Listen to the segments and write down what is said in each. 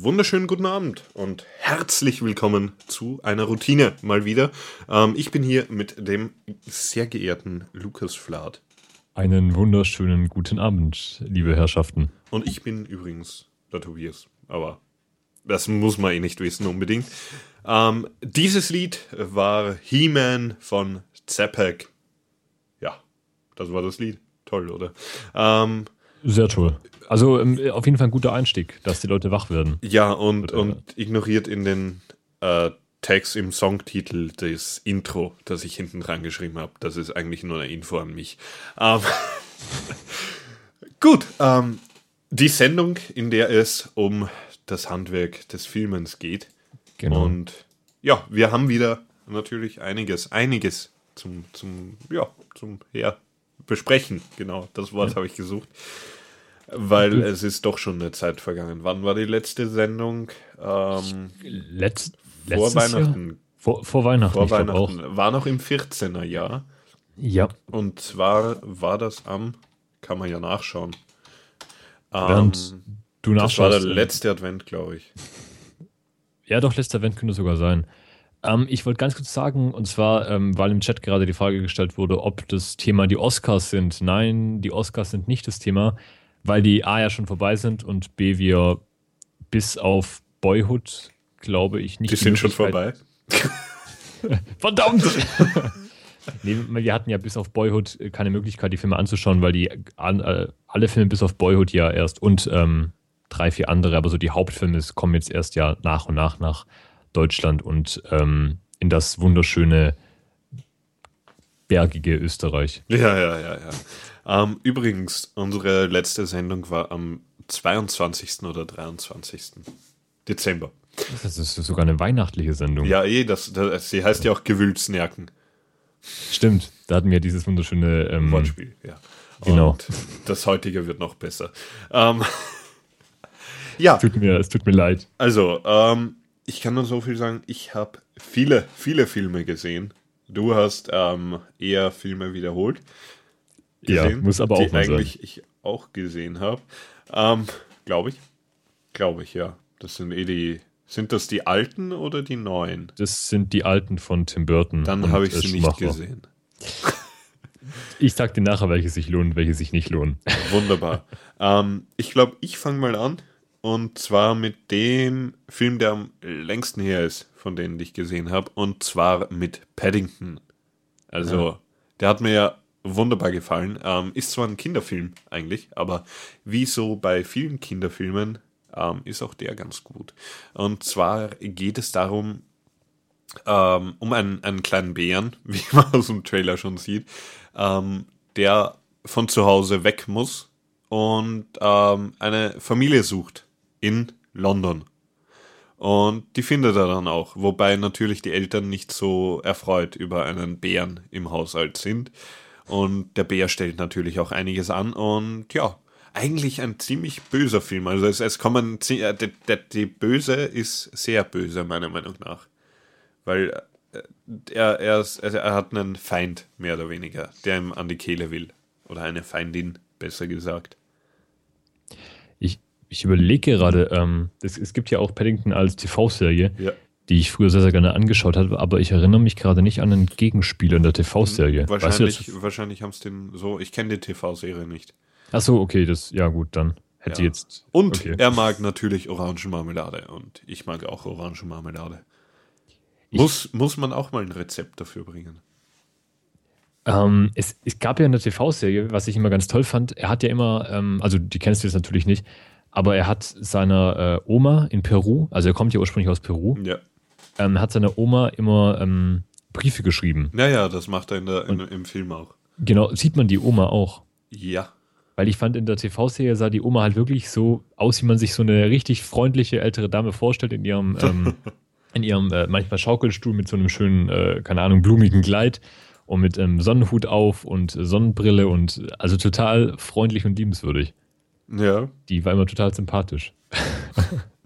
Einen wunderschönen guten Abend und herzlich willkommen zu einer Routine mal wieder. Ähm, ich bin hier mit dem sehr geehrten Lukas Flath. Einen wunderschönen guten Abend, liebe Herrschaften. Und ich bin übrigens der Tobias, aber das muss man eh nicht wissen unbedingt. Ähm, dieses Lied war He-Man von Zapek. Ja, das war das Lied. Toll, oder? Ähm, Sehr toll. Also ähm, auf jeden Fall ein guter Einstieg, dass die Leute wach werden. Ja, und, und ignoriert in den äh, Text im Songtitel das Intro, das ich hinten dran geschrieben habe. Das ist eigentlich nur eine Info an mich. Ähm, gut, ähm, die Sendung, in der es um das Handwerk des Filmens geht. Genau. Und ja, wir haben wieder natürlich einiges, einiges zum, zum, ja, zum her besprechen. Genau, das Wort habe ich gesucht. Weil es ist doch schon eine Zeit vergangen. Wann war die letzte Sendung? Ähm, Letzt, vor Weihnachten. Jahr? Vor, vor Weihnachten. Vor Weihnachten. War noch im 14er Jahr. Ja, Und zwar war das am, kann man ja nachschauen. während Ähm, du das war der nachschaust. letzte Advent, glaube ich. Ja, doch, letzter Event könnte sogar sein. Ähm, ich wollte ganz kurz sagen, und zwar, ähm, weil im Chat gerade die Frage gestellt wurde, ob das Thema die Oscars sind. Nein, die Oscars sind nicht das Thema, weil die A ja schon vorbei sind und B wir bis auf Boyhood, glaube ich, nicht. Die sind schon vorbei. Verdammt! nee, wir hatten ja bis auf Boyhood keine Möglichkeit, die Filme anzuschauen, weil die äh, alle Filme bis auf Boyhood ja erst und ähm, drei, vier andere, aber so die Hauptfilme kommen jetzt erst ja nach und nach nach Deutschland und ähm, in das wunderschöne bergige Österreich. Ja, ja, ja, ja. Ähm, übrigens, unsere letzte Sendung war am 22. oder 23. Dezember. Das ist sogar eine weihnachtliche Sendung. Ja, eh, das, das, sie heißt ja auch Gewülznerken. Stimmt, da hatten wir dieses wunderschöne ähm, Wortspiel, ja. Genau. Und das heutige wird noch besser. Ähm, ja, Tut mir, es tut mir leid. also, ähm, ich kann nur so viel sagen, ich habe viele, viele Filme gesehen. Du hast ähm, eher Filme wiederholt. Ja, muss aber auch mal sein. eigentlich ich auch gesehen habe. Ähm, Glaube ich. Glaube ich, ja. Das sind eh die. Sind das die alten oder die neuen? Das sind die alten von Tim Burton. Dann habe ich sie nicht gesehen. Ich sag dir nachher, welche sich lohnen, welche sich nicht lohnen. Wunderbar. ähm, ich glaube, ich fange mal an. Und zwar mit dem Film, der am längsten her ist, von denen ich gesehen habe. Und zwar mit Paddington. Also, Ja. der hat mir ja wunderbar gefallen. Ähm, ist zwar ein Kinderfilm eigentlich, aber wie so bei vielen Kinderfilmen ähm, ist auch der ganz gut. Und zwar geht es darum, ähm, um einen, einen kleinen Bären, wie man aus dem Trailer schon sieht, ähm, der von zu Hause weg muss und ähm, eine Familie sucht in London. Und die findet er dann auch, wobei natürlich die Eltern nicht so erfreut über einen Bären im Haushalt sind. Und der Bär stellt natürlich auch einiges an und ja, eigentlich ein ziemlich böser Film. Also es, es kommen, zie- äh, die, die, die Böse ist sehr böse, meiner Meinung nach. Weil äh, er, er, ist, also er hat einen Feind, mehr oder weniger, der ihm an die Kehle will. Oder eine Feindin, besser gesagt. Ich, ich überlege gerade, ähm, es, es gibt ja auch Paddington als TV-Serie, Ja. Die ich früher sehr, sehr gerne angeschaut habe, aber ich erinnere mich gerade nicht an einen Gegenspieler in der TV-Serie. Weißt du Wahrscheinlich, wahrscheinlich haben es den so. Ich kenne die TV-Serie nicht. Achso, okay, das, ja gut, dann hätte Ja. jetzt. Und okay. er mag natürlich Orangenmarmelade. Und ich mag auch Orangenmarmelade. Ich- Muss, muss man auch mal ein Rezept dafür bringen. Ähm, es, es gab ja in der TV-Serie, was ich immer ganz toll fand, er hat ja immer, ähm, also die kennst du jetzt natürlich nicht, aber er hat seiner äh, Oma in Peru, also er kommt ja ursprünglich aus Peru, Ja. Ähm, hat seiner Oma immer ähm, Briefe geschrieben. Naja, das macht er in der, in, im Film auch. Genau, sieht man die Oma auch. Ja. Weil ich fand, in der TV-Serie sah die Oma halt wirklich so aus, wie man sich so eine richtig freundliche ältere Dame vorstellt in ihrem, ähm, in ihrem äh, manchmal Schaukelstuhl mit so einem schönen, äh, keine Ahnung, blumigen Kleid und mit ähm, Sonnenhut auf und äh, Sonnenbrille und also total freundlich und liebenswürdig. Ja. Die war immer total sympathisch.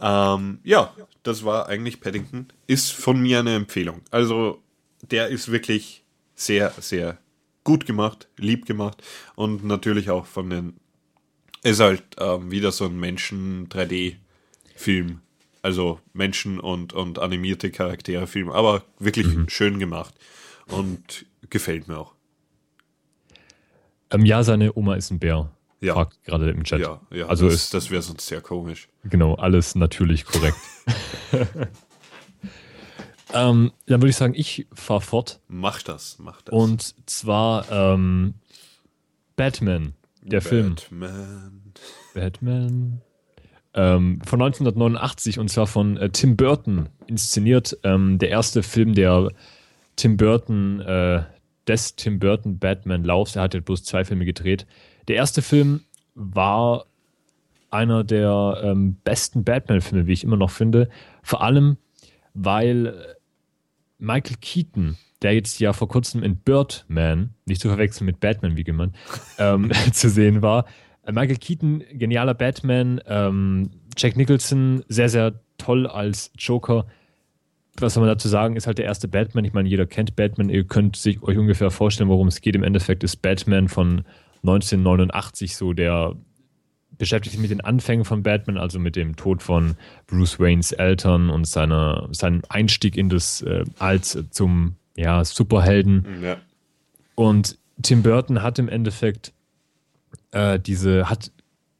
Ähm, ja, das war eigentlich Paddington. Ist von mir eine Empfehlung. Also, der ist wirklich sehr, sehr gut gemacht, lieb gemacht und natürlich auch von den Ist halt ähm, wieder so ein Menschen-3D-Film. Also Menschen und, und animierte Charaktere-Film. Aber wirklich mhm. schön gemacht. Und gefällt mir auch. Ähm, ja, seine Oma ist ein Bär. Ja. Fragt gerade im Chat. Ja, ja. Also das, ist, das wäre sonst sehr komisch. Genau, alles natürlich korrekt. ähm, dann würde ich sagen, ich fahre fort. Mach das, mach das. Und zwar ähm, Batman, der Batman. Film. Batman. Ähm, von 1989 und zwar von äh, Tim Burton inszeniert. Ähm, der erste Film, der Tim Burton, äh, des Tim Burton Batman Laufs. Er hat ja bloß zwei Filme gedreht. Der erste Film war einer der ähm, besten Batman-Filme, wie ich immer noch finde. Vor allem, weil Michael Keaton, der jetzt ja vor kurzem in Birdman, nicht zu verwechseln mit Batman, wie gemeint, ähm, zu sehen war. Michael Keaton, genialer Batman. Ähm, Jack Nicholson, sehr, sehr toll als Joker. Was soll man dazu sagen, ist halt der erste Batman. Ich meine, jeder kennt Batman. Ihr könnt sich euch ungefähr vorstellen, worum es geht. Im Endeffekt ist Batman von 1989 so der beschäftigt sich mit den Anfängen von Batman, also mit dem Tod von Bruce Waynes Eltern und seiner, seinem Einstieg in das äh, als zum ja, Superhelden. Ja. Und Tim Burton hat im Endeffekt äh, diese, hat,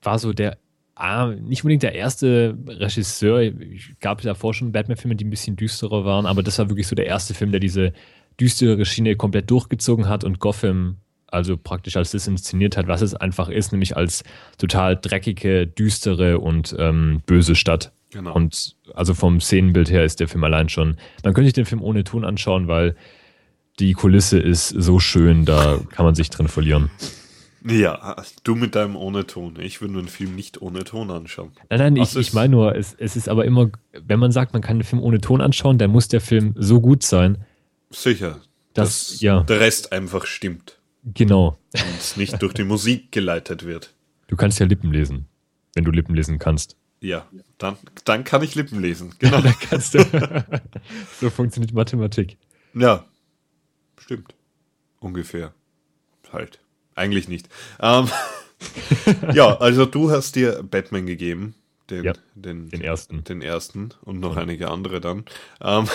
war so der, ah, nicht unbedingt der erste Regisseur, ich gab davor schon Batman-Filme, die ein bisschen düsterer waren, aber das war wirklich so der erste Film, der diese düstere Schiene komplett durchgezogen hat und Gotham also praktisch als das inszeniert hat, was es einfach ist, nämlich als total dreckige, düstere und ähm, böse Stadt. Genau. Und also vom Szenenbild her ist der Film allein schon. Man könnte sich den Film ohne Ton anschauen, weil die Kulisse ist so schön, da kann man sich drin verlieren. Ja, du mit deinem ohne Ton. Ich würde einen Film nicht ohne Ton anschauen. Nein, nein, ich, ich meine nur, es, es ist aber immer, wenn man sagt, man kann einen Film ohne Ton anschauen, dann muss der Film so gut sein. Sicher. Dass, dass ja. der Rest einfach stimmt. Genau. Und nicht durch die Musik geleitet wird. Du kannst ja Lippen lesen, wenn du Lippen lesen kannst. Ja, dann, dann kann ich Lippen lesen. Genau. dann kannst du. so funktioniert Mathematik. Ja, stimmt. Ungefähr. Halt. Eigentlich nicht. Ähm, ja, also du hast dir Batman gegeben. Den, Ja, den, Den ersten. den ersten und noch einige andere dann. Ähm,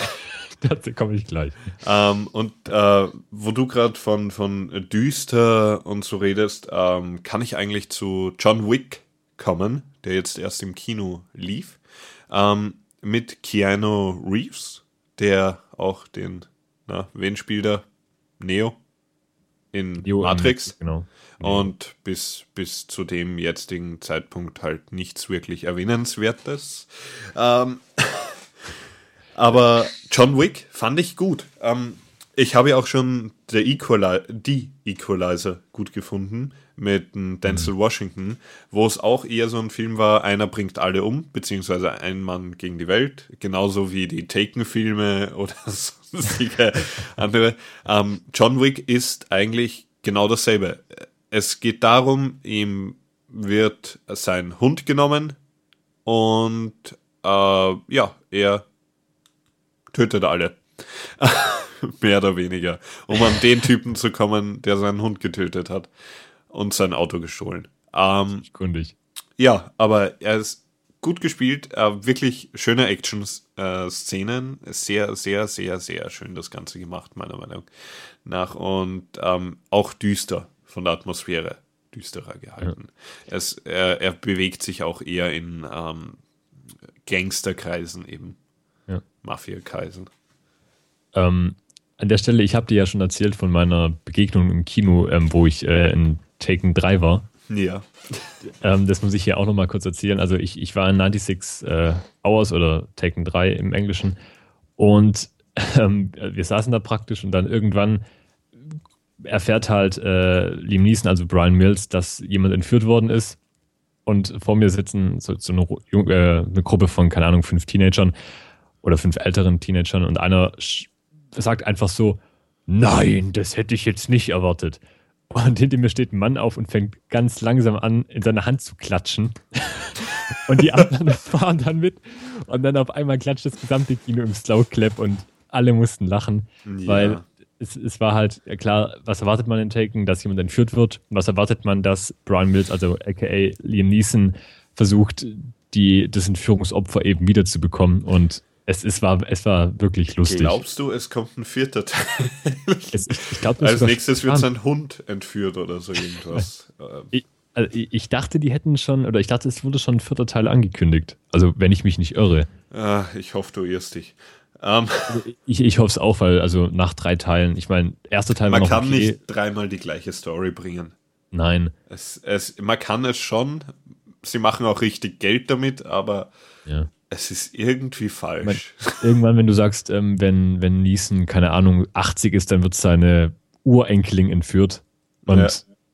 Dazu komme ich gleich. ähm, und äh, wo du gerade von, von düster und so redest, ähm, kann ich eigentlich zu John Wick kommen, der jetzt erst im Kino lief, ähm, mit Keanu Reeves, der auch den, na, wen spielt er? Neo in Jo, Matrix. Genau. Und bis, bis zu dem jetzigen Zeitpunkt halt nichts wirklich Erwähnenswertes. Ähm, aber John Wick fand ich gut. Ähm, ich habe ja auch schon der Equali die Equalizer gut gefunden mit Denzel Washington, wo es auch eher so ein Film war, einer bringt alle um, beziehungsweise ein Mann gegen die Welt, genauso wie die Taken-Filme oder sonstige andere. Ähm, John Wick ist eigentlich genau dasselbe. Es geht darum, ihm wird sein Hund genommen und äh, ja, er tötet alle. Mehr oder weniger. Um an den Typen zu kommen, der seinen Hund getötet hat und sein Auto gestohlen. Ähm, Kundig. ja, aber er ist gut gespielt, äh, wirklich schöne Action-Szenen. Sehr, sehr, sehr, sehr schön das Ganze gemacht, meiner Meinung nach. Und ähm, auch düster von der Atmosphäre. Düsterer gehalten. Es, er, er bewegt sich auch eher in ähm, Gangsterkreisen eben. Ja. Mafia-Kreisen. Ähm, an der Stelle, ich habe dir ja schon erzählt von meiner Begegnung im Kino, ähm, wo ich äh, in Taken 3 war. Ja. Ähm, das muss ich hier auch nochmal kurz erzählen. Also ich, ich war in 96 äh, Hours oder Taken 3 im Englischen und ähm, wir saßen da praktisch und dann irgendwann erfährt halt äh, Liam Neeson, also Brian Mills, dass jemand entführt worden ist und vor mir sitzen so, so eine, äh, eine Gruppe von, keine Ahnung, fünf Teenagern oder fünf älteren Teenagern und einer sagt einfach so, nein, das hätte ich jetzt nicht erwartet. Und hinter mir steht ein Mann auf und fängt ganz langsam an, in seine Hand zu klatschen. und die anderen fahren dann mit. Und dann auf einmal klatscht das gesamte Kino im Slow Clap und alle mussten lachen, Ja. weil es, es war halt klar, was erwartet man in Taken, dass jemand entführt wird? Was erwartet man, dass Brian Mills, also aka Liam Neeson, versucht, die, das Entführungsopfer eben wiederzubekommen? Und es, es, war, es war wirklich lustig. Glaubst du, es kommt ein vierter Teil? Es, ich glaub, Als nächstes wird sein Hund entführt oder so irgendwas. ich, also ich dachte, die hätten schon, oder ich dachte, es wurde schon ein vierter Teil angekündigt. Also, wenn ich mich nicht irre. Ah, ich hoffe, du irrst dich. Um, also ich, ich hoffe es auch, weil, also nach drei Teilen, ich meine, erster Teil man war noch kann okay. nicht dreimal die gleiche Story bringen. Nein. Es, es, man kann es schon, sie machen auch richtig Geld damit, aber Ja. Es ist irgendwie falsch. Irgendwann, wenn du sagst, ähm, wenn, wenn Neeson, keine Ahnung, 80 ist, dann wird seine Urenkelin entführt. Und Ja.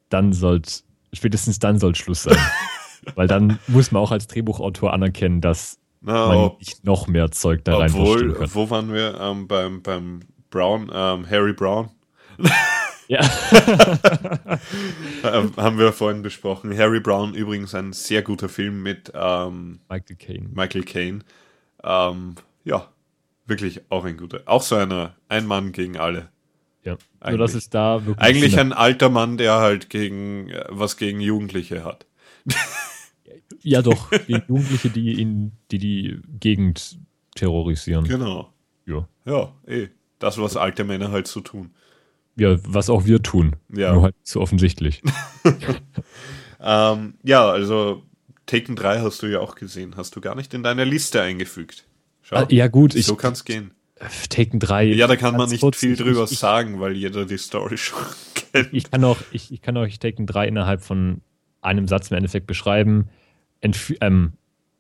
dann sollt, spätestens dann soll Schluss sein. Weil dann muss man auch als Drehbuchautor anerkennen, dass Na, man ob, nicht noch mehr Zeug da rein obwohl, kann. wo waren wir ähm, beim, beim Brown, ähm, Harry Brown? Ja. Ähm, haben wir vorhin besprochen. Harry Brown übrigens ein sehr guter Film mit ähm, Michael Caine. Michael Caine. Ähm, ja, wirklich auch ein guter. Auch so einer, ein Mann gegen alle. Ja. Nur, Eigentlich. dass es da wirklich. Eigentlich ein alter Mann, der halt gegen äh, was gegen Jugendliche hat. Ja, doch. Die Jugendliche, die ihn, die die Gegend terrorisieren. Genau. Ja. Ja, eh. Das, was alte Männer halt so tun. Ja, was auch wir tun. Ja. Nur halt so offensichtlich. Ähm, ja, also Taken 3 hast du ja auch gesehen. Hast du gar nicht in deine Liste eingefügt. Schau. Ah, ja, gut, so kann's gehen. Taken 3. Ja, da kann man nicht viel drüber ich, sagen, weil jeder die Story schon kennt. Ich kann auch, ich, ich kann euch Taken 3 innerhalb von einem Satz im Endeffekt beschreiben. Entfü ähm,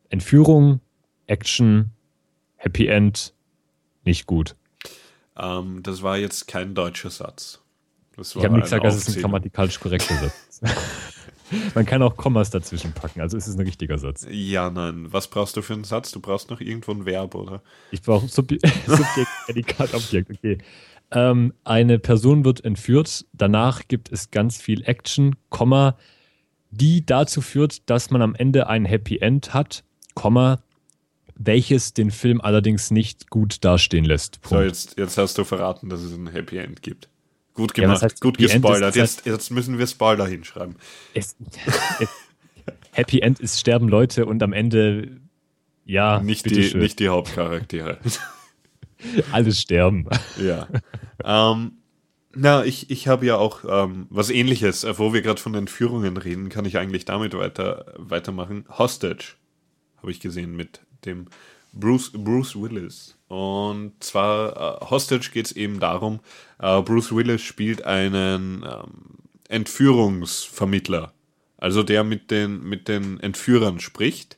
Entführung, Action, Happy End, nicht gut. Ähm, das war jetzt kein deutscher Satz. Das Ich habe nicht gesagt, dass es ein grammatikalisch korrekter Satz ist. Man kann auch Kommas dazwischen packen, also es ist ein richtiger Satz. Ja, nein. Was brauchst du für einen Satz? Du brauchst noch irgendwo ein Verb, oder? Ich brauche Subje Subjekt, Prädikat, Objekt, okay. Ähm, eine Person wird entführt, danach gibt es ganz viel Action, Komma, die dazu führt, dass man am Ende ein Happy End hat, Komma, welches den Film allerdings nicht gut dastehen lässt. So, Punkt. jetzt, jetzt hast du verraten, dass es ein Happy End gibt. Gut Ja, was gemacht, heißt gut gespoilert. Das Jetzt, jetzt müssen wir Spoiler hinschreiben. Es, es, Happy End ist sterben Leute und am Ende, ja, Nicht die, nicht die Hauptcharaktere. alles sterben. ja. ähm, na, ich, ich habe ja auch ähm, was ähnliches, äh, wo wir gerade von Entführungen reden, kann ich eigentlich damit weiter, weitermachen. Hostage habe ich gesehen mit dem Bruce, Bruce Willis. Und zwar, äh, Hostage geht es eben darum, äh, Bruce Willis spielt einen ähm, Entführungsvermittler. Also der mit den, mit den Entführern spricht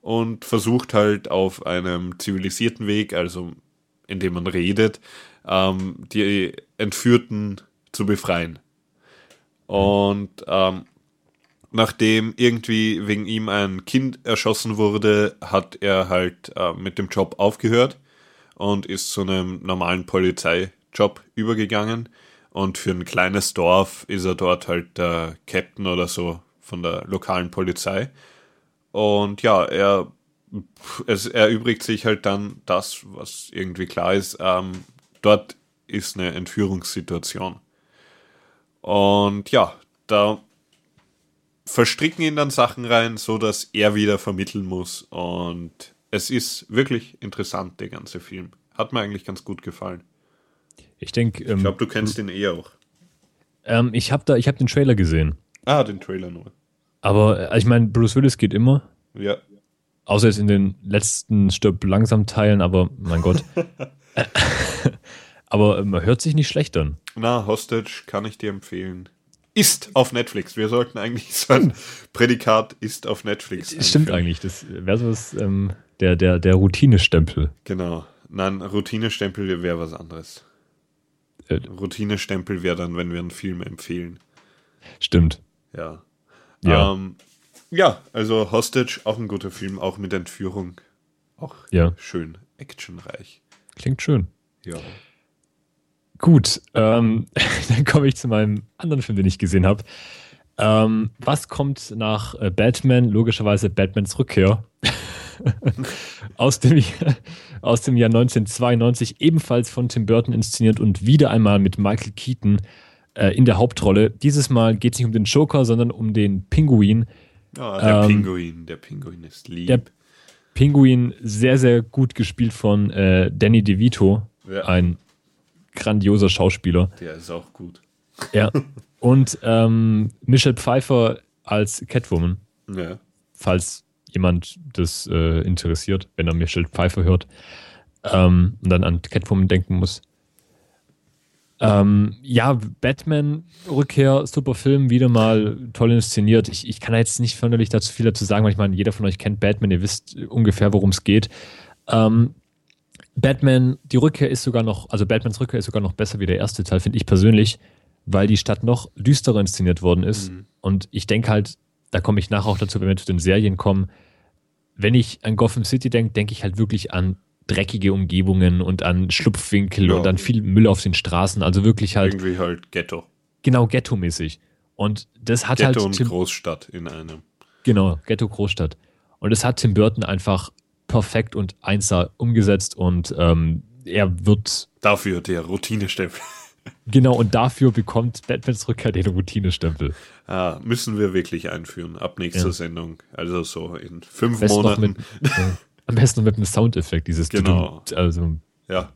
und versucht halt auf einem zivilisierten Weg, also indem man redet, ähm, die Entführten zu befreien. Und ähm, nachdem irgendwie wegen ihm ein Kind erschossen wurde, hat er halt äh, mit dem Job aufgehört und ist zu einem normalen Polizeijob übergegangen. Und für ein kleines Dorf ist er dort halt der Captain oder so von der lokalen Polizei. Und ja, er, es erübrigt sich halt dann das, was irgendwie klar ist. Ähm, dort ist eine Entführungssituation. Und ja, da verstricken ihn dann Sachen rein, so dass er wieder vermitteln muss. Und es ist wirklich interessant, der ganze Film. Hat mir eigentlich ganz gut gefallen. Ich denke, ähm, Ich glaube, du kennst den eh auch. ähm, ich habe da, ich habe den Trailer gesehen. Ah, den Trailer nur. Aber äh, ich meine, Bruce Willis geht immer. Ja. Außer jetzt in den letzten Stirb langsam Teilen, aber mein Gott. aber äh, man hört sich nicht schlecht an. Na, Hostage kann ich dir empfehlen. Ist auf Netflix. Wir sollten eigentlich so ein Prädikat ist auf Netflix. Stimmt einführen. eigentlich. Das wäre so was, ähm, der, der, der Routinestempel. Genau. Nein, Routinestempel wäre was anderes. Äh, Routinestempel wäre dann, wenn wir einen Film empfehlen. stimmt. Ja. Ja. Ähm, ja, also Hostage, auch ein guter Film, auch mit Entführung. Auch Ja. schön, actionreich. Klingt schön. Ja. Gut, ähm, dann komme ich zu meinem anderen Film, den ich gesehen habe. Ähm, was kommt nach äh, Batman? Logischerweise Batmans Rückkehr. aus, dem, aus dem Jahr 1992, ebenfalls von Tim Burton inszeniert und wieder einmal mit Michael Keaton äh, in der Hauptrolle. Dieses Mal geht es nicht um den Joker, sondern um den Pinguin. Oh, der ähm, Pinguin, der Pinguin ist lieb. Der Pinguin, sehr, sehr gut gespielt von äh, Danny DeVito, ja. ein grandioser Schauspieler. Der ist auch gut. Ja. Und ähm, Michelle Pfeiffer als Catwoman. Ja. Falls jemand das äh, interessiert, wenn er Michelle Pfeiffer hört ähm, und dann an Catwoman denken muss. Ähm, ja, Batman-Rückkehr, super Film, wieder mal toll inszeniert. Ich, ich kann da jetzt nicht sonderlich dazu viel dazu sagen, weil ich meine, jeder von euch kennt Batman, ihr wisst ungefähr, worum es geht. Ähm, Batman, die Rückkehr ist sogar noch, also Batmans Rückkehr ist sogar noch besser wie der erste Teil, finde ich persönlich, weil die Stadt noch düsterer inszeniert worden ist. Mhm. Und ich denke halt, da komme ich nachher auch dazu, wenn wir zu den Serien kommen. Wenn ich an Gotham City denke, denke ich halt wirklich an dreckige Umgebungen und an Schlupfwinkel ja. und an viel Müll auf den Straßen. Also wirklich halt. Irgendwie halt Ghetto. Genau, Ghetto-mäßig. Und das hat Ghetto halt. Ghetto und Tim, Großstadt in einem. Genau, Ghetto-Großstadt. Und das hat Tim Burton einfach perfekt und einsah umgesetzt und ähm, er wird. Dafür der Routinestempel. Genau, und dafür bekommt Batmans Rückkehr den Routinestempel. Ah, müssen wir wirklich einführen, ab nächster ja. Sendung. Also so in fünf Monaten. Mit, äh, am besten mit einem Soundeffekt, dieses genau. also ja.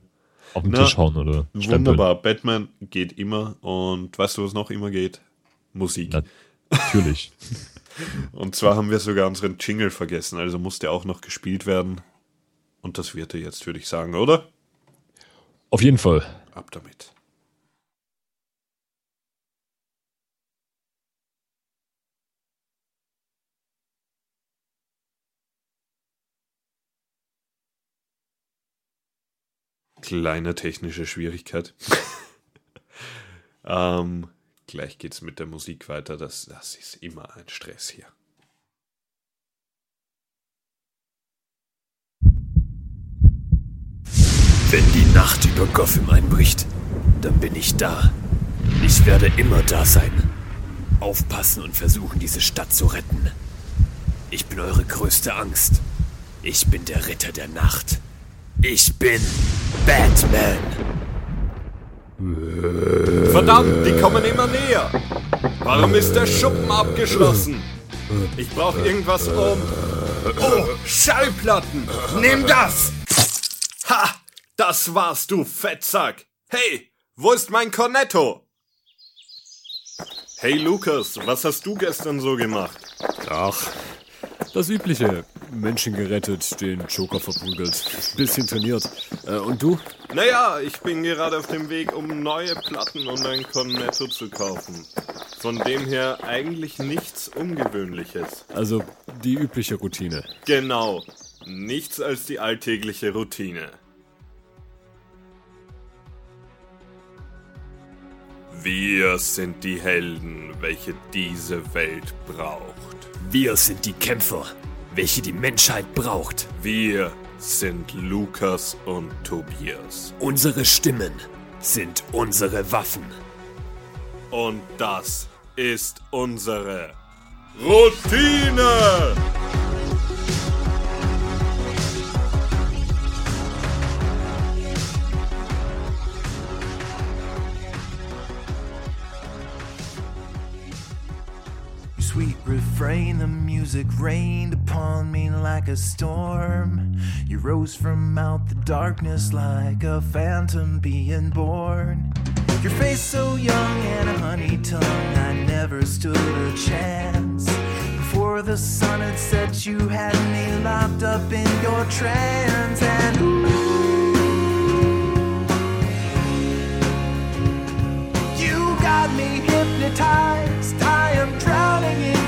auf den Na, Tisch hauen oder Stempeln. Wunderbar, Batman geht immer und weißt du, was noch immer geht? Musik. Natürlich. und zwar haben wir sogar unseren Jingle vergessen, also musste auch noch gespielt werden. Und das wird er jetzt, würde ich sagen, oder? Auf jeden Fall. Ab damit. Kleine technische Schwierigkeit. ähm, gleich geht's mit der Musik weiter. Das, das ist immer ein Stress hier. Wenn die Nacht über Gotham einbricht, dann bin ich da. Ich werde immer da sein. Aufpassen und versuchen, diese Stadt zu retten. Ich bin eure größte Angst. Ich bin der Ritter der Nacht. Ich bin Batman. Verdammt, die kommen immer näher. Warum ist der Schuppen abgeschlossen? Ich brauche irgendwas um. Oh, Schallplatten! Nimm das! Ha! Das warst du, Fettsack! Hey, wo ist mein Cornetto? Hey Lukas, was hast du gestern so gemacht? Ach, das Übliche. Menschen gerettet, den Joker verprügelt. Bisschen trainiert. Äh, und du? Naja, ich bin gerade auf dem Weg, um neue Platten und ein Cornetto zu kaufen. Von dem her eigentlich nichts Ungewöhnliches. Also die übliche Routine. Genau. Nichts als die alltägliche Routine. Wir sind die Helden, welche diese Welt braucht. Wir sind die Kämpfer, welche die Menschheit braucht. Wir sind Lukas und Tobias. Unsere Stimmen sind unsere Waffen. Und das ist unsere Routine! Refrain, the music rained upon me like a storm. You rose from out the darkness like a phantom being born. Your face so young and a honey tongue, I never stood a chance. Before the sun had set, you had me locked up in your trance, and ooh, you got me hypnotized. I am drowning in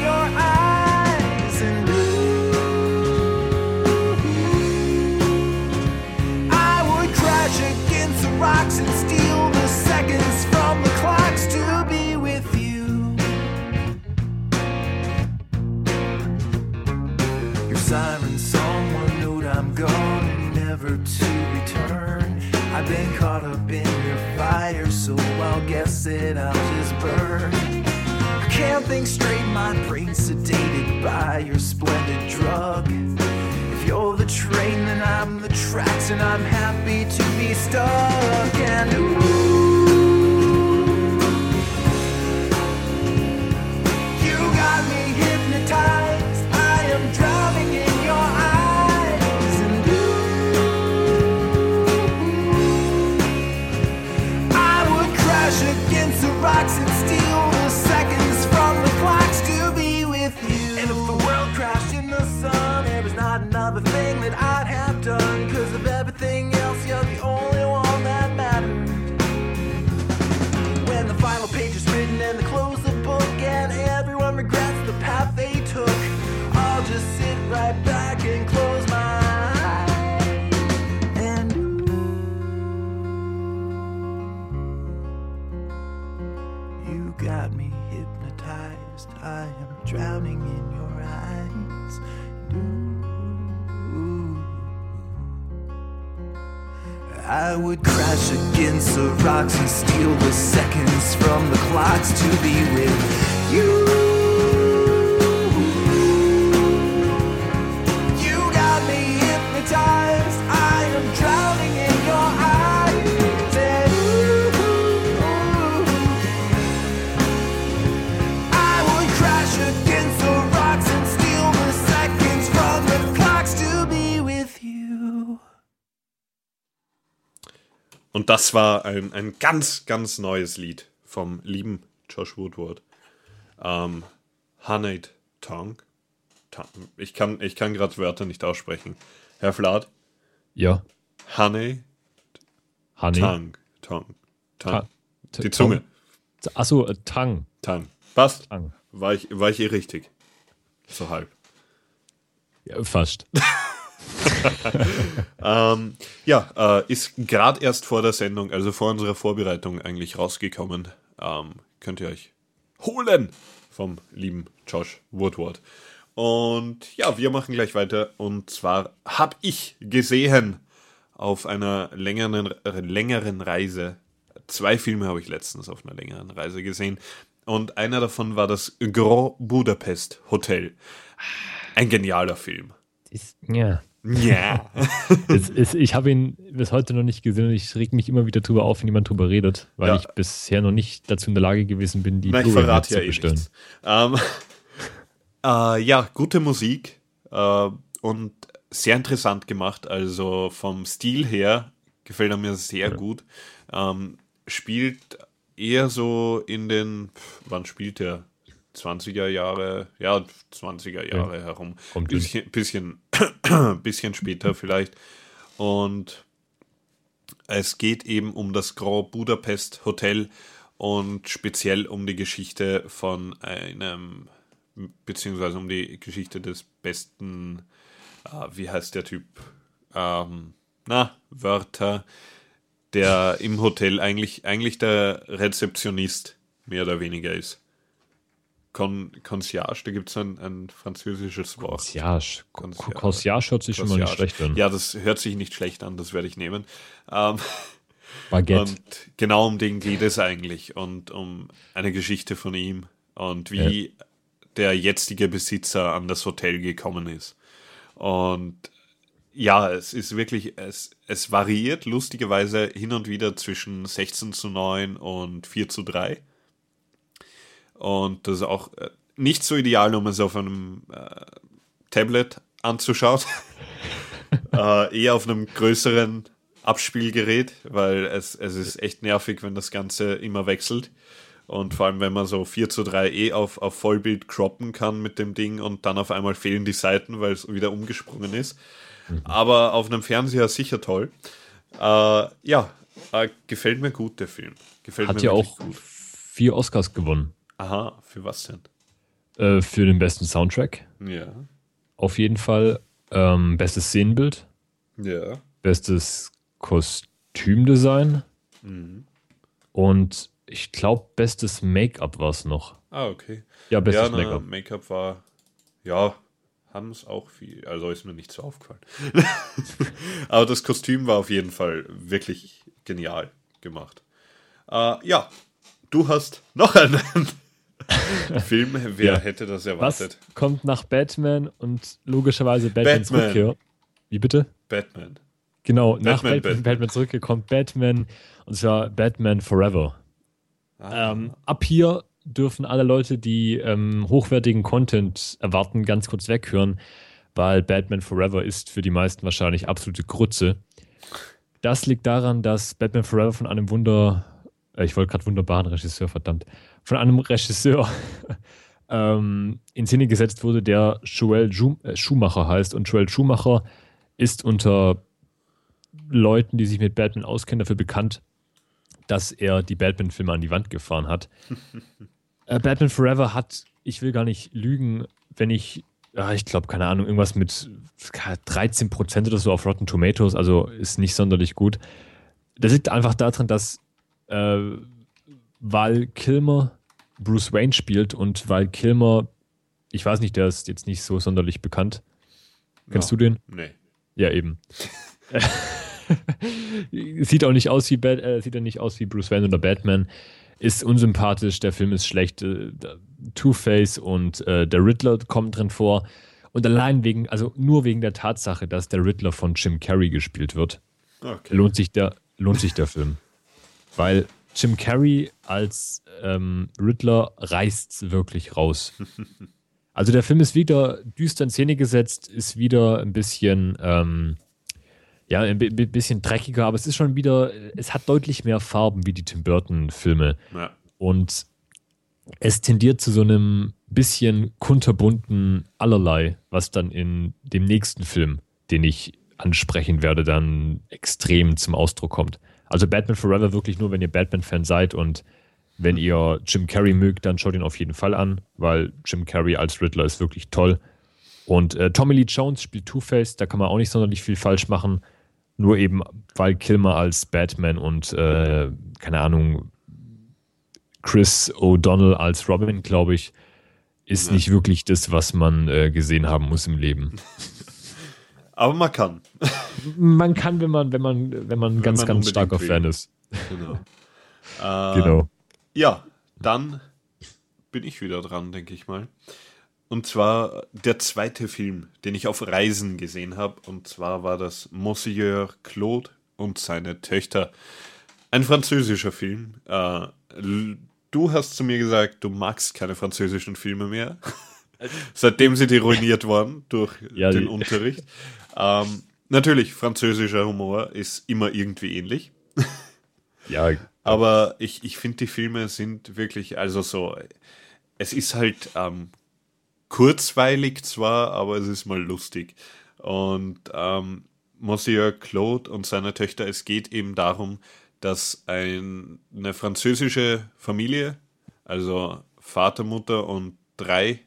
Und das war ein, ein ganz, ganz neues Lied vom lieben Josh Woodward. Ähm, Tongue. Tongue. Ich kann, ich kann gerade Wörter nicht aussprechen. Herr Vlad, Ja. Honey Honey. Tongue. Tongue. Tongue. Ta- Die Zunge. Achso, äh, Tang. Tongue. Passt. Tang. War ich, war ich eh richtig. So halb. Ja, fast. Ähm, ja, äh, ist gerade erst vor der Sendung, also vor unserer Vorbereitung eigentlich rausgekommen. Ähm, könnt ihr euch holen vom lieben Josh Woodward. Und ja, wir machen gleich weiter. Und zwar habe ich gesehen auf einer längeren, längeren Reise. Zwei Filme habe ich letztens auf einer längeren Reise gesehen. Und einer davon war das Grand Budapest Hotel. Ein genialer Film. Ist, ja. Ja. Es, ich habe ihn bis heute noch nicht gesehen und ich reg mich immer wieder drüber auf, wenn jemand drüber redet, weil Ja. ich bisher noch nicht dazu in der Lage gewesen bin, die Na, ich verrate ja eh mitzubestellen. nichts. Ähm, äh, ja, gute Musik äh, und sehr interessant gemacht. Also vom Stil her gefällt er mir sehr gut. Ähm, spielt eher so in den, wann spielt er? 20er Jahre, ja, 20er Jahre herum. Kommt bisschen, bisschen, bisschen später vielleicht. Und es geht eben um das Grand Budapest Hotel und speziell um die Geschichte von einem, beziehungsweise um die Geschichte des besten, äh, wie heißt der Typ? Ähm, na, Wörter, der im Hotel eigentlich, eigentlich der Rezeptionist mehr oder weniger ist. Con Concierge, da gibt es ein, ein französisches Wort. Concierge. Concierge. Concierge hört sich schon mal nicht Concierge. schlecht an. Ja, das hört sich nicht schlecht an, das werde ich nehmen. Ähm, Baguette. und genau um den geht es eigentlich und um eine Geschichte von ihm und wie der jetzige Besitzer an das Hotel gekommen ist. Und ja, es ist wirklich, es, es variiert lustigerweise hin und wieder zwischen 16 zu 9 und 4 zu 3. Und das ist auch äh, nicht so ideal, um es auf einem äh, Tablet anzuschauen. äh, eher auf einem größeren Abspielgerät, weil es, es ist echt nervig, wenn das Ganze immer wechselt. Und vor allem, wenn man so 4 zu 3 eh auf, auf Vollbild croppen kann mit dem Ding und dann auf einmal fehlen die Seiten, weil es wieder umgesprungen ist. Aber auf einem Fernseher sicher toll. Äh, ja, äh, gefällt mir gut, der Film. Gefällt Hat mir ja auch gut. vier Oscars gewonnen. Aha, für was denn? Äh, für den besten Soundtrack. Ja. Auf jeden Fall. Ähm, bestes Szenenbild. Ja. Bestes Kostümdesign. Mhm. Und ich glaube, bestes Make-up war es noch. Ah, okay. Ja, bestes ja, Make-up. Make-up war, ja, haben es auch viel. Also ist mir nicht so aufgefallen. Aber das Kostüm war auf jeden Fall wirklich genial gemacht. Äh, ja, du hast noch einen Film. Wer Ja. hätte das Was erwartet? kommt nach Batman und logischerweise Batmans Batman. Rückkehr? Wie bitte? Batman. Genau, nach Batman, Batman, Batman. Batman, zurückgekommen, Batman, und zwar Batman Forever. Ah. Ähm, ab hier dürfen alle Leute, die ähm, hochwertigen Content erwarten, ganz kurz weghören, weil Batman Forever ist für die meisten wahrscheinlich absolute Grütze. Das liegt daran, dass Batman Forever von einem Wunder, äh, ich wollte gerade wunderbaren Regisseur, verdammt, von einem Regisseur ähm, in Szene gesetzt wurde, der Joel äh, Schumacher heißt. Und Joel Schumacher ist unter Leuten, die sich mit Batman auskennen, dafür bekannt, dass er die Batman-Filme an die Wand gefahren hat. äh, Batman Forever hat, ich will gar nicht lügen, wenn ich, ja, ich glaube, keine Ahnung, irgendwas mit 13% oder so auf Rotten Tomatoes, also ist nicht sonderlich gut. Das liegt einfach daran, dass äh, Val Kilmer Bruce Wayne spielt und Val Kilmer, ich weiß nicht, der ist jetzt nicht so sonderlich bekannt. Kennst Ja. du den? Nee. Ja, eben. sieht auch nicht aus wie Bat äh, sieht er nicht aus wie Bruce Wayne oder Batman. Ist unsympathisch, der Film ist schlecht. Äh, Two-Face und äh, der Riddler kommen drin vor. Und allein wegen, also nur wegen der Tatsache, dass der Riddler von Jim Carrey gespielt wird, Okay. lohnt sich der, lohnt sich der Film. Weil Jim Carrey als ähm, Riddler reißt wirklich raus. Also der Film ist wieder düster in Szene gesetzt, ist wieder ein bisschen, ähm, ja, ein bi- bi- bisschen dreckiger, aber es ist schon wieder, es hat deutlich mehr Farben wie die Tim Burton-Filme. Ja. Und es tendiert zu so einem bisschen kunterbunten Allerlei, was dann in dem nächsten Film, den ich ansprechen werde, dann extrem zum Ausdruck kommt. Also Batman Forever wirklich nur, wenn ihr Batman-Fan seid und wenn ihr Jim Carrey mögt, dann schaut ihn auf jeden Fall an, weil Jim Carrey als Riddler ist wirklich toll. Und äh, Tommy Lee Jones spielt Two-Face, da kann man auch nicht sonderlich viel falsch machen. Nur eben, weil Kilmer als Batman und, äh, keine Ahnung, Chris O'Donnell als Robin, glaube ich, ist nicht wirklich das, was man äh, gesehen haben muss im Leben. Aber man kann. Man kann, wenn man, wenn man, wenn man ganz, man ganz starker will. Fan ist. Genau. Äh, Genau. Ja, dann bin ich wieder dran, denke ich mal. Und zwar der zweite Film, den ich auf Reisen gesehen habe. Und zwar war das Monsieur Claude und seine Töchter. Ein französischer Film. Äh, du hast zu mir gesagt, du magst keine französischen Filme mehr. Seitdem sind die ruiniert worden durch Ja, den die- Unterricht. Ähm, natürlich, französischer Humor ist immer irgendwie ähnlich. Ja, Aber ich, ich finde, die Filme sind wirklich, also so, es ist halt ähm, kurzweilig zwar, aber es ist mal lustig. Und ähm, Monsieur Claude und seine Töchter, es geht eben darum, dass ein, eine französische Familie, also Vater, Mutter und drei,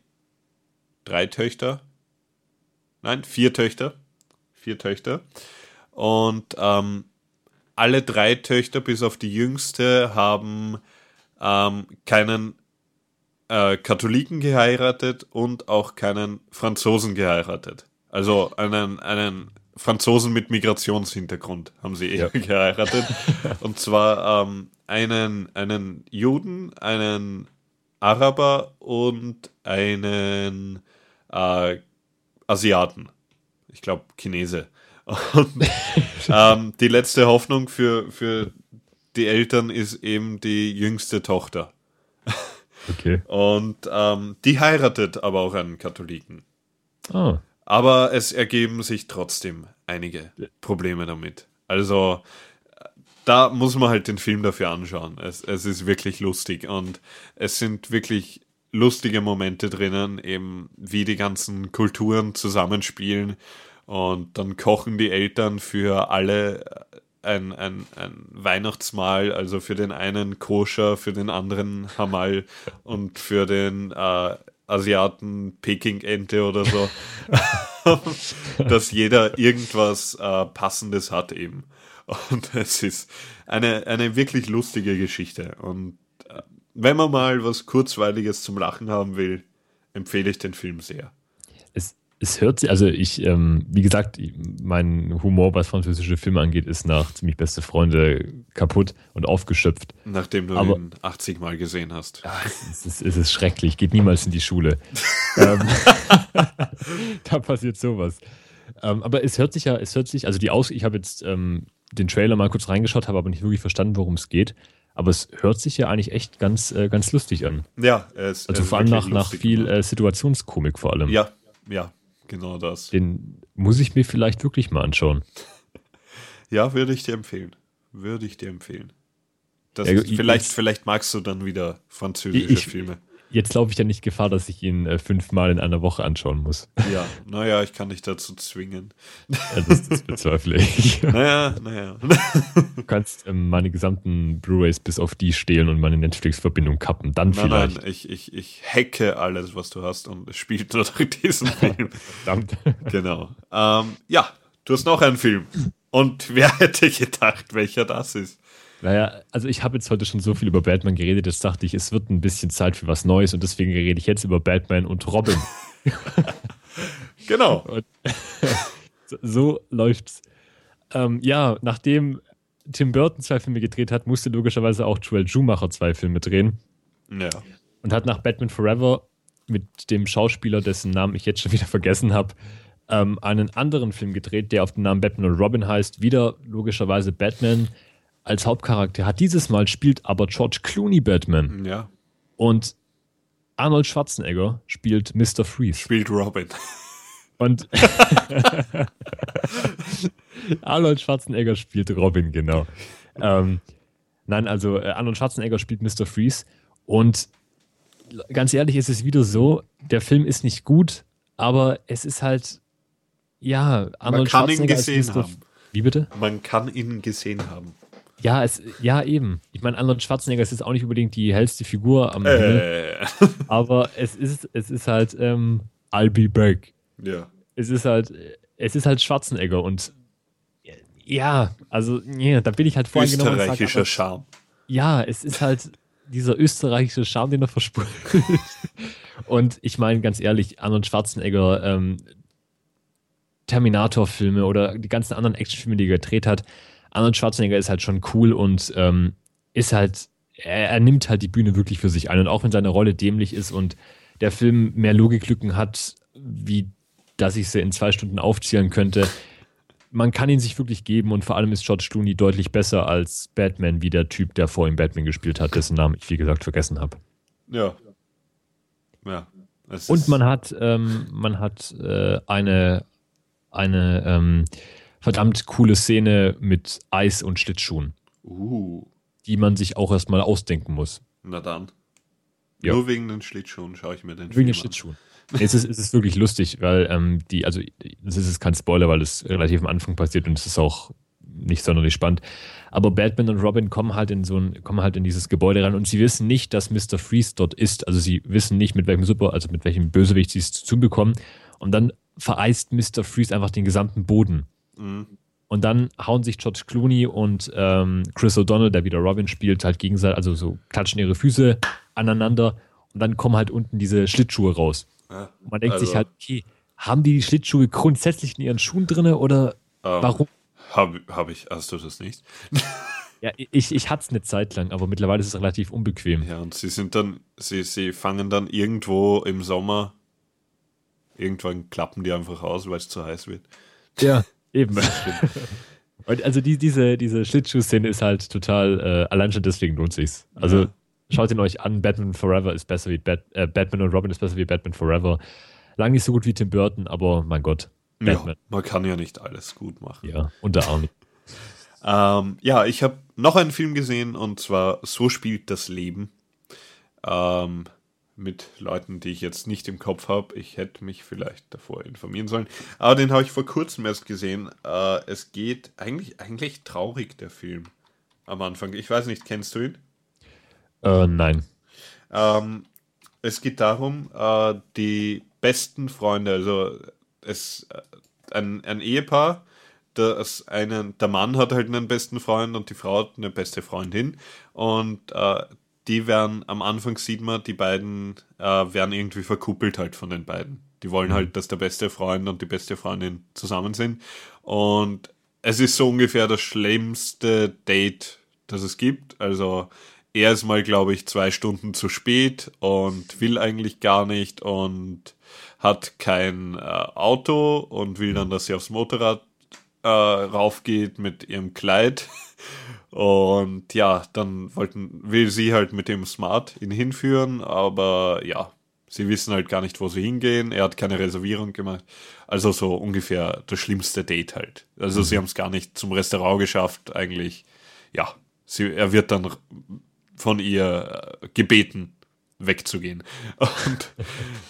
drei Töchter, nein, vier Töchter, vier Töchter. Und ähm, alle drei Töchter bis auf die jüngste haben ähm, keinen äh, Katholiken geheiratet und auch keinen Franzosen geheiratet. Also einen, einen Franzosen mit Migrationshintergrund haben sie eher geheiratet. Und zwar ähm, einen, einen Juden, einen Araber und einen äh, Asiaten. Ich glaube Chinese. Und ähm, die letzte Hoffnung für, für die Eltern ist eben die jüngste Tochter. okay. Und ähm, die heiratet aber auch einen Katholiken. Ah, Aber es ergeben sich trotzdem einige Probleme damit. Also da muss man halt den Film dafür anschauen. Es, es ist wirklich lustig und es sind wirklich lustige Momente drinnen, eben wie die ganzen Kulturen zusammenspielen und dann kochen die Eltern für alle ein, ein, ein Weihnachtsmahl, also für den einen koscher, für den anderen Hamal und für den äh, Asiaten Peking-Ente oder so. dass jeder irgendwas äh, Passendes hat eben. Und es ist eine, eine wirklich lustige Geschichte. Und äh, wenn man mal was Kurzweiliges zum Lachen haben will, empfehle ich den Film sehr. es, es hört sich, also ich, ähm, wie gesagt, mein Humor, was französische Filme angeht, ist nach ziemlich beste Freunde kaputt und aufgeschöpft. Nachdem du Aber- ihn 80 Mal gesehen hast. Es ist, es ist schrecklich, geht niemals in die Schule. ähm, da passiert sowas. ähm, aber es hört sich ja, es hört sich, also die Aus, ich habe jetzt ähm, den Trailer mal kurz reingeschaut, habe aber nicht wirklich verstanden, worum es geht. Aber es hört sich ja eigentlich echt ganz, äh, ganz lustig an. Ja, es, Also es vor allem nach, nach viel äh, Situationskomik vor allem. Ja, ja, genau das. Den muss ich mir vielleicht wirklich mal anschauen. Ja, würde ich dir empfehlen. Würde ich dir empfehlen. Das Ja, ist, ich- vielleicht, jetzt- vielleicht magst du dann wieder französische Ich- Filme. Jetzt laufe ich ja nicht Gefahr, dass ich ihn äh, fünfmal in einer Woche anschauen muss. Ja, naja, ich kann dich dazu zwingen. Ja, das, das bezweifle ich. Naja, naja. Du kannst ähm, meine gesamten Blu-rays bis auf die stehlen und meine Netflix-Verbindung kappen. Dann Nein, vielleicht. nein, ich, ich, ich hacke alles, was du hast und es spielt nur durch diesen Film. Verdammt. genau. Ähm, ja, du hast noch einen Film. Und wer hätte gedacht, welcher das ist? Naja, also ich habe jetzt heute schon so viel über Batman geredet, jetzt dachte ich, es wird ein bisschen Zeit für was Neues und deswegen rede ich jetzt über Batman und Robin. Genau. So, so läuft's. Ähm, ja, nachdem Tim Burton zwei Filme gedreht hat, musste logischerweise auch Joel Schumacher zwei Filme drehen Ja. und hat nach Batman Forever mit dem Schauspieler, dessen Namen ich jetzt schon wieder vergessen habe, ähm, einen anderen Film gedreht, der auf den Namen Batman und Robin heißt. Wieder logischerweise Batman als Hauptcharakter hat. Dieses Mal spielt aber George Clooney Batman Ja. und Arnold Schwarzenegger spielt Mr. Freeze. Spielt Robin. Und Arnold Schwarzenegger spielt Robin, genau. Ähm, nein, also äh, Arnold Schwarzenegger spielt Mr. Freeze. Und ganz ehrlich, ist es wieder so, der Film ist nicht gut, aber es ist halt, ja, Arnold kann ihn Schwarzenegger als gesehen haben. Wie bitte? Man kann ihn gesehen haben. Ja, es, ja, eben. Ich meine, Arnold Schwarzenegger ist jetzt auch nicht unbedingt die hellste Figur am Himmel, Äh. aber es ist, es ist halt ähm, I'll be back. Ja. es ist halt, es ist halt Schwarzenegger und ja, also ja, da bin ich halt voreingenommen. und sag, Österreichischer aber, Charme. ja, es ist halt dieser österreichische Charme, den er versprüht. und ich meine ganz ehrlich, Arnold Schwarzenegger, ähm, Terminator-Filme oder die ganzen anderen Actionfilme, die er gedreht hat, Arnold Schwarzenegger ist halt schon cool und ähm, ist halt, er, er nimmt halt die Bühne wirklich für sich ein. Und auch wenn seine Rolle dämlich ist und der Film mehr Logiklücken hat, wie dass ich sie in zwei Stunden aufzählen könnte, man kann ihn sich wirklich geben und vor allem ist George Clooney deutlich besser als Batman, wie der Typ, der vor ihm Batman gespielt hat, dessen Namen ich wie gesagt vergessen habe. Ja. Ja. Und man hat, ähm, man hat äh, eine, eine ähm, verdammt coole Szene mit Eis und Schlittschuhen, Uh, die man sich auch erstmal ausdenken muss. na dann. Ja. Nur wegen den Schlittschuhen schaue ich mir den Wegen Film den an. Schlittschuhen. Nee, es, ist, es ist wirklich lustig, weil ähm, die, also das ist kein Spoiler, weil es relativ am Anfang passiert und es ist auch nicht sonderlich spannend. Aber Batman und Robin kommen halt in so ein, kommen halt in dieses Gebäude rein und sie wissen nicht, dass Mr. Freeze dort ist. Also sie wissen nicht, mit welchem Super, also mit welchem Bösewicht sie es zu bekommen. Und dann vereist Mr. Freeze einfach den gesamten Boden. Mhm. Und dann hauen sich George Clooney und ähm, Chris O'Donnell, der wieder Robin spielt, halt gegenseitig, also so klatschen ihre Füße aneinander und dann kommen halt unten diese Schlittschuhe raus. Ja. Man denkt Also- sich halt, okay, haben die die Schlittschuhe grundsätzlich in ihren Schuhen drin oder Ähm, warum? Habe hab ich, hast du das nicht? Ja, ich, ich hatte es eine Zeit lang, aber mittlerweile ist es relativ unbequem. Ja, und sie sind dann, sie, sie fangen dann irgendwo im Sommer, irgendwann klappen die einfach aus, weil es zu heiß wird. Ja, eben. Und also die, diese, diese Schlittschuh-Szene ist halt total, äh, allein schon deswegen lohnt sich's. Also Ja. schaut ihn euch an, Batman Forever ist besser wie Bat äh, Batman und Robin ist besser wie Batman Forever. Lang nicht so gut wie Tim Burton, aber mein Gott. Ja, Batman. man kann ja nicht alles gut machen. Ja, unter Arnie. Ähm, ja, ich habe noch einen Film gesehen und zwar So spielt das Leben. Ähm, mit Leuten, die ich jetzt nicht im Kopf habe. Ich hätte mich vielleicht davor informieren sollen. Aber den habe ich vor kurzem erst gesehen. Äh, es geht eigentlich, eigentlich traurig, der Film. Am Anfang. Ich weiß nicht, kennst du ihn? Äh, nein. Ähm, es geht darum, äh, die besten Freunde, also es äh, ein, ein Ehepaar, das einen, der Mann hat halt einen besten Freund und die Frau hat eine beste Freundin und äh, die werden am Anfang sieht man, die beiden äh, werden irgendwie verkuppelt halt von den beiden. Die wollen halt, dass der beste Freund und die beste Freundin zusammen sind und es ist so ungefähr das schlimmste Date, das es gibt. Also er ist mal, glaube ich, zwei Stunden zu spät und will eigentlich gar nicht und hat kein äh, Auto und will dann, dass sie aufs Motorrad äh, raufgeht mit ihrem Kleid. Und ja, dann wollten, will sie halt mit dem Smart ihn hinführen, aber ja, sie wissen halt gar nicht, wo sie hingehen. Er hat keine Reservierung gemacht. Also so ungefähr das schlimmste Date halt. Also sie haben es gar nicht zum Restaurant geschafft, eigentlich. Ja, sie, er wird dann von ihr äh, gebeten, wegzugehen. Und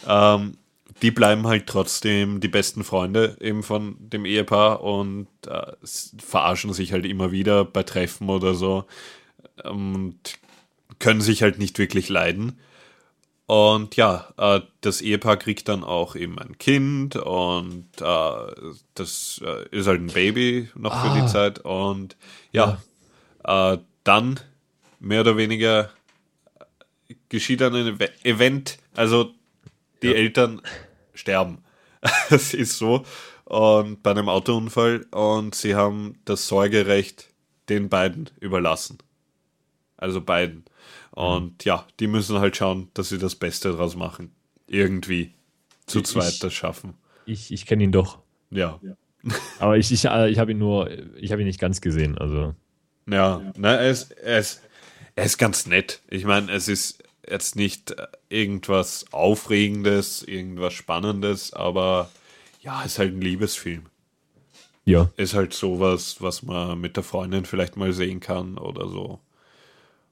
ähm, die bleiben halt trotzdem die besten Freunde eben von dem Ehepaar und äh, verarschen sich halt immer wieder bei Treffen oder so und können sich halt nicht wirklich leiden. Und ja, äh, das Ehepaar kriegt dann auch eben ein Kind und äh, das äh, ist halt ein Baby noch ah. für die Zeit. Und ja, ja. Äh, dann mehr oder weniger geschieht dann ein Event. Also die ja. Eltern sterben. Es ist so. Und bei einem Autounfall und sie haben das Sorgerecht den beiden überlassen. Also beiden. Und ja, die müssen halt schauen, dass sie das Beste draus machen. Irgendwie zu zweit ich, das schaffen. Ich, ich kenne ihn doch. Ja. Aber ich, ich, äh, ich habe ihn nur, ich habe ihn nicht ganz gesehen. Also. Ja, ja. Na, er, ist, er, ist, er ist ganz nett. Ich meine, es ist jetzt nicht irgendwas Aufregendes, irgendwas Spannendes, aber ja, ist halt ein Liebesfilm. Ja. Ist halt sowas, was man mit der Freundin vielleicht mal sehen kann oder so.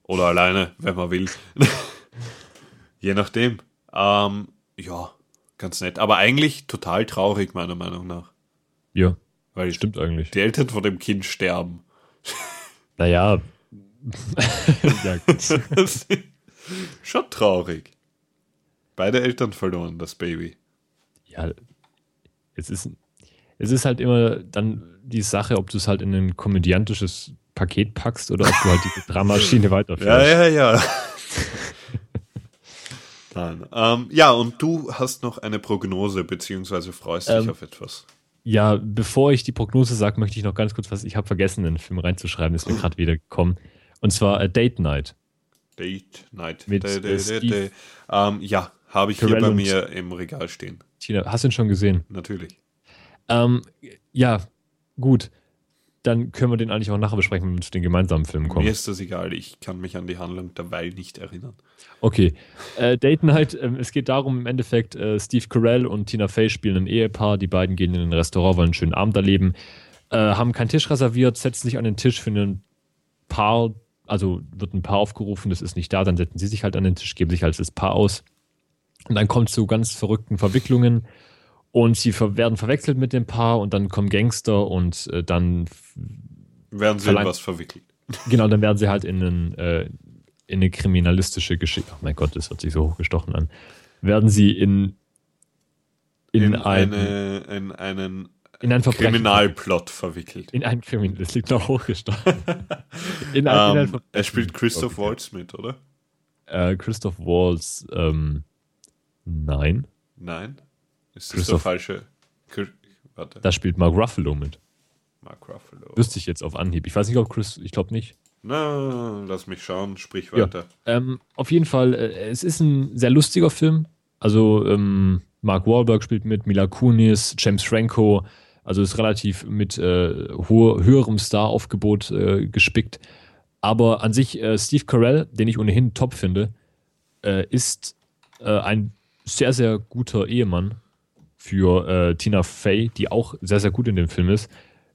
Oder alleine, wenn man will. Je nachdem. Ähm, ja, ganz nett. Aber eigentlich total traurig, meiner Meinung nach. Ja. Weil stimmt eigentlich. Die Eltern von dem Kind sterben. Naja. ja, Schon traurig. Beide Eltern verloren, das Baby. Ja, es ist, es ist halt immer dann die Sache, ob du es halt in ein komödiantisches Paket packst oder ob du halt die Dramaschine weiterführst. Ja, ja, ja. Nein. Ähm, ja, und du hast noch eine Prognose, beziehungsweise freust dich ähm, auf etwas. Ja, bevor ich die Prognose sage, möchte ich noch ganz kurz was, ich habe vergessen, in den Film reinzuschreiben, ist mir gerade wieder gekommen. Und zwar A Date Night. Date Night. Mit, de, de, de, ähm, ja, habe ich Carell hier bei mir im Regal stehen. Tina, hast du ihn schon gesehen? Natürlich. Ähm, ja, gut dann können wir den eigentlich auch nachher besprechen, wenn wir zu den gemeinsamen Filmen kommen. Mir ist das egal, ich kann mich an die Handlung dabei nicht erinnern. Okay. Äh, Date Night, äh, es geht darum, im Endeffekt, äh, Steve Carell und Tina Fey spielen ein Ehepaar. Die beiden gehen in ein Restaurant, wollen einen schönen Abend erleben, äh, haben keinen Tisch reserviert, setzen sich an den Tisch für ein Paar, also wird ein Paar aufgerufen, das ist nicht da, dann setzen sie sich halt an den Tisch, geben sich als das Paar aus. Und dann kommt es zu ganz verrückten Verwicklungen und sie werden verwechselt mit dem Paar und dann kommen Gangster und äh, dann werden sie in was verwickelt. Genau, dann werden sie halt in, einen, äh, in eine kriminalistische Geschichte. Oh mein Gott, das hört sich so hochgestochen an. Werden sie in in, in eine, in einen in einen Kriminalplot verwickelt. In einen Kriminal, das liegt noch hochgestochen. in ein, um, in er spielt Christoph Waltz mit, oder? Äh, Christoph Waltz, ähm, nein. Nein? Ist das der falsche? Warte. Da spielt Mark Ruffalo mit. Mark Ruffalo. Wüsste ich jetzt auf Anhieb. Ich weiß nicht, ob Chris, ich glaube nicht. Na, lass mich schauen, sprich weiter. Ja, ähm, auf jeden Fall, äh, es ist ein sehr lustiger Film. Also, ähm, Mark Wahlberg spielt mit, Mila Kunis, James Franco. Also ist relativ mit äh, hohe, höherem Star-Aufgebot äh, gespickt. Aber an sich, äh, Steve Carell, den ich ohnehin top finde, äh, ist äh, ein sehr, sehr guter Ehemann für äh, Tina Fey, die auch sehr, sehr gut in dem Film ist.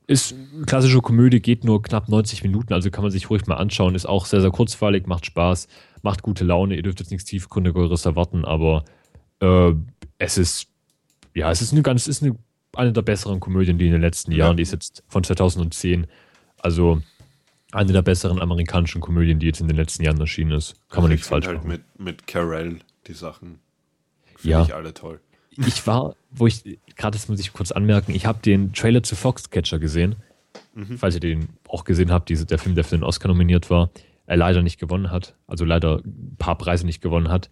Ist klassische Komödie, geht nur knapp 90 Minuten, also kann man sich ruhig mal anschauen. Ist auch sehr, sehr kurzweilig, macht Spaß, macht gute Laune. Ihr dürft jetzt nichts Tiefgründigeres erwarten, aber es ist, ja, es ist eine ganz, ist eine, eine der besseren Komödien, die in den letzten Jahren, die ist jetzt von 2010, also eine der besseren amerikanischen Komödien, die jetzt in den letzten Jahren erschienen ist. Kann man nichts falsch halt machen. Mit, mit Carell die Sachen finde ja. ich alle toll ich war, wo ich, gerade das muss ich kurz anmerken, ich habe den Trailer zu Foxcatcher gesehen. Mhm. Falls ihr den auch gesehen habt, diese, der Film, der für den Oscar nominiert war, er leider nicht gewonnen hat, also leider ein paar Preise nicht gewonnen hat.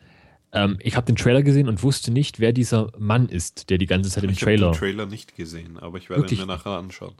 Ähm, ich habe den Trailer gesehen und wusste nicht, wer dieser Mann ist, der die ganze Zeit im ich Trailer. Ich habe den Trailer nicht gesehen, aber ich werde ihn mir nachher anschauen.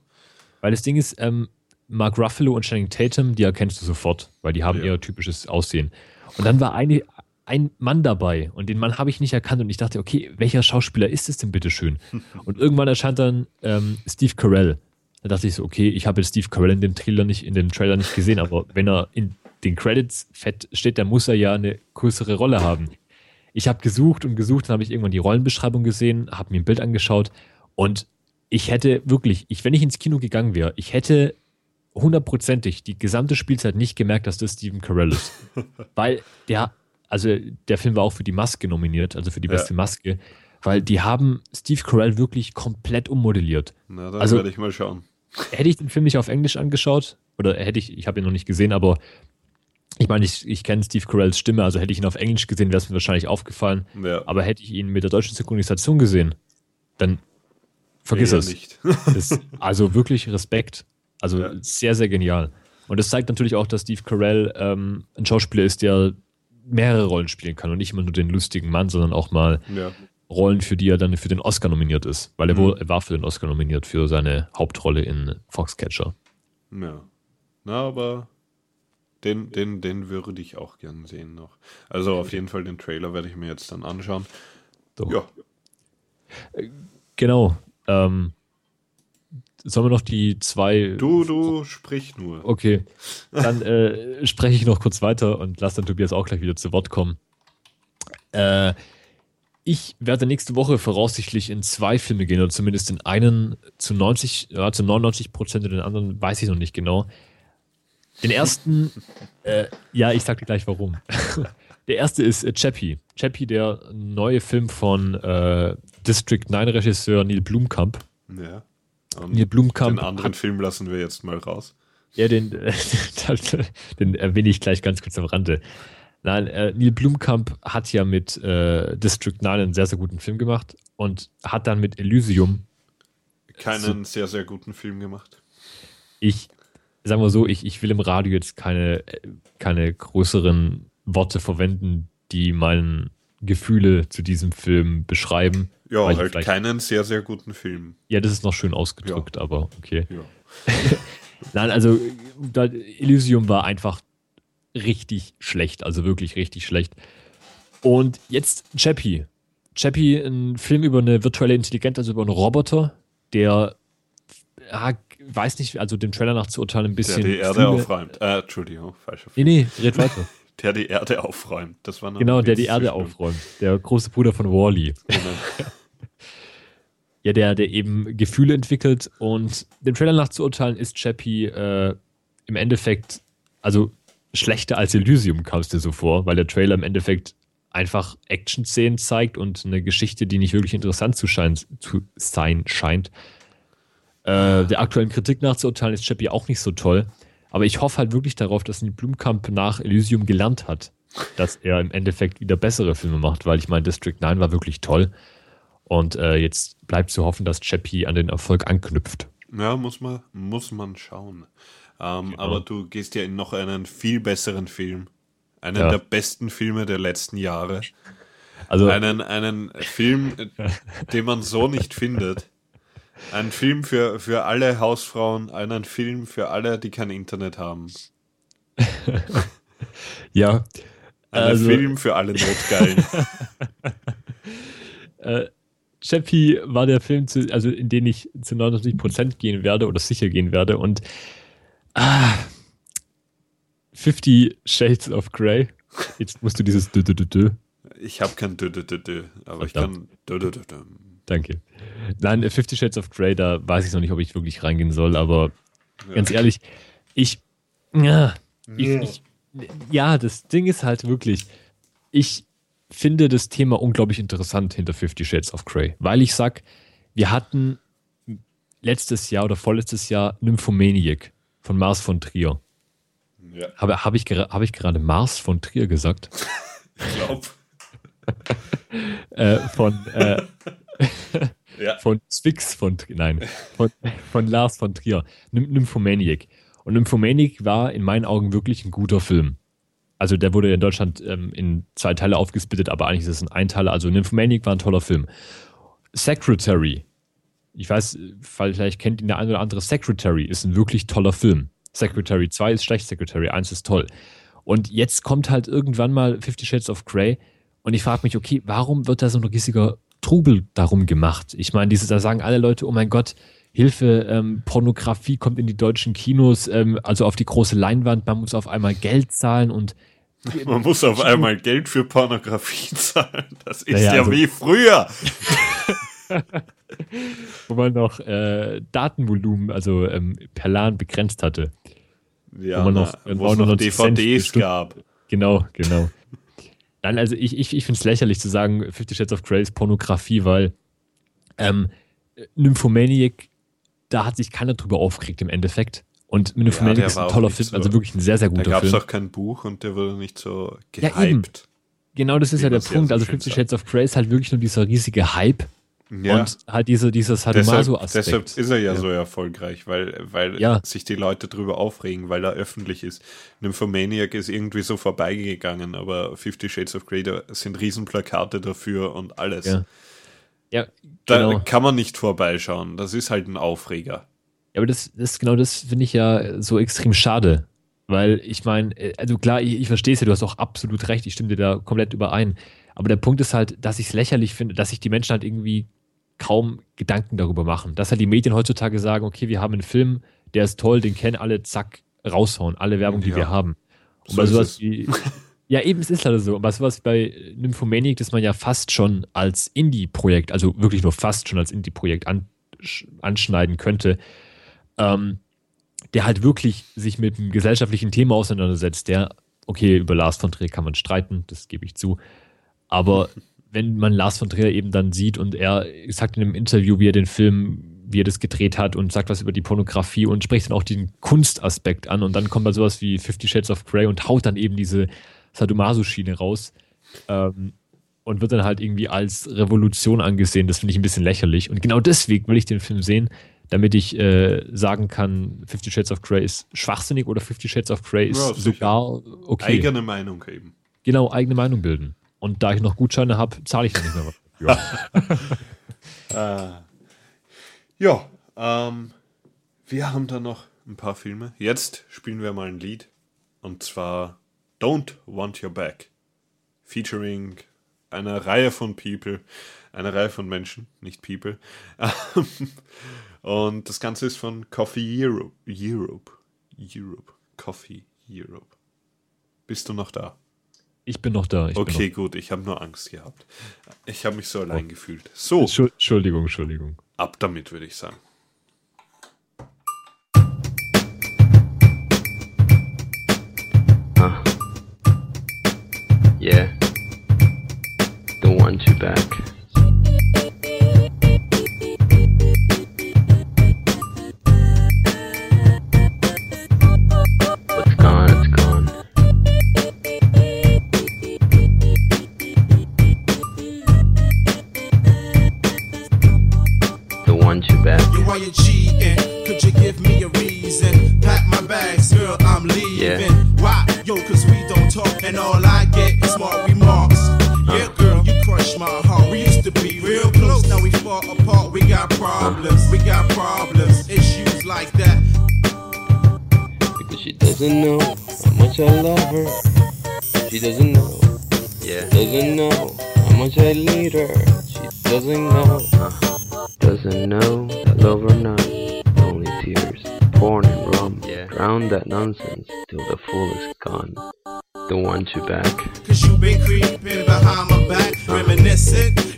Weil das Ding ist, ähm, Mark Ruffalo und Channing Tatum, die erkennst du sofort, weil die haben ja. eher typisches Aussehen. Und dann war eine, ein Mann dabei und den Mann habe ich nicht erkannt und ich dachte, okay, welcher Schauspieler ist es denn bitte schön? Und irgendwann erscheint dann ähm, Steve Carell. Da dachte ich so, okay, ich habe jetzt Steve Carell in dem Trailer nicht, in dem Trailer nicht gesehen, aber wenn er in den Credits fett steht, dann muss er ja eine größere Rolle haben. Ich habe gesucht und gesucht, dann habe ich irgendwann die Rollenbeschreibung gesehen, habe mir ein Bild angeschaut und ich hätte wirklich, ich, wenn ich ins Kino gegangen wäre, ich hätte hundertprozentig die gesamte Spielzeit nicht gemerkt, dass das Steven Carell ist. weil der, also der Film war auch für die Maske nominiert, also für die beste ja. Maske, weil die haben Steve Carell wirklich komplett ummodelliert. Na, dann also, werde ich mal schauen. Hätte ich den Film nicht auf Englisch angeschaut, oder hätte ich, ich habe ihn noch nicht gesehen, aber ich meine, ich, ich kenne Steve Carells Stimme, also hätte ich ihn auf Englisch gesehen, wäre es mir wahrscheinlich aufgefallen. Ja. Aber hätte ich ihn mit der deutschen Synchronisation gesehen, dann vergiss es. Nicht. das, also wirklich Respekt. Also ja. sehr, sehr genial. Und das zeigt natürlich auch, dass Steve Carell ähm, ein Schauspieler ist, der mehrere Rollen spielen kann und nicht immer nur den lustigen Mann, sondern auch mal ja. Rollen, für die er dann für den Oscar nominiert ist. Weil er, mhm. wohl, er war für den Oscar nominiert für seine Hauptrolle in Foxcatcher. Ja. Na, aber den, den, den würde ich auch gern sehen noch. Also auf jeden Fall den Trailer werde ich mir jetzt dann anschauen. So. Ja. Genau. Ähm, Sollen wir noch die zwei. Du, du, sprich nur. Okay. Dann äh, spreche ich noch kurz weiter und lass dann Tobias auch gleich wieder zu Wort kommen. Äh, ich werde nächste Woche voraussichtlich in zwei Filme gehen, oder zumindest in einen zu 90, ja, zu 99 Prozent und den anderen weiß ich noch nicht genau. Den ersten, äh, ja, ich sag dir gleich warum. Der erste ist äh, Chappie. Chappie, der neue Film von äh, District 9 Regisseur Neil Blumkamp. Ja. Und Neil Blumkamp. Den anderen hat, Film lassen wir jetzt mal raus. Ja, den, den erwähne ich gleich ganz kurz am Rande. Nein, äh, Neil Blumkamp hat ja mit äh, District 9 einen sehr, sehr guten Film gemacht und hat dann mit Elysium keinen so, sehr, sehr guten Film gemacht. Ich, sagen wir so, ich, ich will im Radio jetzt keine, keine größeren Worte verwenden, die meine Gefühle zu diesem Film beschreiben. Ja, halt keinen sehr, sehr guten Film. Ja, das ist noch schön ausgedrückt, ja. aber okay. Ja. Nein, also Elysium war einfach richtig schlecht, also wirklich richtig schlecht. Und jetzt Chappie. Chappie, ein Film über eine virtuelle Intelligenz, also über einen Roboter, der ja, weiß nicht, also dem Trailer nach zu urteilen, ein bisschen. Der die Erde aufräumt. Äh, Entschuldigung, falscher Film. Nee, nee, red weiter. der die Erde aufräumt. Das war genau, der die Erde aufräumt. Der große Bruder von Wally. Genau. ja, der, der eben Gefühle entwickelt und dem Trailer nach zu urteilen ist Chappie äh, im Endeffekt, also schlechter als Elysium kam es dir so vor, weil der Trailer im Endeffekt einfach Action-Szenen zeigt und eine Geschichte, die nicht wirklich interessant zu, schein, zu sein scheint. Äh, der aktuellen Kritik nachzuurteilen ist Chappie auch nicht so toll. Aber ich hoffe halt wirklich darauf, dass Neil Blumkamp nach Elysium gelernt hat, dass er im Endeffekt wieder bessere Filme macht, weil ich meine, District 9 war wirklich toll. Und äh, jetzt bleibt zu hoffen, dass Chappie an den Erfolg anknüpft. Ja, muss man, muss man schauen. Ähm, genau. Aber du gehst ja in noch einen viel besseren Film. Einen ja. der besten Filme der letzten Jahre. Also, einen, einen Film, den man so nicht findet. Ein Film für, für alle Hausfrauen, einen Film für alle, die kein Internet haben. ja. Ein also, Film für alle Notgeilen. äh, Chappie war der Film, zu, also in den ich zu 99% gehen werde oder sicher gehen werde. Und ah, 50 Shades of Grey. Jetzt musst du dieses Dö, Dö, Dö. Ich habe kein Dö, aber Verdammt. ich kann Dö. Danke. Nein, Fifty Shades of Grey, da weiß ich noch nicht, ob ich wirklich reingehen soll, aber ja. ganz ehrlich, ich, ja, ich, ich, ja, das Ding ist halt wirklich, ich finde das Thema unglaublich interessant hinter Fifty Shades of Grey, weil ich sag, wir hatten letztes Jahr oder vorletztes Jahr Nymphomaniac von Mars von Trier. Ja. Habe, habe, ich, habe ich gerade Mars von Trier gesagt? Ich glaube. äh, von, äh, ja. von Sphinx von nein, von, von Lars von Trier, Nymphomaniac. Und Nymphomaniac war in meinen Augen wirklich ein guter Film. Also der wurde in Deutschland ähm, in zwei Teile aufgesplittet, aber eigentlich ist es ein Einteiler. Also Nymphomaniac war ein toller Film. Secretary. Ich weiß, vielleicht kennt ihn der eine oder andere. Secretary ist ein wirklich toller Film. Secretary 2 ist schlecht, Secretary 1 ist toll. Und jetzt kommt halt irgendwann mal Fifty Shades of Grey und ich frage mich, okay, warum wird da so ein riesiger Trubel darum gemacht? Ich meine, diese, da sagen alle Leute, oh mein Gott, Hilfe, ähm, Pornografie kommt in die deutschen Kinos, ähm, also auf die große Leinwand, man muss auf einmal Geld zahlen und Man muss auf einmal Geld für Pornografie zahlen. Das ist Naja, ja also- wie früher. wo man noch äh, Datenvolumen, also ähm, per LAN begrenzt hatte. Ja, Wo man noch- na, wo wo noch noch DVDs gab. Genau, genau. Nein, also ich, ich, ich finde es lächerlich zu sagen, Fifty Shades of Grey ist Pornografie, weil ähm, Nymphomaniac, da hat sich keiner drüber aufgeregt im Endeffekt. Und Nymphomaniac der ist ein toller Film, so- also wirklich ein sehr, sehr Da guter gab es Film. auch kein Buch und der wurde nicht so Ja, gehypt. eben. Genau das ist ja der ja Punkt. so Also Fifty. Shades of Grey ist halt wirklich nur dieser riesige Hype Ja. und halt diese, dieser Deshalb, Sadomaso-Aspekt. deshalb ist er ja, so erfolgreich, weil, weil Ja. sich die Leute drüber aufregen, weil er öffentlich ist. Nymphomaniac ist irgendwie so vorbeigegangen, aber Fifty Shades of Grey, da sind Riesenplakate dafür und alles. Ja. Ja, Da genau. kann man nicht vorbeischauen. Das ist halt ein Aufreger. Ja, aber das, das genau das finde ich ja so extrem schade. Weil ich meine, äh, also klar, ich, ich verstehe es ja, du hast auch absolut recht, ich stimme dir da komplett überein. Aber der Punkt ist halt, dass ich es lächerlich finde, dass sich die Menschen halt irgendwie kaum Gedanken darüber machen. Dass halt die Medien heutzutage sagen, okay, wir haben einen Film, der ist toll, den kennen alle, zack, raushauen, alle Werbung, die Ja. wir haben. Und So bei sowas wie. Ja, eben, es ist leider so. Aber sowas bei Nymphomaniac, das man ja fast schon als Indie-Projekt, also wirklich nur fast schon als Indie-Projekt ansch anschneiden könnte, ähm, der halt wirklich sich mit einem gesellschaftlichen Thema auseinandersetzt, der, okay, über Lars von Trier kann man streiten, das gebe ich zu, aber wenn man Lars von Trier eben dann sieht und er sagt in einem Interview, wie er den Film, wie er das gedreht hat und sagt was über die Pornografie und spricht dann auch den Kunstaspekt an und dann kommt da sowas wie Fifty Shades of Grey und haut dann eben diese Sadomaso-Schiene raus ähm, und wird dann halt irgendwie als Revolution angesehen. Das finde ich ein bisschen lächerlich und genau deswegen will ich den Film sehen, damit ich äh, sagen kann, Fifty Shades of Grey ist schwachsinnig oder Fifty Shades of Grey ist Ja, sogar okay. Eigene Meinung eben. Genau, eigene Meinung bilden. Und da ich noch Gutscheine habe, zahle ich dann nicht mehr was. Ja. Ja, ähm, wir haben da noch ein paar Filme. Jetzt spielen wir mal ein Lied. Und zwar Don't Want Your Back. Featuring einer Reihe von People, einer Reihe von Menschen, nicht People. Und das Ganze ist von Coffee Europe. Europe. Europe. Coffee Europe. Bist du noch da? Ich bin noch da. Ich bin Okay, gut, ich habe nur Angst gehabt. Ich habe mich so allein Oh. gefühlt. So, noch. Entschuld- Entschuldigung, Entschuldigung. ab damit, würde ich sagen. Huh. Yeah. Don't want you back. Doesn't know how much I love her. She doesn't know. Yeah. Doesn't know how much I need her. She doesn't know. Doesn't know that love or not. Only tears. Porn and rum. Yeah. Drown that nonsense till the fool is gone. Don't want you back. Cause you been creeping behind my back, uh-huh. reminiscing.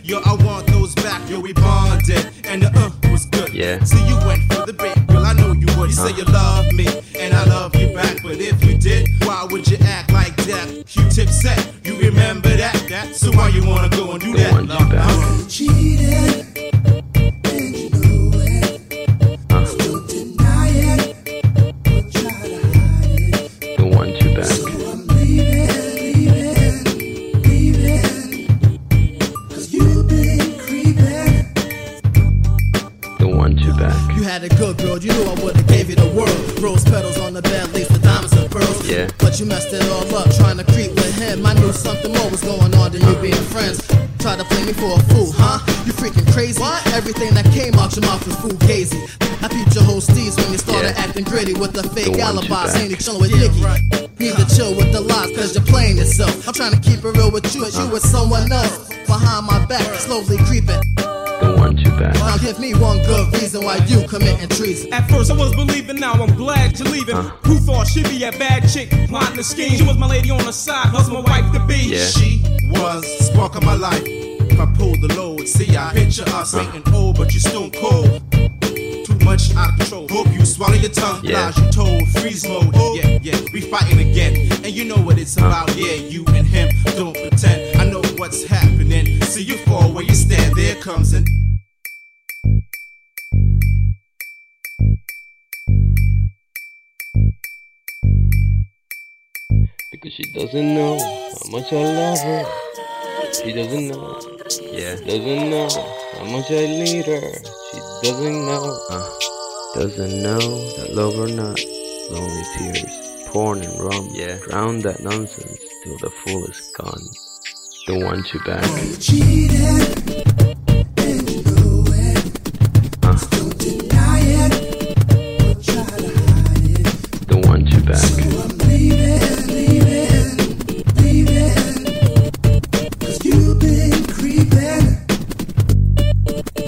Had it good, girl. You knew I would've gave you the world. Rose petals on the bed, leaves with diamonds and pearls. Yeah. But you messed it all up, trying to creep with him. I knew something more was going on than you being friends. Try to play me for a fool, huh? You freaking crazy. What? Everything that came out your mouth was fugazi. I peeped your whole steez when you started Yeah. acting gritty with a fake Don't want you alibi. back. Saying you chillin' with Nicky. Need to chill with the lies, cause you're playing yourself. I'm trying to keep it real with you, as you uh-huh. with someone else. Behind my back, slowly creeping. Don't want you back. Now give me one good reason why you committing treason. At first I was believing, now I'm glad you're leaving. Who thought she'd be a bad chick, plotting a scheme? She was my lady on the side, was my wife to be. Yeah. She was the spark of my life. If I pull the load, see, I picture us getting old, but you stone cold. Too much out of control. Hope you swallow your tongue. Yeah. Lies you told, freeze mode. Oh. Yeah, yeah, we fighting again. And you know what it's about. Yeah, you and him. Don't pretend. I know what's happening. See you fall where you stand. There comes an Because she doesn't know how much I love her. She doesn't know. Yeah. Doesn't know how much I need her. She doesn't know. Uh, doesn't know that love or not. Lonely tears, porn and rum. Yeah. Drown that nonsense till the fool is gone. Don't want you back. Don't want you back.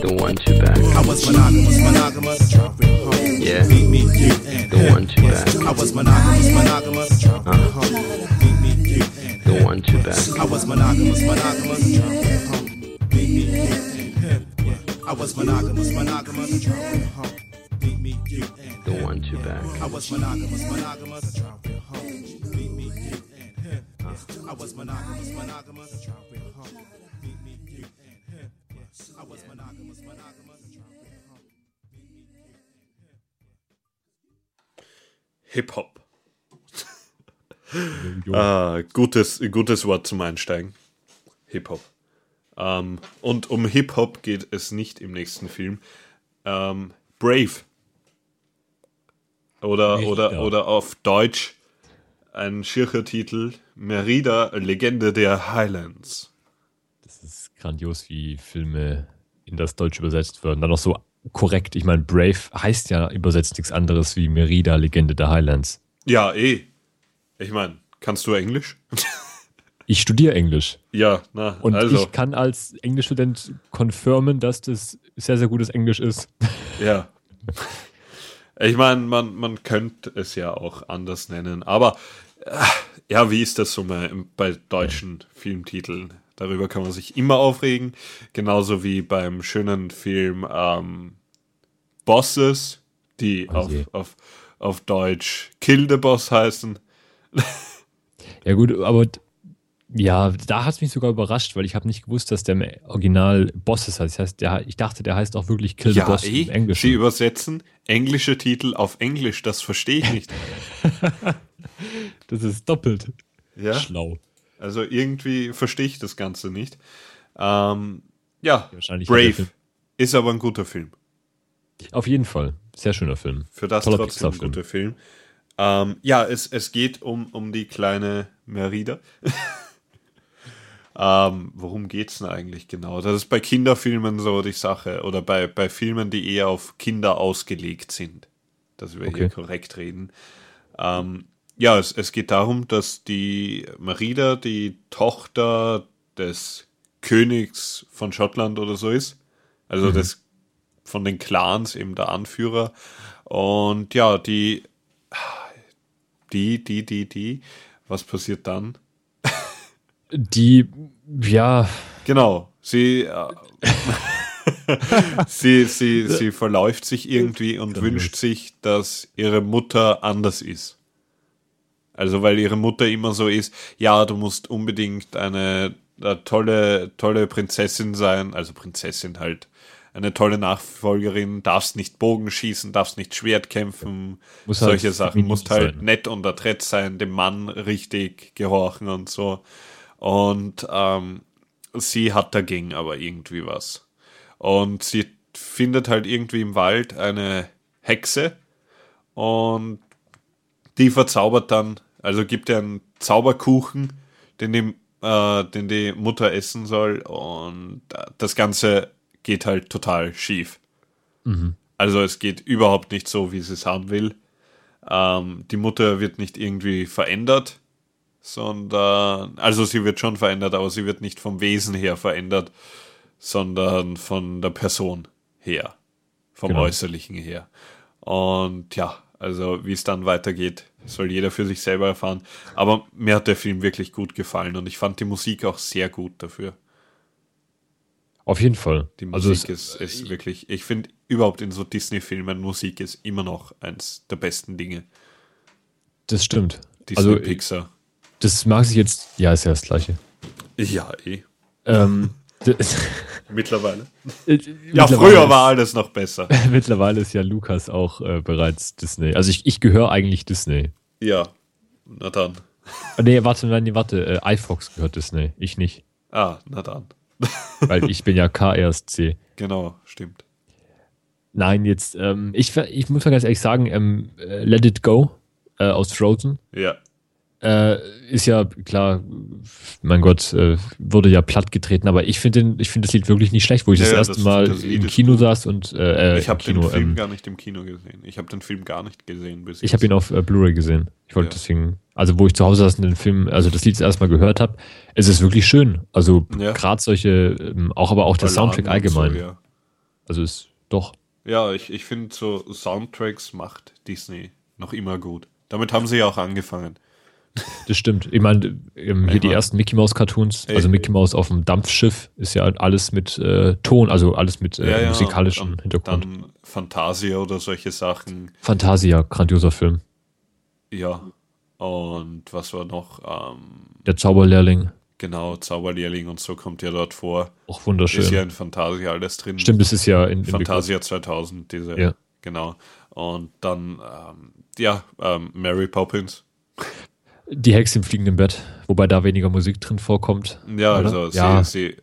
Don't want you back. I was monogamous, monogamous. Yeah. Me, me, you, and Don't want you back. I was monogamous, monogamous. Me, you back. I was monogamous, monogamous. Me, me, you, and him. I was monogamous, monogamous. Me, me, you, and Don't want you back. I was monogamous, monogamous. Me, me, you, and him. I was monogamous, monogamous. Me, me, you, and him. I was monogamous, monogamous. Hip-Hop. Ah, gutes, gutes Wort zum Einsteigen. Hip-Hop. Ähm, und um Hip-Hop geht es nicht im nächsten Film. Ähm, Brave. Oder, Merida. oder, oder auf Deutsch ein schircher Titel. Merida, Legende der Highlands. Das ist grandios, wie Filme in das Deutsch übersetzt werden. Dann noch so korrekt. Ich meine, Brave heißt ja übersetzt nichts anderes wie Merida, Legende der Highlands. Ja, eh. Ich meine, kannst du Englisch? Ich studiere Englisch. ja, na, Und also. ich kann als Englischstudent confirmen, dass das sehr, sehr gutes Englisch ist. Ja. Ich meine, man, man könnte es ja auch anders nennen, aber äh, ja, wie ist das so mal bei deutschen Filmtiteln? Darüber kann man sich immer aufregen, genauso wie beim schönen Film ähm, Bosses, die Oh auf, auf, auf Deutsch Kill the Boss heißen. Ja gut, aber ja, da hat es mich sogar überrascht, weil ich habe nicht gewusst, dass der im Original Bosses heißt. Das heißt, der, ich dachte, der heißt auch wirklich Kill the Ja, Boss eh, im Englischen. sie übersetzen englische Titel auf Englisch, das verstehe ich nicht. Das ist doppelt Ja? schlau. Also irgendwie verstehe ich das Ganze nicht. Ähm, ja, Wahrscheinlich Brave ist aber ein guter Film. Auf jeden Fall. Sehr schöner Film. Für das Toller trotzdem ein guter Film. Ähm, ja, es, es geht um, um die kleine Merida. ähm, worum geht's denn eigentlich genau? Das ist bei Kinderfilmen so die Sache. Oder bei, bei Filmen, die eher auf Kinder ausgelegt sind. Dass wir hier Okay. korrekt reden. Ähm, ja, es, es geht darum, dass die Merida die Tochter des Königs von Schottland oder so ist. Also des von den Clans eben der Anführer. Und ja, die, die, die, die, die, was passiert dann? Die, ja, Genau, sie, äh, sie, sie, sie verläuft sich irgendwie und wünscht sich, dass ihre Mutter anders ist. Also, weil ihre Mutter immer so ist, ja, du musst unbedingt eine, eine tolle, tolle Prinzessin sein, also Prinzessin halt, eine tolle Nachfolgerin, darfst nicht Bogen schießen, darfst nicht Schwert kämpfen, Muss halt solche Sachen, feminin musst halt sein. nett und adrett sein, dem Mann richtig gehorchen und so. Und ähm, sie hat dagegen aber irgendwie was. Und sie findet halt irgendwie im Wald eine Hexe und die verzaubert dann, also gibt ihr einen Zauberkuchen, den die, äh, den die Mutter essen soll und äh, das Ganze geht halt total schief. Also es geht überhaupt nicht so, wie sie es haben will. Ähm, die Mutter wird nicht irgendwie verändert, sondern, also sie wird schon verändert, aber sie wird nicht vom Wesen her verändert, sondern von der Person her, vom Genau. Äußerlichen her. Und ja, also wie es dann weitergeht, soll jeder für sich selber erfahren. Aber mir hat der Film wirklich gut gefallen und ich fand die Musik auch sehr gut dafür. Auf jeden Fall. Die also Musik es, ist, ist wirklich, ich finde überhaupt in so Disney-Filmen, Musik ist immer noch eins der besten Dinge. das stimmt. Disney also Pixar. das mag sich jetzt, ja, ist ja das gleiche. Ja, eh. Ähm, Mittlerweile. ja, Ja, früher war alles noch besser. Mittlerweile ist ja Lukas auch äh, bereits Disney. Also ich, ich gehöre eigentlich Disney. Ja, na dann. Ah, Nee, warte, nein, nee, warte. Äh, iFox gehört Disney. Ich nicht. Ah, na dann. Weil ich bin ja KRSC. Genau, stimmt. Nein, jetzt, ähm, ich, ich muss mal ganz ehrlich sagen, ähm, äh, Let It Go äh, aus Frozen Ja. Äh, ist ja klar, mein Gott, äh, wurde ja platt getreten, aber ich finde finde das Lied wirklich nicht schlecht, wo ich Ja, das ja, erste das- Mal das im Kino saß und äh, äh, Ich habe den Film ähm, gar nicht im Kino gesehen. Ich habe den Film gar nicht gesehen bis Ich habe ihn auf äh, Blu-ray gesehen. Ich wollte Ja. deswegen, also wo ich zu Hause saß und den Film, also das Lied erstmal gehört habe, es ist wirklich schön. Also Ja. gerade solche, ähm, auch aber auch der Soundtrack allgemein. So, ja. Also ist doch. ja, ich, ich finde so Soundtracks macht Disney noch immer gut. Damit haben sie ja auch angefangen. Das stimmt. Ich meine, ähm, hier die ersten Mickey Mouse Cartoons, also Ey. Mickey Mouse auf dem Dampfschiff, ist ja alles mit äh, Ton, also alles mit äh, musikalischem und dann, Hintergrund. Dann Fantasia oder solche Sachen. Fantasia, grandioser Film. Ja. Und was war noch? Ähm, Der Zauberlehrling, genau, Zauberlehrling und so kommt ja dort vor. auch wunderschön. Ist ja in Fantasia alles drin. Stimmt, das ist ja in, in Fantasia 2000, diese. Ja. Genau. Und dann, ähm, ja, ähm, Mary Poppins. Die Hexe im fliegenden Bett, wobei da weniger Musik drin vorkommt. Ja, oder? also ja, Sie, sie,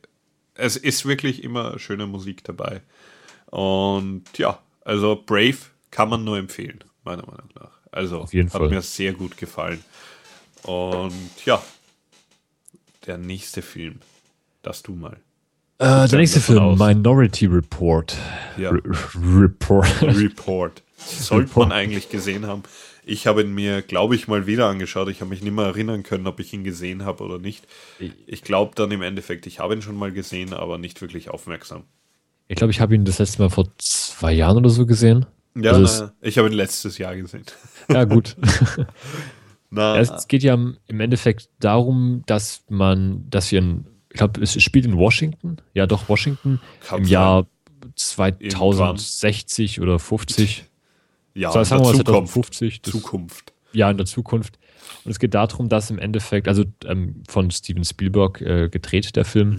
es ist wirklich immer schöne Musik dabei. Und ja, also Brave kann man nur empfehlen, meiner Meinung nach. Also Auf jeden hat Fall. mir sehr gut gefallen. Und ja, der nächste Film, das du mal. äh, der nächste Film, aus. Minority Report. Ja. Re Report. Report. Sollte man eigentlich gesehen haben. Ich habe ihn mir, glaube ich, mal wieder angeschaut. Ich habe mich nicht mehr erinnern können, ob ich ihn gesehen habe oder nicht. Ich glaube dann im Endeffekt, ich habe ihn schon mal gesehen, aber nicht wirklich aufmerksam. Ich glaube, ich habe ihn das letzte Mal vor zwei Jahren oder so gesehen. Ja, Also na, ich habe ihn letztes Jahr gesehen. Ja, gut. Na, es geht ja im Endeffekt darum, dass man, dass wir in, ich glaube, es spielt in Washington, ja doch Washington, Kann im sein. Jahr 2060 oder 50. ja, So, in sagen der Zukunft. 2050. Das, Zukunft. Ja, in der Zukunft. Und es geht darum, dass im Endeffekt, also ähm, von Steven Spielberg äh, gedreht, der Film,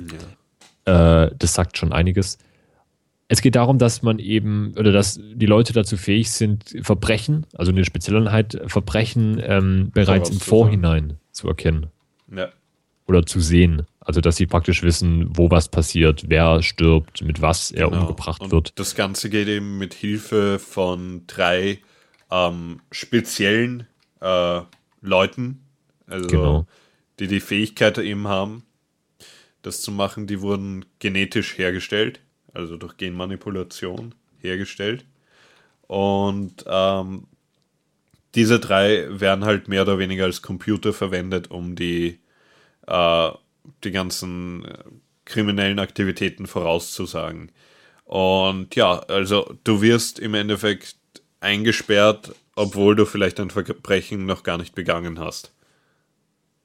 äh, das sagt schon einiges. Es geht darum, dass man eben, oder dass die Leute dazu fähig sind, Verbrechen, also eine Spezialeinheit, Verbrechen ähm, bereits im. Vorhinein zu erkennen Ja. oder zu sehen. Also, dass sie praktisch wissen, wo was passiert, wer stirbt, mit was er Genau. umgebracht Und wird. Das Ganze geht eben mit Hilfe von drei ähm, speziellen äh, Leuten, also Genau. die die Fähigkeit eben haben, das zu machen. Die wurden genetisch hergestellt, also durch Genmanipulation hergestellt. Und ähm, diese drei werden halt mehr oder weniger als Computer verwendet, um die, äh, die ganzen äh, kriminellen Aktivitäten vorauszusagen. Und ja, also du wirst im Endeffekt eingesperrt, obwohl du vielleicht ein Verbrechen noch gar nicht begangen hast.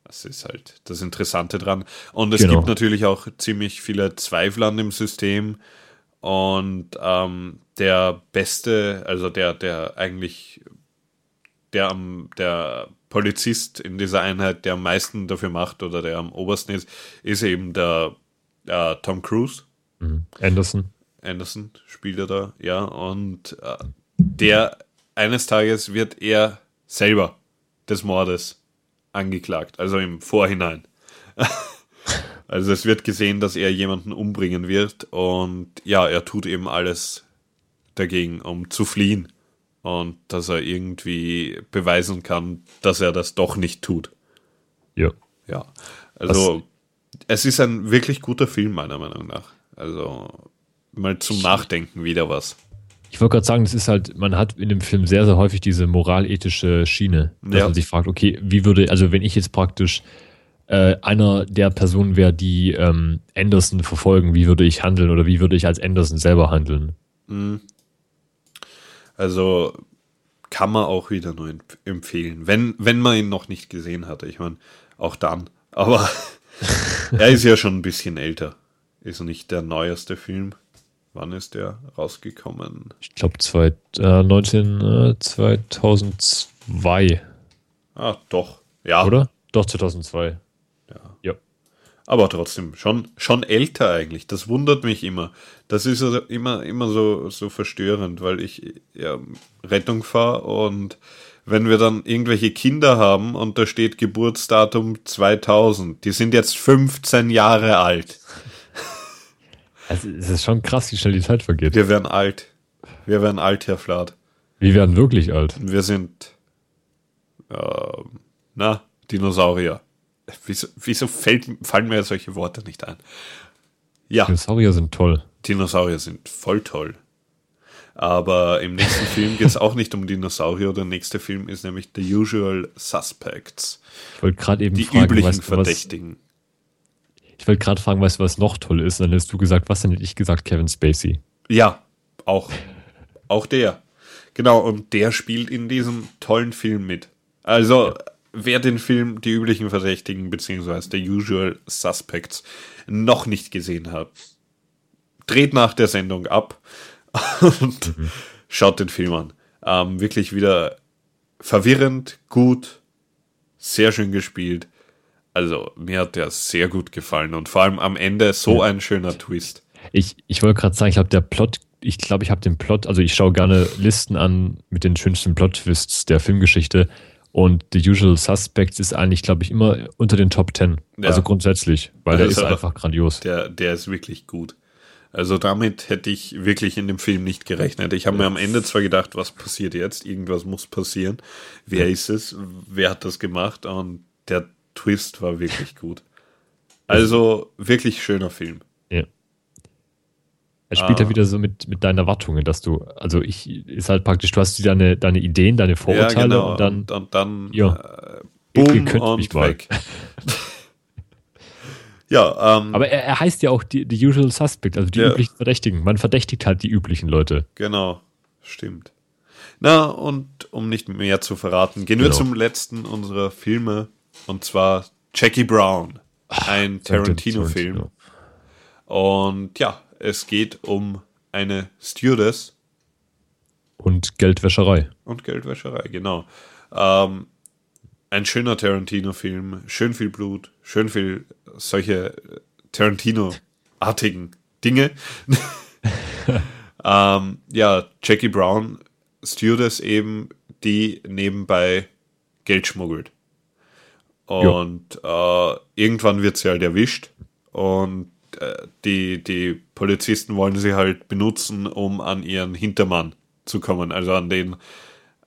Das ist halt das Interessante dran. Und es Genau. gibt natürlich auch ziemlich viele Zweifel an dem System. Und ähm, der beste, also der, der eigentlich, der am, der Polizist in dieser Einheit, der am meisten dafür macht oder der am obersten ist, ist eben der äh, Tom Cruise. Mhm. Anderson. Anderson spielt er da, ja. Und äh, der eines Tages wird er selber des Mordes angeklagt, also im Vorhinein. also es wird gesehen, dass er jemanden umbringen wird und ja, er tut eben alles dagegen, um zu fliehen und dass er irgendwie beweisen kann, dass er das doch nicht tut. Ja. Ja, also es ist ein wirklich guter Film meiner Meinung nach. Also mal zum Nachdenken wieder was. Ich wollte gerade sagen, das ist halt, man hat in dem Film sehr, sehr häufig diese moralethische Schiene, dass Ja. man sich fragt, okay, wie würde, also wenn ich jetzt praktisch äh, einer der Personen wäre, die ähm, Anderson verfolgen, wie würde ich handeln oder wie würde ich als Anderson selber handeln? Also kann man auch wieder nur emp- empfehlen, wenn, wenn man ihn noch nicht gesehen hatte. Ich meine, auch dann. Aber er ist ja schon ein bisschen älter. Ist nicht der neueste Film. Wann ist der rausgekommen? Ich glaube, äh, 19, äh, 2002, Ah, doch. Ja, oder? Doch, 2002. Aber trotzdem, schon, schon älter eigentlich. Das wundert mich immer. Das ist also immer, immer so, so verstörend, weil ich ja, Rettung fahre und wenn wir dann irgendwelche Kinder haben und da steht Geburtsdatum 2000, die sind jetzt 15 Jahre alt. Also, es ist schon krass, wie schnell die Zeit vergeht. Wir werden alt. Wir werden alt, Herr Flath. Wir werden wirklich alt. Wir sind, ähm, na, Dinosaurier. Wieso, wieso fällt, fallen mir solche Worte nicht ein? Ja. Dinosaurier sind toll. Dinosaurier sind voll toll. Aber im nächsten Film geht es auch nicht um Dinosaurier. Der nächste Film ist nämlich The Usual Suspects. Ich wollte gerade eben Die fragen, üblichen weißt du, was, Verdächtigen. ich wollte gerade fragen, weißt du, was noch toll ist? Und dann hast du gesagt, was denn hätte ich gesagt, Kevin Spacey. Ja, auch. Auch der. Genau, und der spielt in diesem tollen Film mit. Also, wer den Film Die üblichen Verdächtigen beziehungsweise The Usual Suspects noch nicht gesehen hat, dreht nach der Sendung ab und schaut den Film an. Ähm, wirklich wieder verwirrend, gut, sehr schön gespielt. Also, mir hat der sehr gut gefallen und vor allem am Ende so ein schöner Twist. Ich, ich wollte gerade sagen, ich glaube, der Plot, ich glaube, ich habe den Plot, also ich schaue gerne Listen an mit den schönsten Plot-Twists der Filmgeschichte. Und The Usual Suspects ist eigentlich, glaube ich, immer unter den Top 10. Ja. Also grundsätzlich, weil der Also, ist einfach grandios. Der, der ist wirklich gut. Also damit hätte ich wirklich in dem Film nicht gerechnet. Ich habe mir am Ende zwar gedacht, was passiert jetzt? Irgendwas muss passieren. Wer ist es? Wer hat das gemacht? Und der Twist war wirklich gut. Also wirklich schöner Film. Ja. Er spielt Ah. ja wieder so mit, mit deinen Erwartungen, dass du, also ich, ist halt praktisch, du hast deine, deine Ideen, deine Vorurteile und dann, und, und dann Ja. äh, boom könnt und mich weg. ja, ähm, aber er, er heißt ja auch die, the Usual Suspect, also die Ja. üblichen Verdächtigen. Man verdächtigt halt die üblichen Leute. Genau, stimmt. Na, und um nicht mehr zu verraten, gehen wir Genau. zum letzten unserer Filme, und zwar Jackie Brown, ein Tarantino-Film. Und ja, es geht um eine Stewardess Und Geldwäscherei. und Geldwäscherei, genau. Ähm, ein schöner Tarantino-Film, schön viel Blut, schön viel solche Tarantino-artigen Dinge. ähm, ja, Jackie Brown, Stewardess eben, die nebenbei Geld schmuggelt. Und äh, irgendwann wird sie halt erwischt und äh, die, die Polizisten wollen sie halt benutzen, um an ihren Hintermann zu kommen. Also an den,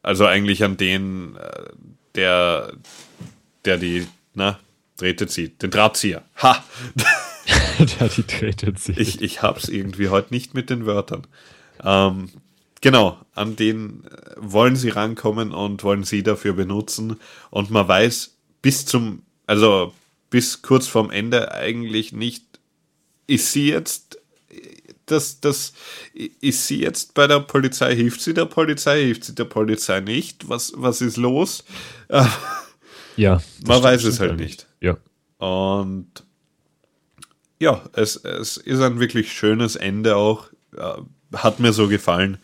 also eigentlich an den, äh, der, der die, na, Drähte zieht, den Drahtzieher. Ha! Der die Träte zieht. Ich, ich hab's irgendwie heute nicht mit den Wörtern. Ähm, genau, an den äh, wollen sie rankommen und wollen sie dafür benutzen. Und man weiß bis zum, also bis kurz vorm Ende eigentlich nicht, ist sie jetzt, das, das, ist sie jetzt bei der Polizei, hilft sie der Polizei, hilft sie der Polizei nicht? Was, was ist los? Ja. man weiß es halt ja nicht. Ja. Und ja, es, es ist ein wirklich schönes Ende auch. Äh, Hat mir so gefallen.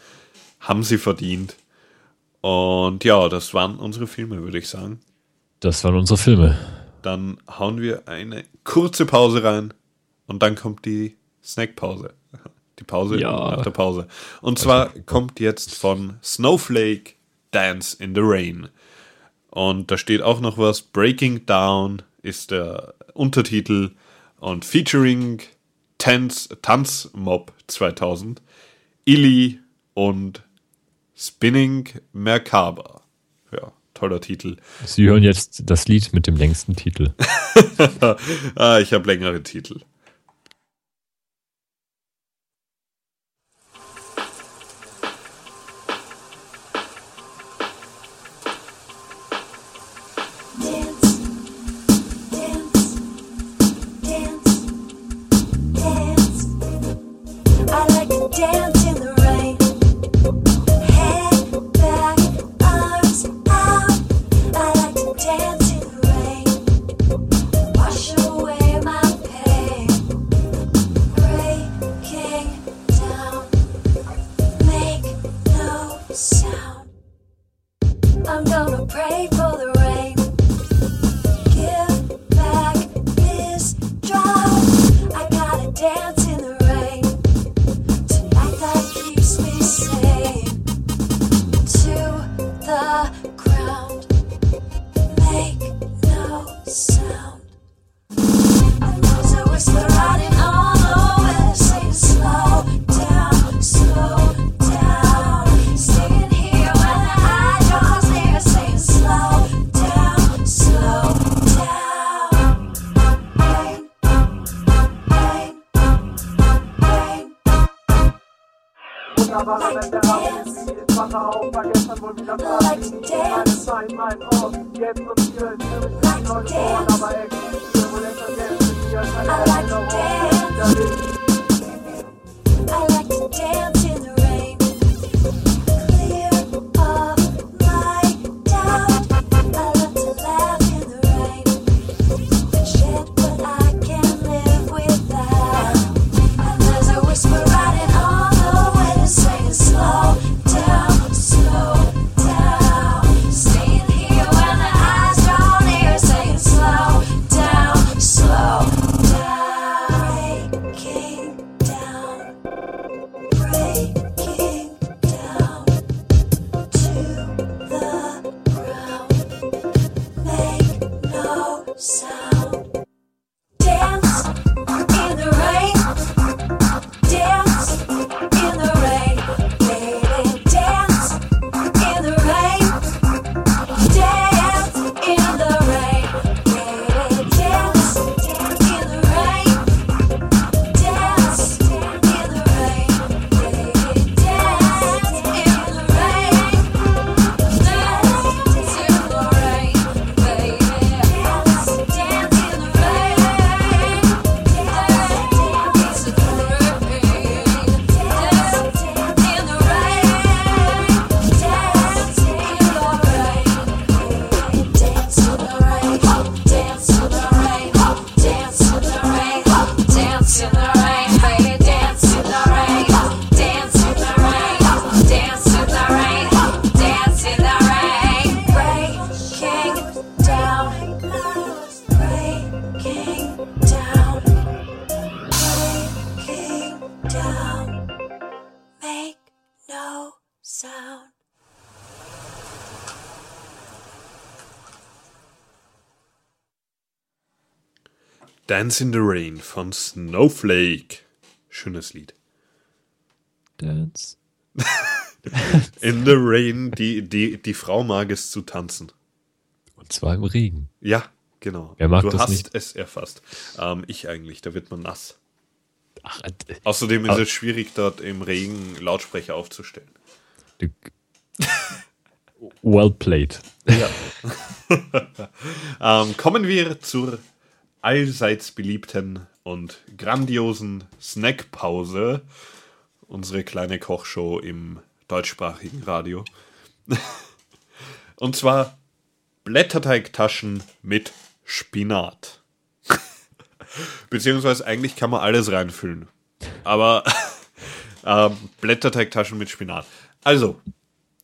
Haben sie verdient. Und ja, das waren unsere Filme, würde ich sagen. Das waren unsere Filme. Dann hauen wir eine kurze Pause rein und dann kommt die Snackpause. Die Pause Ja. nach der Pause. Und zwar kommt jetzt von Snowflake Dance in the Rain. Und da steht auch noch was. Breaking Down ist der Untertitel und featuring Tanz, Tanzmob 2000, Illy und Spinning Merkaba. Ja, toller Titel. Sie hören jetzt das Lied mit dem längsten Titel. ah, ich habe längere Titel. Dance in the Rain von Snowflake. Schönes Lied. Dance. In the Rain, die, die, die Frau mag es zu tanzen. Und zwar im Regen. Ja, genau. Wer mag du das hast nicht? es erfasst. Ähm, ich eigentlich, da wird man nass. Ach, äh, Außerdem ist es schwierig, dort im Regen Lautsprecher aufzustellen. well played. Ähm, kommen wir zur allseits beliebten und grandiosen Snackpause. Unsere kleine Kochshow im deutschsprachigen Radio. Und zwar Blätterteigtaschen mit Spinat. Beziehungsweise eigentlich kann man alles reinfüllen. Aber ähm, Blätterteigtaschen mit Spinat. Also,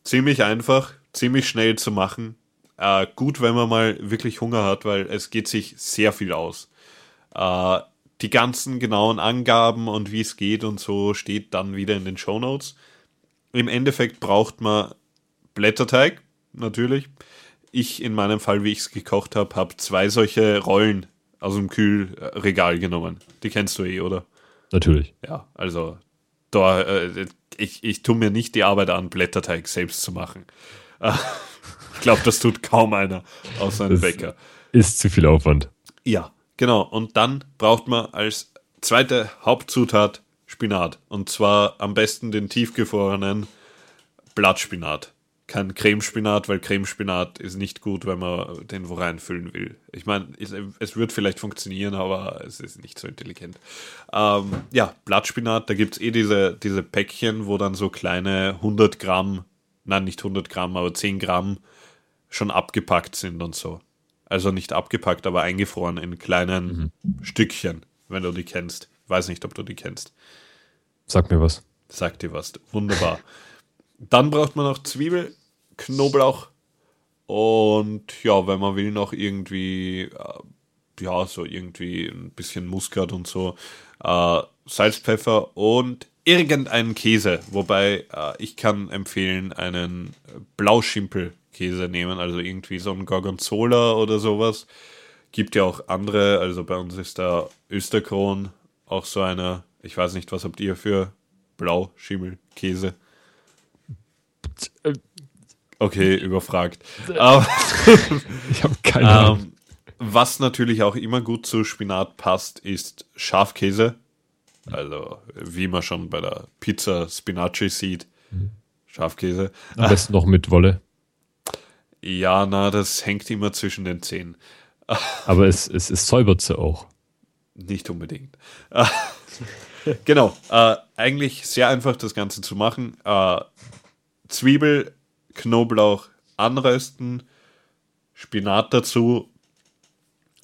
ziemlich einfach, ziemlich schnell zu machen. Äh, gut, wenn man mal wirklich Hunger hat, weil es geht sich sehr viel aus. Äh, die ganzen genauen Angaben und wie es geht und so steht dann wieder in den Show Notes. Im Endeffekt braucht man Blätterteig, natürlich. Ich in meinem Fall, wie ich es gekocht habe, habe zwei solche Rollen aus dem Kühlregal genommen. Die kennst du eh, oder? Natürlich. Ja, also da, äh, ich, ich tue mir nicht die Arbeit an, Blätterteig selbst zu machen. Ich glaube, das tut kaum einer außer einem Bäcker. Ist zu viel Aufwand. Ja, genau. Und dann braucht man als zweite Hauptzutat Spinat. Und zwar am besten den tiefgefrorenen Blattspinat. Kein Cremespinat, weil Cremespinat ist nicht gut, wenn man den wo reinfüllen will. Ich meine, es, es wird vielleicht funktionieren, aber es ist nicht so intelligent. Ähm, ja, Blattspinat, da gibt es eh diese, diese Päckchen, wo dann so kleine 100 Gramm, nein, nicht 100 Gramm, aber 10 Gramm schon abgepackt sind und so. Also nicht abgepackt, aber eingefroren in kleinen Stückchen, wenn du die kennst. Weiß nicht, ob du die kennst. Sag mir was. Sagt dir was. Wunderbar. Dann braucht man noch Zwiebel, Knoblauch, Und ja, wenn man will, noch irgendwie, äh, ja, so irgendwie ein bisschen Muskat und so, äh, Salz, Pfeffer und irgendeinen Käse. Wobei äh, ich kann empfehlen, einen Blauschimmelkäse nehmen, also irgendwie so ein Gorgonzola oder sowas. Gibt ja auch andere, also bei uns ist da Österkron auch so einer. Ich weiß nicht, was habt ihr für Blauschimmelkäse? Okay, überfragt. Ich habe keine Ahnung. ähm, was natürlich auch immer gut zu Spinat passt, ist Schafkäse. Also, wie man schon bei der Pizza Spinaci sieht. Schafkäse. Am besten noch mit Wolle. Ja, na, das hängt immer zwischen den Zähnen. Aber es, es, es säubert sie auch. Nicht unbedingt. Genau. Äh, eigentlich sehr einfach, das Ganze zu machen. Äh, Zwiebel, Knoblauch anrösten, Spinat dazu,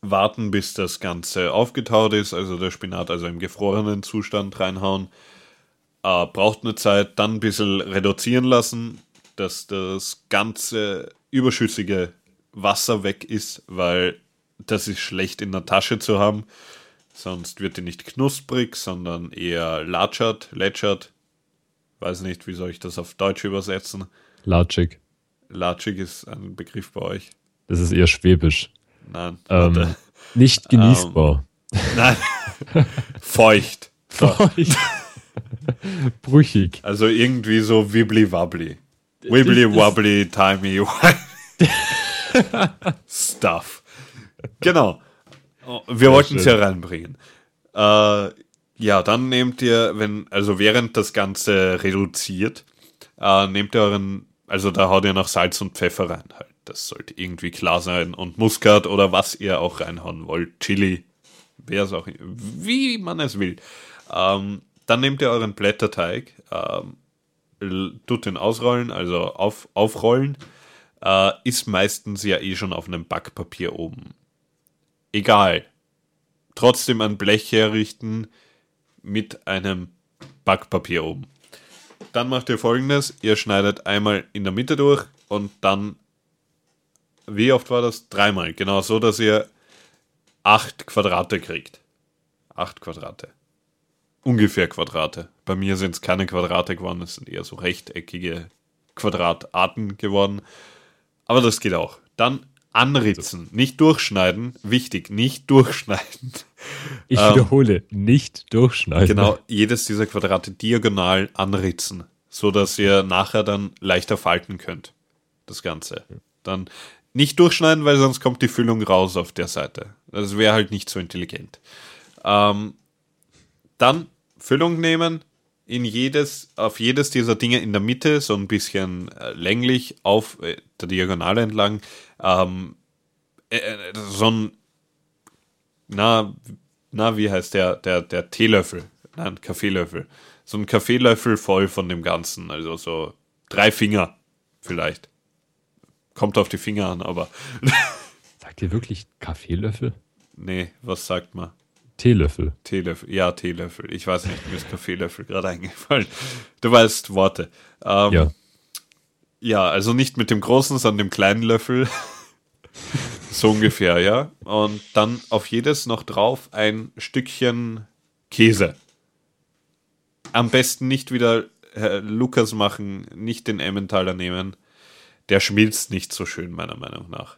warten, bis das Ganze aufgetaut ist, also der Spinat also im gefrorenen Zustand reinhauen. Äh, braucht eine Zeit, dann ein bisschen reduzieren lassen, dass das ganze überschüssige Wasser weg ist, weil das ist schlecht in der Tasche zu haben. Sonst wird die nicht knusprig, sondern eher latschert, lätschert. Weiß nicht, wie soll ich das auf Deutsch übersetzen. Latschig. Latschig ist ein Begriff bei euch. Das ist eher schwäbisch. Nein, Ähm, nicht genießbar. Nein. Feucht. So. Brüchig. Also irgendwie so wibbly wobbly. Wibbly wobbly, timey Stuff. Genau. Wir wollten es ja reinbringen. Äh, ja, dann nehmt ihr, wenn, also während das Ganze reduziert, äh, nehmt ihr euren, also da haut ihr noch Salz und Pfeffer rein halt. Das sollte irgendwie klar sein. Und Muskat oder was ihr auch reinhauen wollt. Chili, wer es auch, wie man es will. Ähm, dann nehmt ihr euren Blätterteig, ähm, tut den ausrollen, also auf, aufrollen, äh, ist meistens ja eh schon auf einem Backpapier oben. Egal. Trotzdem ein Blech herrichten mit einem Backpapier oben. Dann macht ihr folgendes: Ihr schneidet einmal in der Mitte durch und dann, wie oft war das? Dreimal. Genau so, dass ihr acht Quadrate kriegt. Acht Quadrate. Ungefähr Quadrate. Bei mir sind es keine Quadrate geworden, es sind eher so rechteckige Quadratarten geworden. Aber das geht auch. Dann anritzen, nicht durchschneiden. Wichtig, nicht durchschneiden. Ich Ähm, wiederhole, nicht durchschneiden. Genau, jedes dieser Quadrate diagonal anritzen, so dass ihr nachher dann leichter falten könnt. Das Ganze. Dann nicht durchschneiden, weil sonst kommt die Füllung raus auf der Seite. Das wäre halt nicht so intelligent. Ähm, dann Füllung nehmen, in jedes, auf jedes dieser Dinge in der Mitte, so ein bisschen äh, länglich auf äh, der Diagonale entlang, ähm, äh, äh, so ein, na, na, wie heißt der, der, der Teelöffel, nein, Kaffeelöffel, so ein Kaffeelöffel voll von dem Ganzen, also so drei Finger vielleicht. Kommt auf die Finger an, aber Sagt ihr wirklich Kaffeelöffel? nee, was sagt man? Teelöffel. Teelöffel, ja, Teelöffel. Ich weiß nicht, mir ist Kaffeelöffel gerade eingefallen. Du weißt Worte. Ähm, Ja. Ja, also nicht mit dem großen, sondern dem kleinen Löffel. so ungefähr, ja. Und dann auf jedes noch drauf ein Stückchen Käse. Am besten nicht wieder äh, Lukas machen, nicht den Emmentaler nehmen. Der schmilzt nicht so schön, meiner Meinung nach.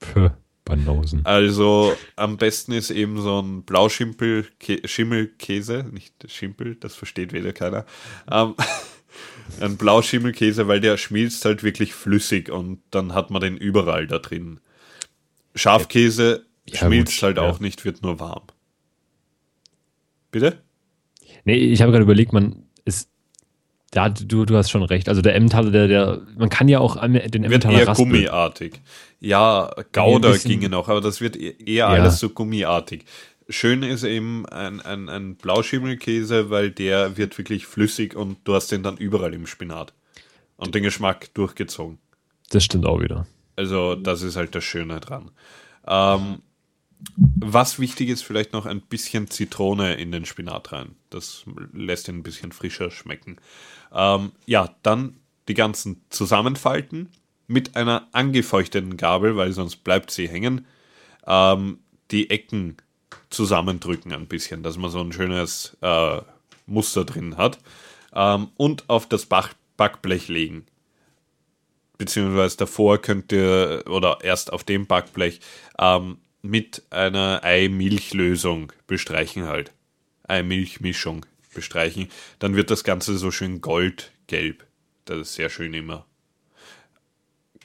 Puh, Banausen. Also am besten ist eben so ein Blauschimpel, Schimmelkäse, nicht Schimpel, das versteht weder keiner. Ähm, ein Blauschimmelkäse, weil der schmilzt halt wirklich flüssig und dann hat man den überall da drin. Schafkäse Ja, schmilzt gut, halt ja. auch nicht, wird nur warm. Bitte? Nee, ich habe gerade überlegt, man. Ja, du, du hast schon recht. Also der Emmentaler, der, der, man kann ja auch den Wird Emmentaler eher raspeln. gummiartig. Ja, Gouda ginge noch, aber das wird e- eher Ja. alles so gummiartig. Schön ist eben ein, ein, ein Blauschimmelkäse, weil der wird wirklich flüssig und du hast den dann überall im Spinat. Und den Geschmack durchgezogen. Das stimmt auch wieder. Also das ist halt das Schöne dran. Ähm, was wichtig ist, vielleicht noch ein bisschen Zitrone in den Spinat rein. Das lässt ihn ein bisschen frischer schmecken. Ähm, ja, dann die ganzen zusammenfalten mit einer angefeuchteten Gabel, weil sonst bleibt sie hängen, ähm, die Ecken zusammendrücken ein bisschen, dass man so ein schönes äh, Muster drin hat ähm, und auf das Bach Backblech legen. Beziehungsweise davor könnt ihr, oder erst auf dem Backblech, ähm, mit einer Ei-Milch-Lösung bestreichen halt. Ei-Milch-Mischung bestreichen. Dann wird das Ganze so schön goldgelb. Das ist sehr schön immer.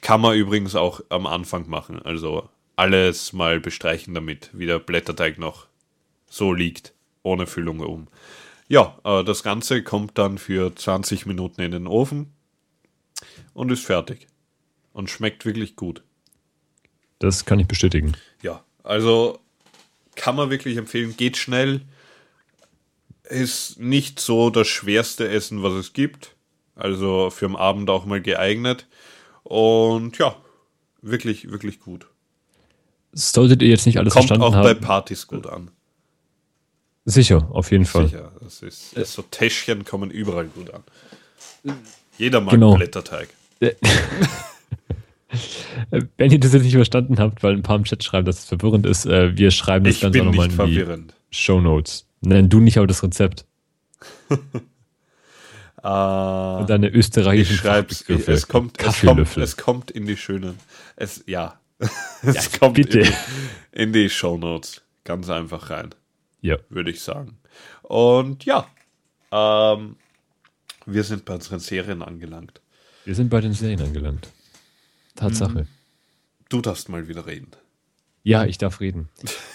Kann man übrigens auch am Anfang machen. Also alles mal bestreichen damit, wie der Blätterteig noch so liegt, ohne Füllung um. Ja, äh, das Ganze kommt dann für 20 Minuten in den Ofen und ist fertig. Und schmeckt wirklich gut. Das kann ich bestätigen. Ja, also kann man wirklich empfehlen. Geht schnell. Ist nicht so das schwerste Essen, was es gibt. Also für den Abend auch mal geeignet. Und ja, wirklich, wirklich gut. Solltet ihr jetzt nicht alles Kommt verstanden auch bei haben. Partys gut an. Sicher, auf jeden Fall. Sicher. Das ist, so Täschchen kommen überall gut an. Jeder mag Genau. Blätterteig. Wenn ihr das jetzt nicht verstanden habt, weil ein paar im Chat schreiben, dass es verwirrend ist, äh, wir schreiben das Ich Ganze nochmal in die verwirrend. Show Notes. Nein, du nicht, aber das Rezept. Äh, Und deine österreichischen ich schreib's, Fachbegriffe. es kommt, es kommt, es kommt in die schönen, es, ja, es kommt bitte. In, die, in die Shownotes, ganz einfach rein, Ja. würde ich sagen. Und ja, ähm, wir sind bei unseren Serien angelangt. Wir sind bei den Serien angelangt. Tatsache. Du darfst mal wieder reden. Ja, ich darf reden.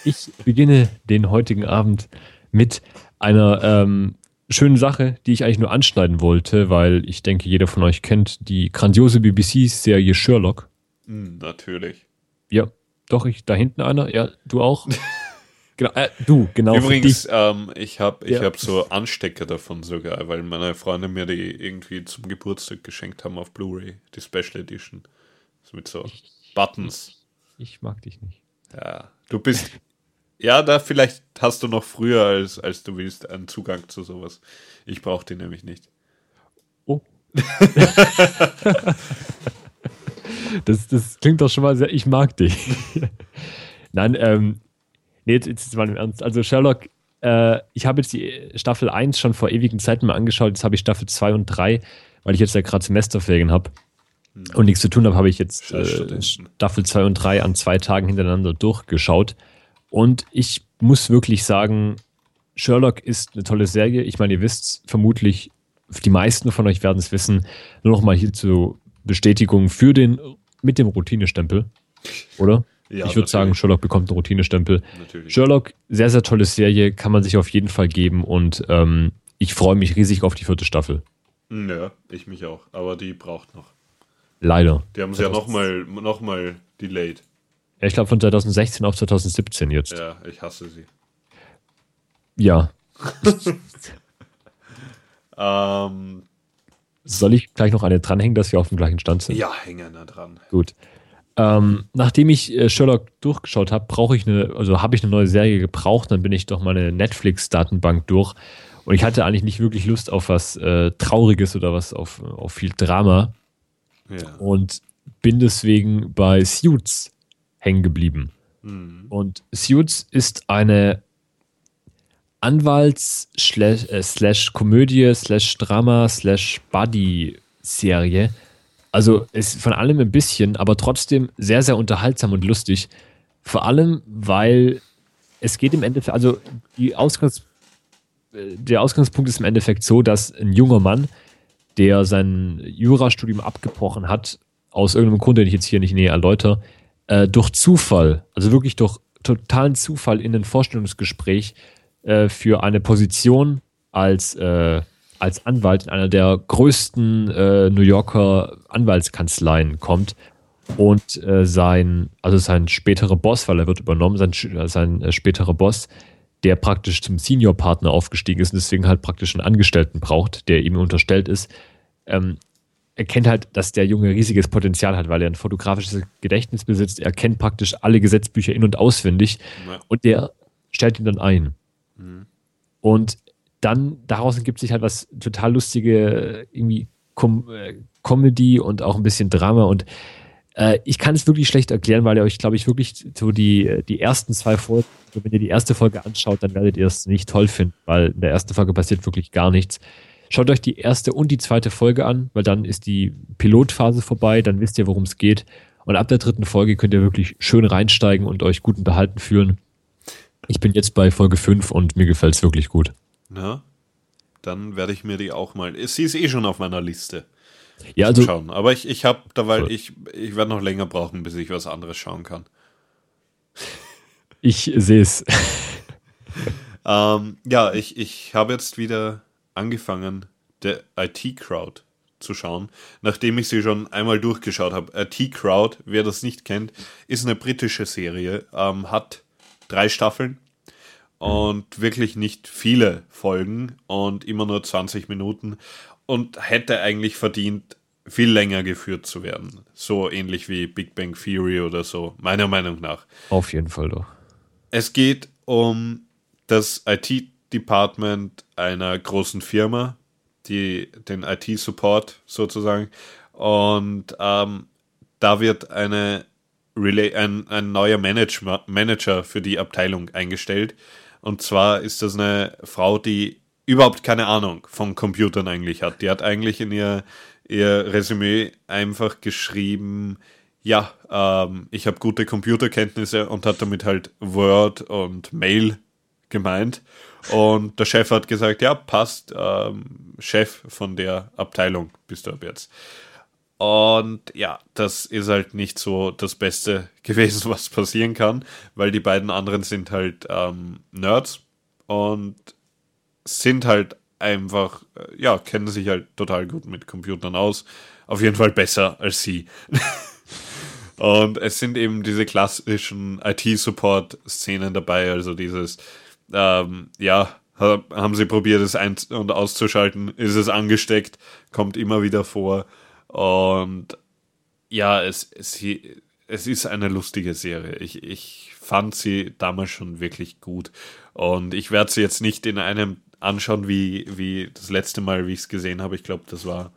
Ich beginne den heutigen Abend mit einer ähm, schönen Sache, die ich eigentlich nur anschneiden wollte, weil ich denke, jeder von euch kennt die grandiose BBC-Serie Sherlock. Hm, natürlich. Ja, doch, ich, da hinten einer. Ja, du auch. genau, äh, du, genau. Übrigens, ähm, ich habe ich Ja. hab so Anstecker davon sogar, weil meine Freunde mir die irgendwie zum Geburtstag geschenkt haben auf Blu-ray, die Special Edition. So mit so Buttons. Ich mag dich nicht. Ja, du bist. Ja, da vielleicht hast du noch früher, als, als du willst, einen Zugang zu sowas. Ich brauche die nämlich nicht. Oh. das, das klingt doch schon mal sehr, ich mag dich. Nein, ähm, nee, jetzt, jetzt mal im Ernst. Also Sherlock, äh, ich habe jetzt die Staffel 1 schon vor ewigen Zeiten mal angeschaut, jetzt habe ich Staffel 2 und 3, weil ich jetzt ja gerade Semesterferien habe und nichts zu tun habe, habe ich jetzt äh. Staffel 2 und 3 an zwei Tagen hintereinander durchgeschaut. Und ich muss wirklich sagen, Sherlock ist eine tolle Serie. Ich meine, ihr wisst vermutlich, die meisten von euch werden es wissen, nur noch mal hier zur Bestätigung für den mit dem Routinestempel, oder? Ja, ich würde sagen. Sherlock bekommt einen Routinestempel. Natürlich. Sherlock, sehr, sehr tolle Serie, kann man sich auf jeden Fall geben und ähm, ich freue mich riesig auf die vierte Staffel. Hm, Ja, ich mich auch. Aber die braucht noch. Leider. Die haben sie ja nochmal noch mal delayed. Ich glaube von 2016 auf 2017 jetzt. Ja, ich hasse sie. Ja. Ähm, Soll ich gleich noch eine dranhängen, dass wir auf dem gleichen Stand sind? ja, hängen da dran. Gut. Ähm, nachdem ich äh, Sherlock durchgeschaut habe, brauche ich eine, also habe ich eine neue Serie gebraucht, dann bin ich doch meine Netflix-Datenbank durch und ich hatte eigentlich nicht wirklich Lust auf was äh, Trauriges oder was auf, auf viel Drama Ja. und bin deswegen bei Suits hängen geblieben. Und Suits ist eine Anwalts- slash, äh, Drama slash Buddy-Serie. Also ist von allem ein bisschen, aber trotzdem sehr, sehr unterhaltsam und lustig. Vor allem, weil es geht im Endeffekt, also Ausgangs, äh, der Ausgangspunkt ist im Endeffekt so, dass ein junger Mann, der sein Jurastudium abgebrochen hat, aus irgendeinem Grund, den ich jetzt hier nicht näher erläutere, äh, durch Zufall, also wirklich durch totalen Zufall in ein Vorstellungsgespräch äh, für eine Position als, äh, als Anwalt in einer der größten äh, New Yorker Anwaltskanzleien kommt und äh, sein, also sein späterer Boss, weil er wird übernommen, sein, sein äh, späterer Boss, der praktisch zum Senior-Partner aufgestiegen ist und deswegen halt praktisch einen Angestellten braucht, der ihm unterstellt ist, ähm, erkennt halt, dass der Junge riesiges Potenzial hat, weil er ein fotografisches Gedächtnis besitzt. Er kennt praktisch alle Gesetzbücher in- und auswendig Ja. und der stellt ihn dann ein. Und dann daraus ergibt sich halt was total lustige, irgendwie Com äh, Comedy und auch ein bisschen Drama und äh, ich kann es wirklich schlecht erklären, weil ihr euch, glaube ich, wirklich so die, die ersten zwei Folgen, wenn ihr die erste Folge anschaut, dann werdet ihr es nicht toll finden, weil in der ersten Folge passiert wirklich gar nichts. Schaut euch die erste und die zweite Folge an, weil dann ist die Pilotphase vorbei, dann wisst ihr, worum es geht. Und ab der dritten Folge könnt ihr wirklich schön reinsteigen und euch gut unterhalten fühlen. Ich bin jetzt bei Folge 5 und mir gefällt es wirklich gut. Na, dann werde ich mir die auch mal. Sie ist eh schon auf meiner Liste. Ja, also, Schauen. Aber ich, ich habe da, weil Voll. ich, ich werde noch länger brauchen, bis ich was anderes schauen kann. ich sehe es. Ähm, ja, ich, ich habe jetzt wieder angefangen, der IT-Crowd zu schauen, nachdem ich sie schon einmal durchgeschaut habe. IT-Crowd, wer das nicht kennt, ist eine britische Serie, ähm, hat drei Staffeln und wirklich nicht viele Folgen und immer nur 20 Minuten und hätte eigentlich verdient, viel länger geführt zu werden. So ähnlich wie Big Bang Theory oder so, meiner Meinung nach. Auf jeden Fall doch. Es geht um das IT-Department einer großen Firma, die den IT-Support sozusagen. Und ähm, da wird eine Relay, ein, ein neuer Manage Manager für die Abteilung eingestellt. Und zwar ist das eine Frau, die überhaupt keine Ahnung von Computern eigentlich hat. Die hat eigentlich in ihr, ihr Resümee einfach geschrieben, ja, ähm, ich habe gute Computerkenntnisse und hat damit halt Word und Mail gemeint. Und der Chef hat gesagt, ja, passt, ähm, Chef von der Abteilung bist du ab jetzt. Und ja, das ist halt nicht so das Beste gewesen, was passieren kann, weil die beiden anderen sind halt ähm, Nerds und sind halt einfach, äh, ja, kennen sich halt total gut mit Computern aus. Auf jeden Fall besser als sie. und es sind eben diese klassischen IT-Support-Szenen dabei, also dieses, ähm, ja, ha- haben sie probiert, es ein- und auszuschalten, ist es angesteckt, kommt immer wieder vor. Und ja, es, es, es ist eine lustige Serie. Ich, ich fand sie damals schon wirklich gut. Und ich werde sie jetzt nicht in einem anschauen, wie, wie das letzte Mal, wie ich es gesehen habe. Ich glaube, das war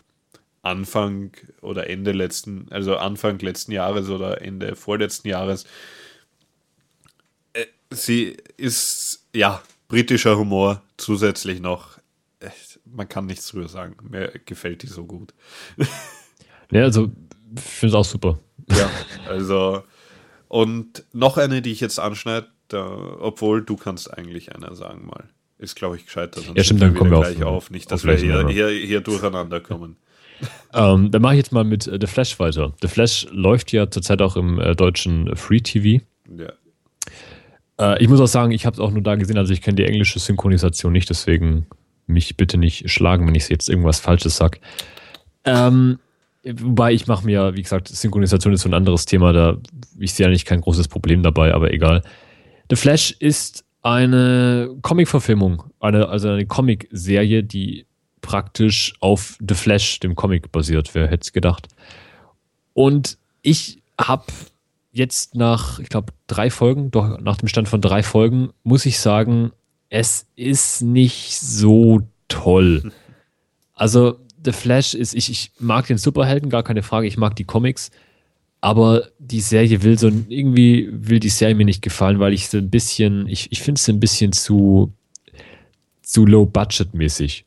Anfang oder Ende letzten, also Anfang letzten Jahres oder Ende vorletzten Jahres. Äh, Sie ist, ja, britischer Humor zusätzlich noch. Man kann nichts drüber sagen. Mir gefällt die so gut. Ja, also, ich finde es auch super. Ja, also und noch eine, die ich jetzt anschneide, da, obwohl du kannst eigentlich einer sagen mal. Ist, glaube ich, gescheiter. sonst Ja, stimmt, dann kommen wir wieder auf- gleich auf. Nicht, dass auf wir hier, hier, hier durcheinander kommen. Ähm, dann mache ich jetzt mal mit äh, The Flash weiter. The Flash läuft ja zurzeit auch im äh, deutschen Free TV. Ja. Äh, ich muss auch sagen, ich habe es auch nur da gesehen, also ich kenne die englische Synchronisation nicht, deswegen mich bitte nicht schlagen, wenn ich jetzt irgendwas Falsches sag. Ähm, wobei ich mache mir, wie gesagt, Synchronisation ist so ein anderes Thema, da ich sehe eigentlich kein großes Problem dabei, aber egal. The Flash ist eine Comic-Verfilmung, eine, also eine Comic-Serie, die praktisch auf The Flash, dem Comic, basiert. Wer hätte es gedacht? Und ich habe jetzt nach, ich glaube, drei Folgen, doch nach dem Stand von drei Folgen, muss ich sagen, es ist nicht so toll. Also, The Flash ist, ich, ich mag den Superhelden, gar keine Frage, ich mag die Comics, aber die Serie will so, irgendwie will die Serie mir nicht gefallen, weil ich so ein bisschen, ich, ich finde es ein bisschen zu, zu low-budget-mäßig.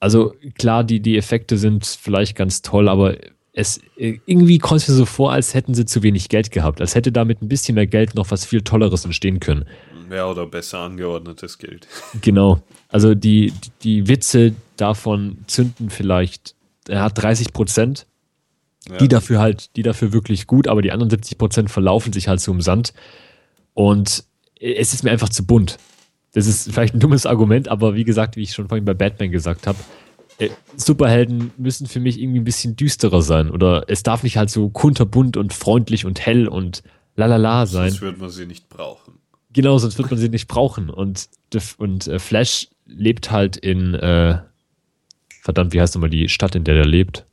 Also klar, die, die Effekte sind vielleicht ganz toll, aber es äh, irgendwie kommt es mir so vor, als hätten sie zu wenig Geld gehabt, als hätte damit ein bisschen mehr Geld noch was viel Tolleres entstehen können. Ja, oder besser angeordnetes Geld. Genau. Also die, die, die Witze davon zünden vielleicht, er hat 30 Prozent, Ja. die dafür halt, die dafür wirklich gut, aber die anderen 70 Prozent verlaufen sich halt so im Sand. Und es ist mir einfach zu bunt. Das ist vielleicht ein dummes Argument, aber wie gesagt, wie ich schon vorhin bei Batman gesagt habe, äh, Superhelden müssen für mich irgendwie ein bisschen düsterer sein. Oder es darf nicht halt so kunterbunt und freundlich und hell und lalala sein. Sonst würde man sie nicht brauchen. Genau, sonst wird man sie nicht brauchen. Und, und äh, Flash lebt halt in, äh, verdammt, wie heißt nochmal die Stadt, in der der lebt?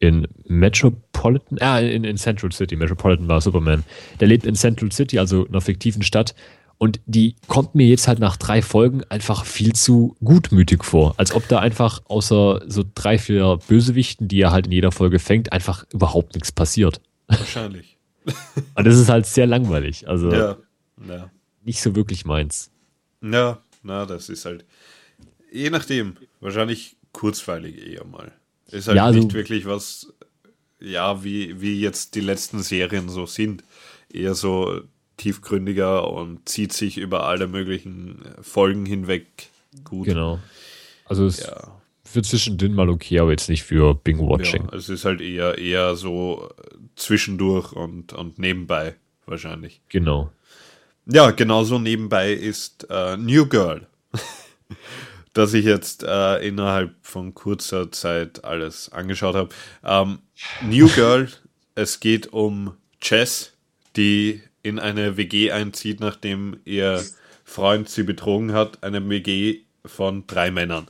In Metropolitan, ah, in, in Central City. Metropolitan war Superman. Der lebt in Central City, also einer fiktiven Stadt. Und die kommt mir jetzt halt nach drei Folgen einfach viel zu gutmütig vor. Als ob da einfach außer so drei, vier Bösewichten, die er halt in jeder Folge fängt, einfach überhaupt nichts passiert. Wahrscheinlich. Und das ist halt sehr langweilig. Also Ja. Ja. nicht so wirklich meins. Ja, na, das ist halt. Je nachdem, wahrscheinlich kurzweilig eher mal. Ist halt Ja, also- nicht wirklich was, ja, wie, wie jetzt die letzten Serien so sind. Eher so tiefgründiger und zieht sich über alle möglichen Folgen hinweg gut. Genau. Also es Ja. für zwischendrin mal okay, aber jetzt nicht für Bing-Watching. Ja, es ist halt eher, eher so zwischendurch und, und nebenbei wahrscheinlich. Genau. Ja, genauso nebenbei ist äh, New Girl, das ich jetzt äh, innerhalb von kurzer Zeit alles angeschaut habe. Ähm, New Girl, es geht um Jess, die in eine WG einzieht, nachdem ihr Freund sie betrogen hat, eine WG von drei Männern.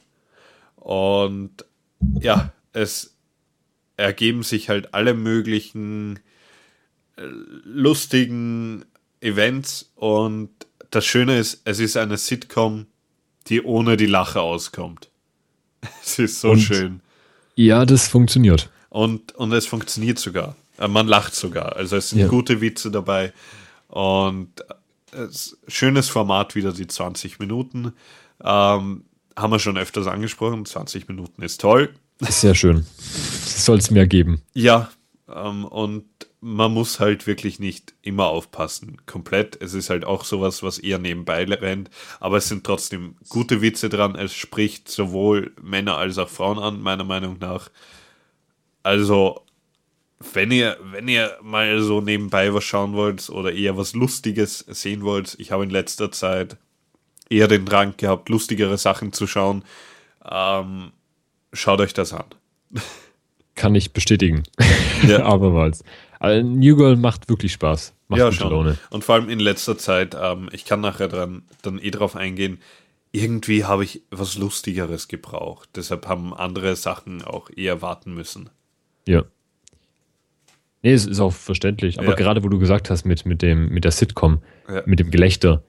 Und ja, es ergeben sich halt alle möglichen äh, lustigen Events und das Schöne ist, es ist eine Sitcom, die ohne die Lache auskommt. Es ist so Und- schön. Ja, das funktioniert. Und, und es funktioniert sogar. Äh, Man lacht sogar. Also es sind Ja. gute Witze dabei. Und es, schönes Format wieder, die 20 Minuten. Ähm, haben wir schon öfters angesprochen. 20 Minuten ist toll. Ist sehr schön. Soll es mehr geben. Ja, ähm, und man muss halt wirklich nicht immer aufpassen. Komplett. Es ist halt auch sowas, was eher nebenbei rennt. Aber es sind trotzdem gute Witze dran. Es spricht sowohl Männer als auch Frauen an, meiner Meinung nach. Also, wenn ihr, wenn ihr mal so nebenbei was schauen wollt oder eher was Lustiges sehen wollt, ich habe in letzter Zeit eher den Drang gehabt, lustigere Sachen zu schauen. Ähm, schaut euch das an. Kann ich bestätigen. Ja. Abermals. Also New Girl macht wirklich Spaß. Macht ja, schon. Laune. Und vor allem in letzter Zeit, ähm, ich kann nachher dran, dann eh drauf eingehen, irgendwie habe ich was Lustigeres gebraucht. Deshalb haben andere Sachen auch eher warten müssen. Ja. Nee, es ist auch verständlich. Aber Ja. gerade wo du gesagt hast mit, mit, dem, mit der Sitcom, Ja. mit dem Gelächter,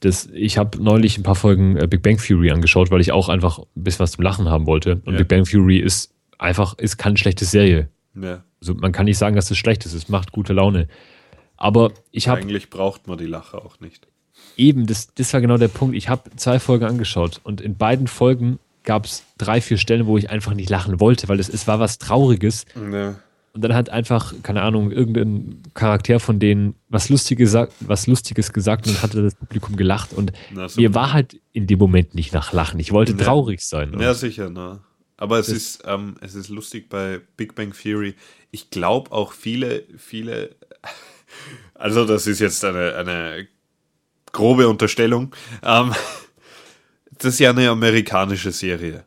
das, ich habe neulich ein paar Folgen äh, Big Bang Theory angeschaut, weil ich auch einfach ein bisschen was zum Lachen haben wollte. Und Ja. Big Bang Theory ist einfach, ist keine schlechte Serie. Ja. Also man kann nicht sagen, dass es schlecht ist. Es macht gute Laune. Aber ich habe Eigentlich braucht man die Lache auch nicht. eben, das, das war genau der Punkt. Ich habe zwei Folgen angeschaut und in beiden Folgen gab es drei, vier Stellen, wo ich einfach nicht lachen wollte, weil es, es war was Trauriges. Ja. Und dann hat einfach, keine Ahnung, irgendein Charakter von denen was Lustiges, gesagt- was Lustiges gesagt und hatte das Publikum gelacht. Und Na, mir war halt in dem Moment nicht nach Lachen. Ich wollte Ja. traurig sein. Ja, sicher, ne? Aber es ist, ähm, es ist lustig bei Big Bang Theory. Ich glaube auch viele, viele, also das ist jetzt eine, eine grobe Unterstellung. Ähm, das ist ja eine amerikanische Serie.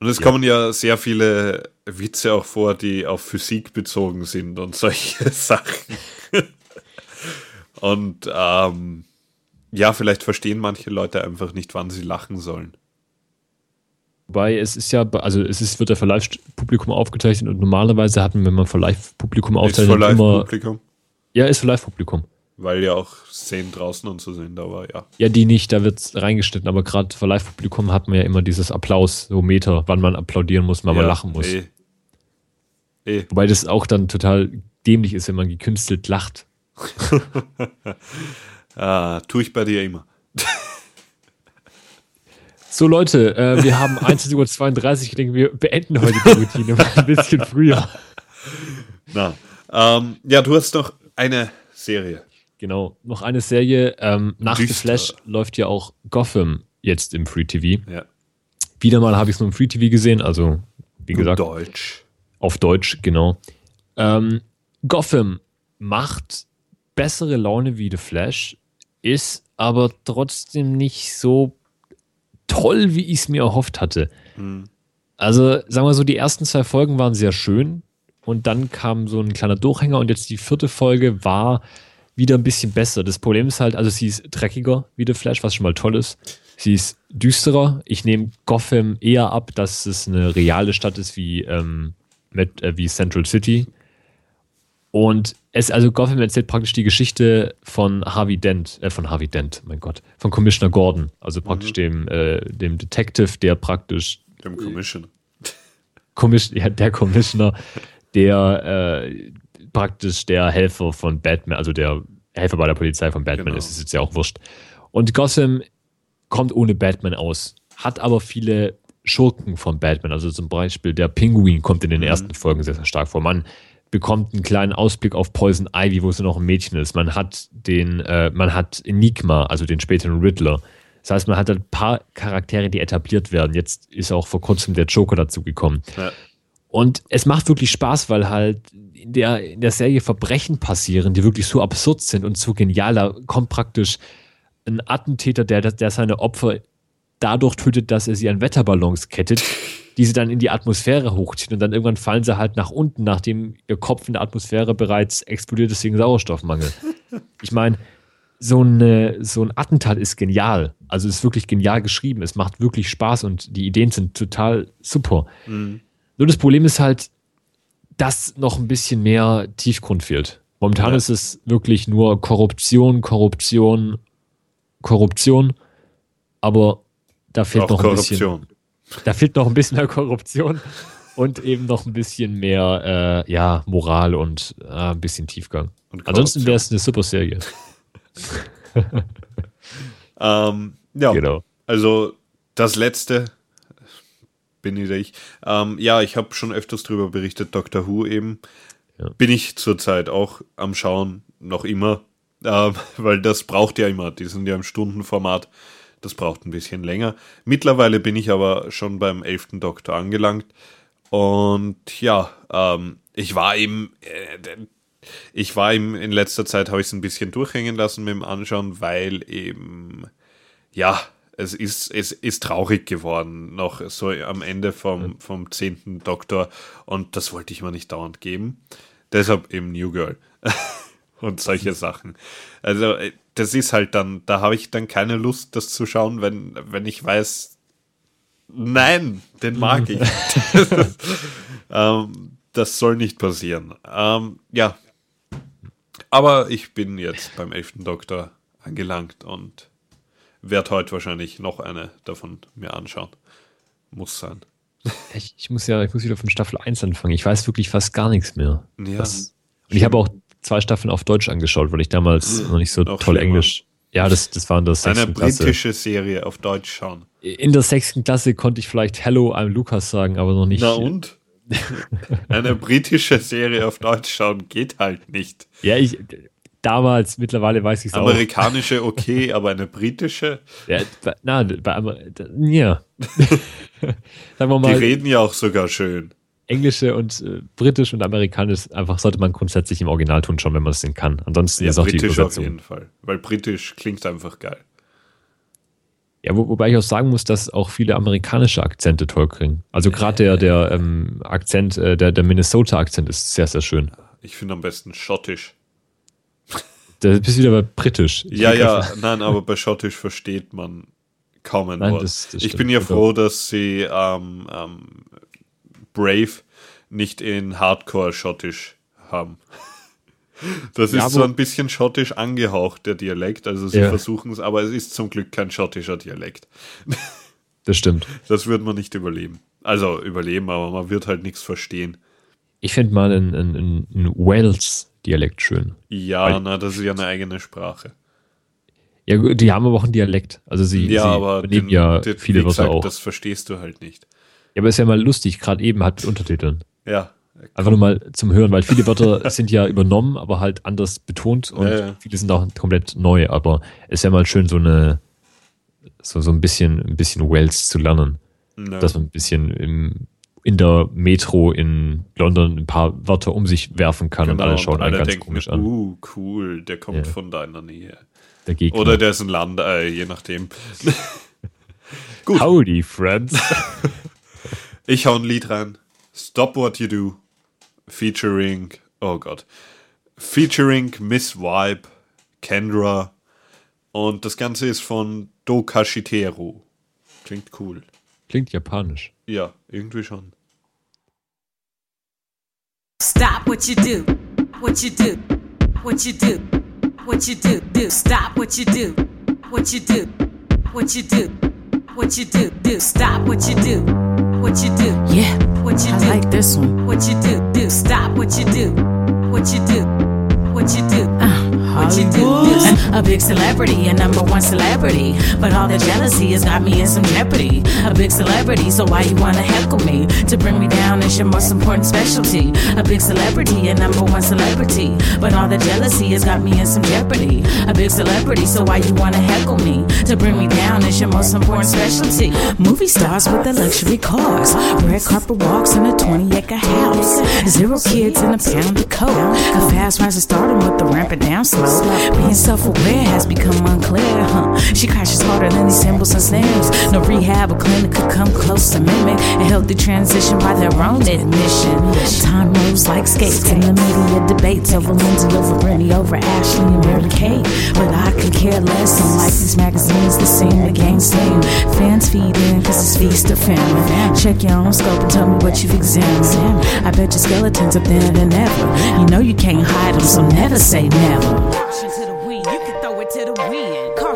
Und es kommen ja sehr viele Witze auch vor, die auf Physik bezogen sind und solche Sachen. und ähm, ja, vielleicht verstehen manche Leute einfach nicht, wann sie lachen sollen. Wobei es ist ja, also es ist, wird ja für Live-Publikum aufgezeichnet und normalerweise hatten, wenn man für Live-Publikum Ist aufzeichnet, für immer. Live-Publikum. Ja, ist für Live-Publikum. Weil ja auch Szenen draußen und so sind, aber ja. Ja, die nicht, da wird reingeschnitten, aber gerade für Live-Publikum hat man ja immer dieses Applaus, so Meter, wann man applaudieren muss, wann man ja, lachen muss. Eh. Eh. Wobei das auch dann total dämlich ist, wenn man gekünstelt lacht. Ah, tue ich bei dir immer. So Leute, äh, wir haben 21.32 Uhr, ich denke, wir beenden heute die Routine mal ein bisschen früher. Na. Ähm, ja, du hast noch eine Serie. Genau, noch eine Serie, ähm, nach The Düster. Flash läuft ja auch Gotham jetzt im Free TV. Ja. Wieder mal habe ich es nur im Free TV gesehen, also wie gesagt, Deutsch. auf Deutsch, genau. Ähm, Gotham macht bessere Laune wie The Flash, ist aber trotzdem nicht so toll, wie ich es mir erhofft hatte. Also, sagen wir so, die ersten zwei Folgen waren sehr schön und dann kam so ein kleiner Durchhänger und jetzt die vierte Folge war wieder ein bisschen besser. Das Problem ist halt, also sie ist dreckiger wie The Flash, was schon mal toll ist. Sie ist düsterer. Ich nehme Gotham eher ab, dass es eine reale Stadt ist wie, ähm, Met, äh, wie Central City. Und es, also Gotham erzählt praktisch die Geschichte von Harvey Dent, äh, von Harvey Dent, mein Gott, von Commissioner Gordon, also praktisch dem, äh, dem Detective, der praktisch Dem Commission. Commis ja, der Commissioner, der äh, praktisch der Helfer von Batman, also der Helfer bei der Polizei von Batman Genau. ist, ist jetzt ja auch wurscht. Und Gotham kommt ohne Batman aus, hat aber viele Schurken von Batman. Also zum Beispiel der Pinguin kommt in den ersten Folgen sehr, sehr stark vor. Man bekommt einen kleinen Ausblick auf Poison Ivy, wo es noch ein Mädchen ist. Man hat den, äh, man hat Enigma, also den späteren Riddler. Das heißt, man hat ein paar Charaktere, die etabliert werden. Jetzt ist auch vor kurzem der Joker dazugekommen. Ja. Und es macht wirklich Spaß, weil halt in der, in der Serie Verbrechen passieren, die wirklich so absurd sind und so genial. Da kommt praktisch ein Attentäter, der, der seine Opfer dadurch tötet, dass er sie an Wetterballons kettet, die sie dann in die Atmosphäre hochzieht und dann irgendwann fallen sie halt nach unten, nachdem ihr Kopf in der Atmosphäre bereits explodiert ist wegen Sauerstoffmangel. Ich meine, so, eine, so ein Attentat ist genial. Also ist wirklich genial geschrieben. Es macht wirklich Spaß und die Ideen sind total super. Nur das Problem ist halt, dass noch ein bisschen mehr Tiefgrund fehlt. Momentan Ja. ist es wirklich nur Korruption, Korruption, Korruption. Aber da fehlt Auch noch ein bisschen. Korruption. Da fehlt noch ein bisschen mehr Korruption und eben noch ein bisschen mehr äh, ja, Moral und äh, ein bisschen Tiefgang. Ansonsten Korruption. wäre es eine super Serie. Ähm, ja, Genau. also das letzte bin wieder ich. Ähm, ja, ich habe schon öfters drüber berichtet, Doctor Who eben. Ja. Bin ich zurzeit auch am Schauen, noch immer, ähm, weil das braucht ja immer, die sind ja im Stundenformat, das braucht ein bisschen länger. Mittlerweile bin ich aber schon beim elften Doktor angelangt und ja, ähm, ich war eben, äh, ich war eben in letzter Zeit, habe ich es ein bisschen durchhängen lassen mit dem Anschauen, weil eben, ja, es ist, es ist traurig geworden, noch so am Ende vom, vom zehnten Doktor und das wollte ich mir nicht dauernd geben. Deshalb eben New Girl und solche Sachen. Also äh, das ist halt dann, da habe ich dann keine Lust, das zu schauen, wenn, wenn ich weiß, nein, den mag ich. ähm, das soll nicht passieren. Ähm, ja, aber ich bin jetzt beim elften Doktor angelangt und werde heute wahrscheinlich noch eine davon mir anschauen. Muss sein. Ich, ich muss ja ich muss wieder von Staffel 1 anfangen. Ich weiß wirklich fast gar nichts mehr. Ja. Was- und ich habe auch zwei Staffeln auf Deutsch angeschaut, weil ich damals noch nicht so toll. Englisch. Ja, das, das war in der Eine sechsten Klasse. britische Serie auf Deutsch schauen. In der sechsten Klasse konnte ich vielleicht Hello, I'm Lukas sagen, aber noch nicht. Na und? Eine britische Serie auf Deutsch schauen geht halt nicht. Ja, ich damals, mittlerweile weiß ich es auch. Amerikanische okay, aber eine britische, Ja, bei- na, bei Amer ja. Sagen wir die mal, reden ja auch sogar schön. englische und äh, britisch und amerikanisch einfach sollte man grundsätzlich im Originalton schauen, wenn man es denn kann. Ansonsten Ja, ist auch die britisch auf Übersetzung. jeden Fall. Weil britisch klingt einfach geil. Ja, wo, wobei ich auch sagen muss, dass auch viele amerikanische Akzente toll klingen. Also gerade der, der ähm, Akzent, äh, der, der Minnesota-Akzent ist sehr, sehr schön. Ich finde am besten schottisch. Da bist du wieder bei britisch. Ich Ja, ja, einfach- nein, aber bei schottisch versteht man kaum ein Wort. das- das ich bin ja froh, dass sie ähm, ähm, Brave nicht in Hardcore-Schottisch haben. Das ist Ja, so ein bisschen schottisch angehaucht, der Dialekt. Also sie Ja. versuchen es, aber es ist zum Glück kein schottischer Dialekt. Das stimmt. Das wird man nicht überleben. Also überleben, aber man wird halt nichts verstehen. Ich finde mal einen, einen, einen Wales-Dialekt schön. Ja, Weil- na, das ist ja eine eigene Sprache. Ja, gut, die haben aber auch einen Dialekt. Also sie, ja, sie aber den, ja den, viele wie Wörter gesagt, auch. das verstehst du halt nicht. Ja, aber ist ja mal lustig, gerade eben halt mit Untertiteln. Ja, Einfach nur mal zum Hören, weil viele Wörter sind ja übernommen, aber halt anders betont und Ja, ja. viele sind auch komplett neu. Aber es ist ja mal schön, so eine, so, so ein bisschen, ein bisschen Wales zu lernen. Ja. Dass man ein bisschen im, in der Metro in London ein paar Wörter um sich werfen kann und Genau, alle schauen und einen alle ganz denken, komisch an. uh, cool, der kommt Ja. von deiner Nähe. Der Gegner. Oder der ist ein Landei, je nachdem. Gut. Howdy, friends. Ich hau ein Lied rein. Stop What You Do. Featuring, oh Gott. Featuring Miss Vibe, Kendra. Und das Ganze ist von Do Kashiteru. Klingt cool. Klingt japanisch. Ja, irgendwie schon. Stop what you do. what you do, what you do, what you do, do. Stop what you do, what you do, what you do, what you do, do. Stop what you do, what you do. Yeah, what you I do. like this one. What you do, do. Stop what you do, what you do, what you do. What you do. A big celebrity, a number one celebrity. But all the jealousy has got me in some jeopardy. A big celebrity, so why you wanna heckle me? To bring me down is your most important specialty. A big celebrity, a number one celebrity. But all the jealousy has got me in some jeopardy. A big celebrity, so why you wanna heckle me? To bring me down is your most important specialty. Movie stars with the luxury cars. Red carpet walks in a 20 acre house. Zero kids in a pound of coke. A fast rise to stardom with the rampant down Being self aware has become unclear, huh? She crashes harder than these symbols and snares. No rehab or clinic could come close to mimic a healthy transition by their own admission. Time moves like skates in the media debates over Lindsay, over Brittany, over Ashley and Mary Kate. But I can care less. Don't like these magazines that seem the game same. Fans feed in cause it's feast of famine. Check your own scope and tell me what you've examined. I bet your skeletons are thinner than ever. You know you can't hide them, so never say never. Washington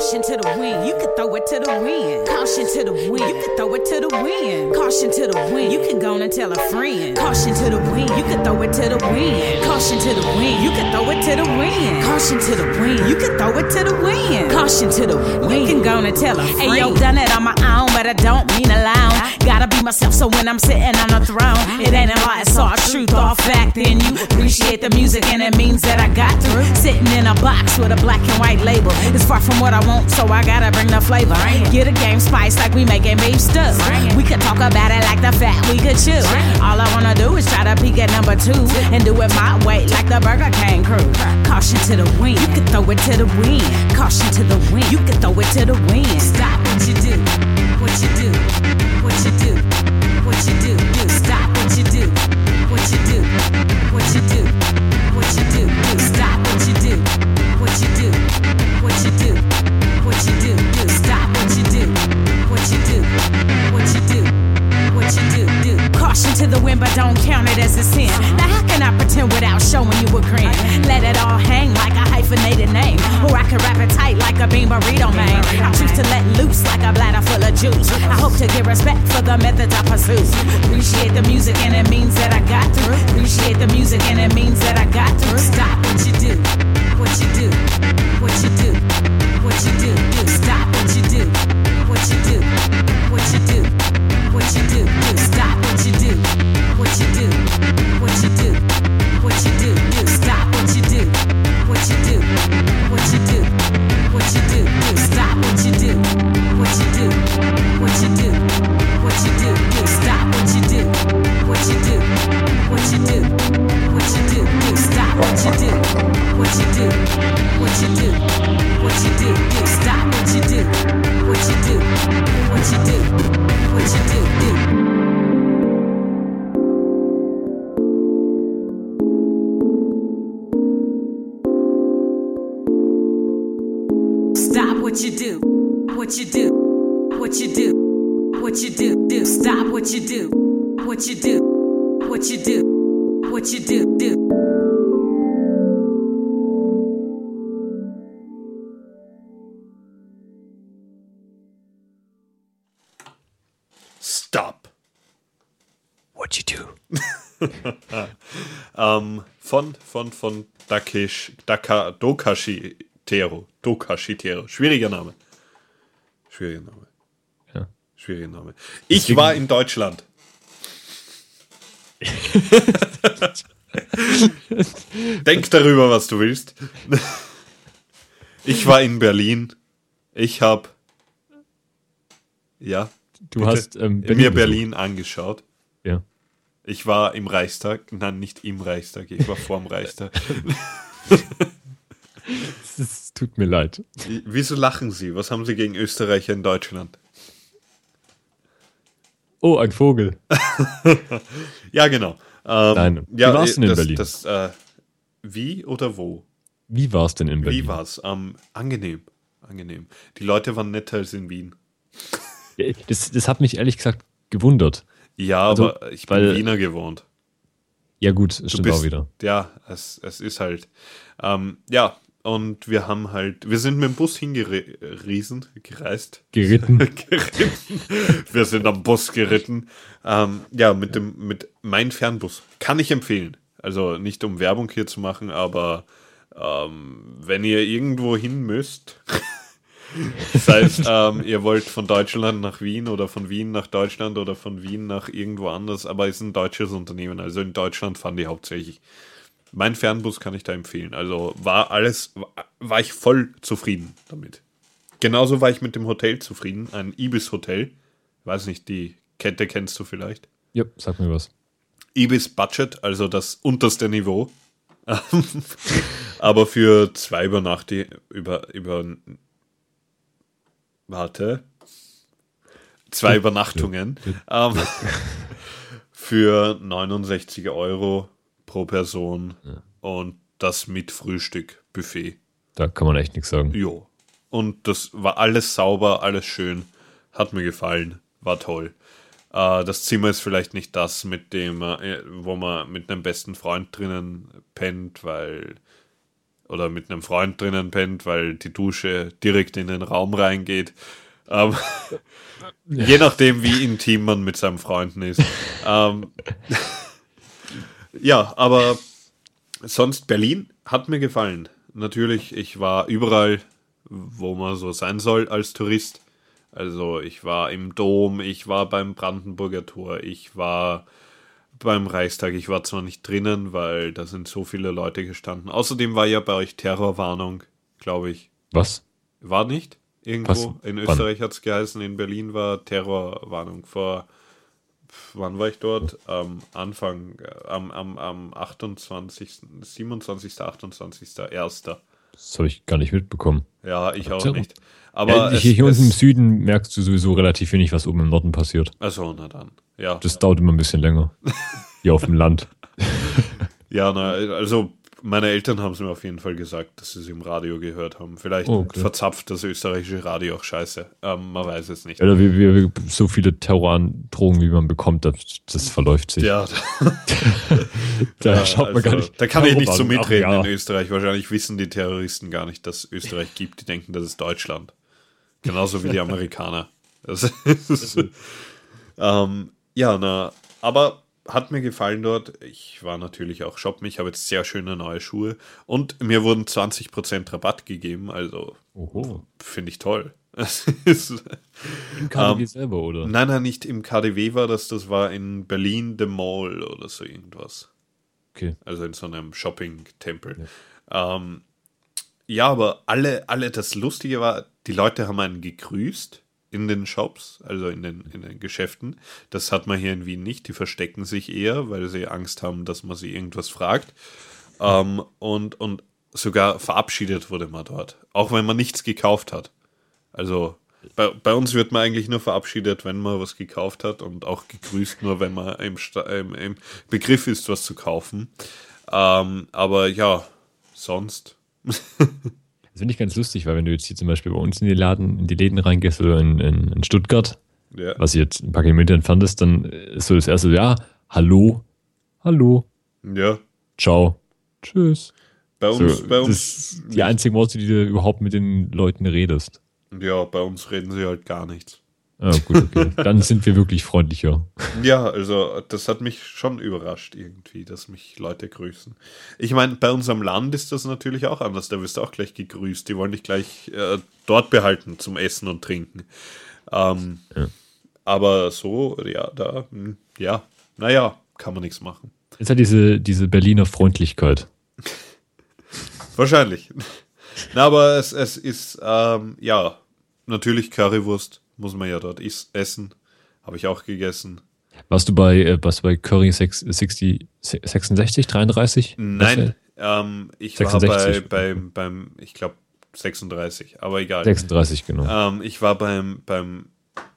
Caution to the wind, you can throw it to the wind. Caution to the wind, you can throw it to the wind. Caution to the wind, you can go and tell a friend. Caution to the wind, you can throw it to the wind. Caution to the wind, you can throw it to the wind. Caution to the wind, you can throw it to the wind. Caution to the wind, you can go and tell a friend. Hey yo, done it on my own, but I don't mean alone. Gotta be myself, so when I'm sitting on the throne, it ain't a lie, it's all truth, all fact. Then you appreciate the music, and it means that I got through. Sitting in a box with a black and white label. It's far from what I want, so I gotta bring the flavor. Get a game spice like we making beef stew. We could talk about it like the fat we could chew. All I wanna do is try to peak at number two and do it my way like the Burger King crew. Caution to the wind, you can throw it to the wind. Caution to the wind, you can throw it to the wind. Stop what you do, what you do, what you do, what you do, do. Stop what you do, what you do, what you do, what you do, do. Stop what you do, what you do, what you do, what you do, do. Stop what you do, what you do, what you do, do. Caution to the wind, but don't count it as a sin. Now how can I pretend without showing you a grin? Let it all hang like a hyphenated name, or I can wrap it tight like a bean burrito man. I choose to let loose like a bladder full of juice. I hope to get respect for the methods I pursue. Appreciate the music and it means that I got through. Appreciate the music and it means that I got through. Stop what you do, what you do, what you do, what you do, do. Stop what you do, what you do, what you do, what you do, what you do, what you do, what you do, what you do, what you do, what you do, what you do, what you do, do. Stop what you do, what you do, what you do, what you do, do. Stop what you do, what you do, what you do, Stop. What you do? ähm, von, von, von Dakesh, Daka, Dokashi Tero. Dokashi Tero. Schwieriger Name. Schwieriger Name. Ja. Schwieriger Name. Ich Deswegen- war in Deutschland. Denk darüber, was du willst. Ich war in Berlin. Ich habe ja Du bitte, hast, ähm, Berlin mir besucht. Berlin angeschaut. Ja. Ich war im Reichstag, nein, nicht im Reichstag, ich war vorm Reichstag. Es tut mir leid. Wieso lachen Sie? Was haben Sie gegen Österreicher in Deutschland? Oh, ein Vogel. Ja, genau. Ähm, Nein. Wie ja, war's denn in das, Berlin? Das, äh, wie oder wo? Wie war es denn in Berlin? Wie war's? Ähm, angenehm. Angenehm. Die Leute waren netter als in Wien. Das, das hat mich ehrlich gesagt gewundert. Ja, Also, aber ich bin weil- Wiener gewohnt. Ja, gut, stimmt bist- auch wieder. Ja, es, es ist halt. Ähm, ja, und wir haben halt, wir sind mit dem Bus hingeriesen, gereist. Geritten. geritten. Wir sind am Bus geritten. Ähm, ja, mit dem, mit mein Fernbus. Kann ich empfehlen. Also nicht um Werbung hier zu machen, aber ähm, wenn ihr irgendwo hin müsst, sei es, ähm, ihr wollt von Deutschland nach Wien oder von Wien nach Deutschland oder von Wien nach irgendwo anders, aber es ist ein deutsches Unternehmen, also in Deutschland fahren die hauptsächlich. Mein Fernbus kann ich da empfehlen. Also war alles, war, ich voll zufrieden damit. Genauso war ich mit dem Hotel zufrieden, ein Ibis Hotel. Weiß nicht, die Kette kennst du vielleicht. Ja, sag mir was. Ibis Budget, also das unterste Niveau. Aber für zwei Übernachte über, über warte. Zwei Übernachtungen. Ähm, für 69 Euro pro Person und das mit Frühstück, Buffet. Da kann man echt nichts sagen. Jo. Und das war alles sauber, alles schön. Hat mir gefallen. War toll. Äh, das Zimmer ist vielleicht nicht das, mit dem, äh, wo man mit einem besten Freund drinnen pennt, weil. Oder mit einem Freund drinnen pennt, weil die Dusche direkt in den Raum reingeht. Ähm, Je nachdem, wie intim man mit seinen Freunden ist. ähm, ja, aber sonst Berlin hat mir gefallen. Natürlich, ich war überall, wo man so sein soll als Tourist. Also ich war im Dom, ich war beim Brandenburger Tor, ich war beim Reichstag. Ich war zwar nicht drinnen, weil da sind so viele Leute gestanden. Außerdem war ja bei euch Terrorwarnung, glaube ich. Was? War nicht? Irgendwo Was? in? Österreich hat es geheißen, in Berlin war Terrorwarnung. Vor, wann war ich dort? Am Anfang, äh, am, am, am 28., 27., 28., 1. Das habe ich gar nicht mitbekommen. Ja, ich auch nicht. Aber ja, es, hier, hier unten im es, Süden merkst du sowieso relativ wenig, was oben im Norden passiert. also, na dann. Ja, Das dauert immer ein bisschen länger. Hier auf dem Land. ja na, also meine Eltern haben es mir auf jeden Fall gesagt, dass sie es im Radio gehört haben. Vielleicht okay. verzapft das österreichische Radio auch scheiße. Ähm, man weiß es nicht. Oder wie, wie, so viele Terrorandrohungen, wie man bekommt, das, das verläuft sich. Ja, da Ja, schaut man also, gar nicht. Da kann ich nicht so Terrorwarnung, ach mitreden ja. in Österreich. Wahrscheinlich wissen die Terroristen gar nicht, dass es Österreich gibt. Die denken, das ist Deutschland. Genauso wie die Amerikaner. Das ist, ähm, ja, na, aber hat mir gefallen dort. Ich war natürlich auch shoppen. Ich habe jetzt sehr schöne neue Schuhe. Und mir wurden 20% Rabatt gegeben. Also finde ich toll. Im KDW ähm, selber, oder? Nein, nein, nicht im KDW war das. Das war in Berlin The Mall oder so irgendwas. Okay. Also in so einem Shopping-Tempel. Ja. Ähm, ja, aber alle, alle, das Lustige war, die Leute haben einen gegrüßt in den Shops, also in den, in den Geschäften. Das hat man hier in Wien nicht. Die verstecken sich eher, weil sie Angst haben, dass man sie irgendwas fragt. Ähm, und, und sogar verabschiedet wurde man dort. Auch wenn man nichts gekauft hat. Also bei, bei uns wird man eigentlich nur verabschiedet, wenn man was gekauft hat und auch gegrüßt, nur wenn man im, im, im Begriff ist, was zu kaufen. Ähm, aber ja, sonst. Das finde ich ganz lustig, weil wenn du jetzt hier zum Beispiel bei uns in die Laden, in die Läden reingehst oder in, in, in Stuttgart, Ja. was jetzt ein paar Kilometer entfernt ist, dann ist so das erste, ja, hallo, hallo, Ja, ciao, tschüss. bei uns, So, bei uns, die einzigen Worte, die du überhaupt mit den Leuten redest. ja, bei uns reden sie halt gar nichts. Ah, gut, okay. Dann sind wir wirklich freundlicher. Ja, also das hat mich schon überrascht irgendwie, dass mich Leute grüßen. Ich meine, bei unserem Land ist das natürlich auch anders. Da wirst du auch gleich gegrüßt. Die wollen dich gleich äh, dort behalten zum Essen und Trinken. Ähm, Ja. Aber so, ja, da, hm, ja, naja, kann man nichts machen. Ist halt diese, diese Berliner Freundlichkeit. Wahrscheinlich. Na, aber es, es ist, ähm, ja, natürlich Currywurst muss man ja dort is essen. Habe ich auch gegessen. Warst du bei, äh, warst du bei Curry 6, 60, 66, 33? Nein, ähm, ich 66. war bei, beim, beim, ich glaube, 36, aber egal. 36, genau. Ähm, ich war beim, beim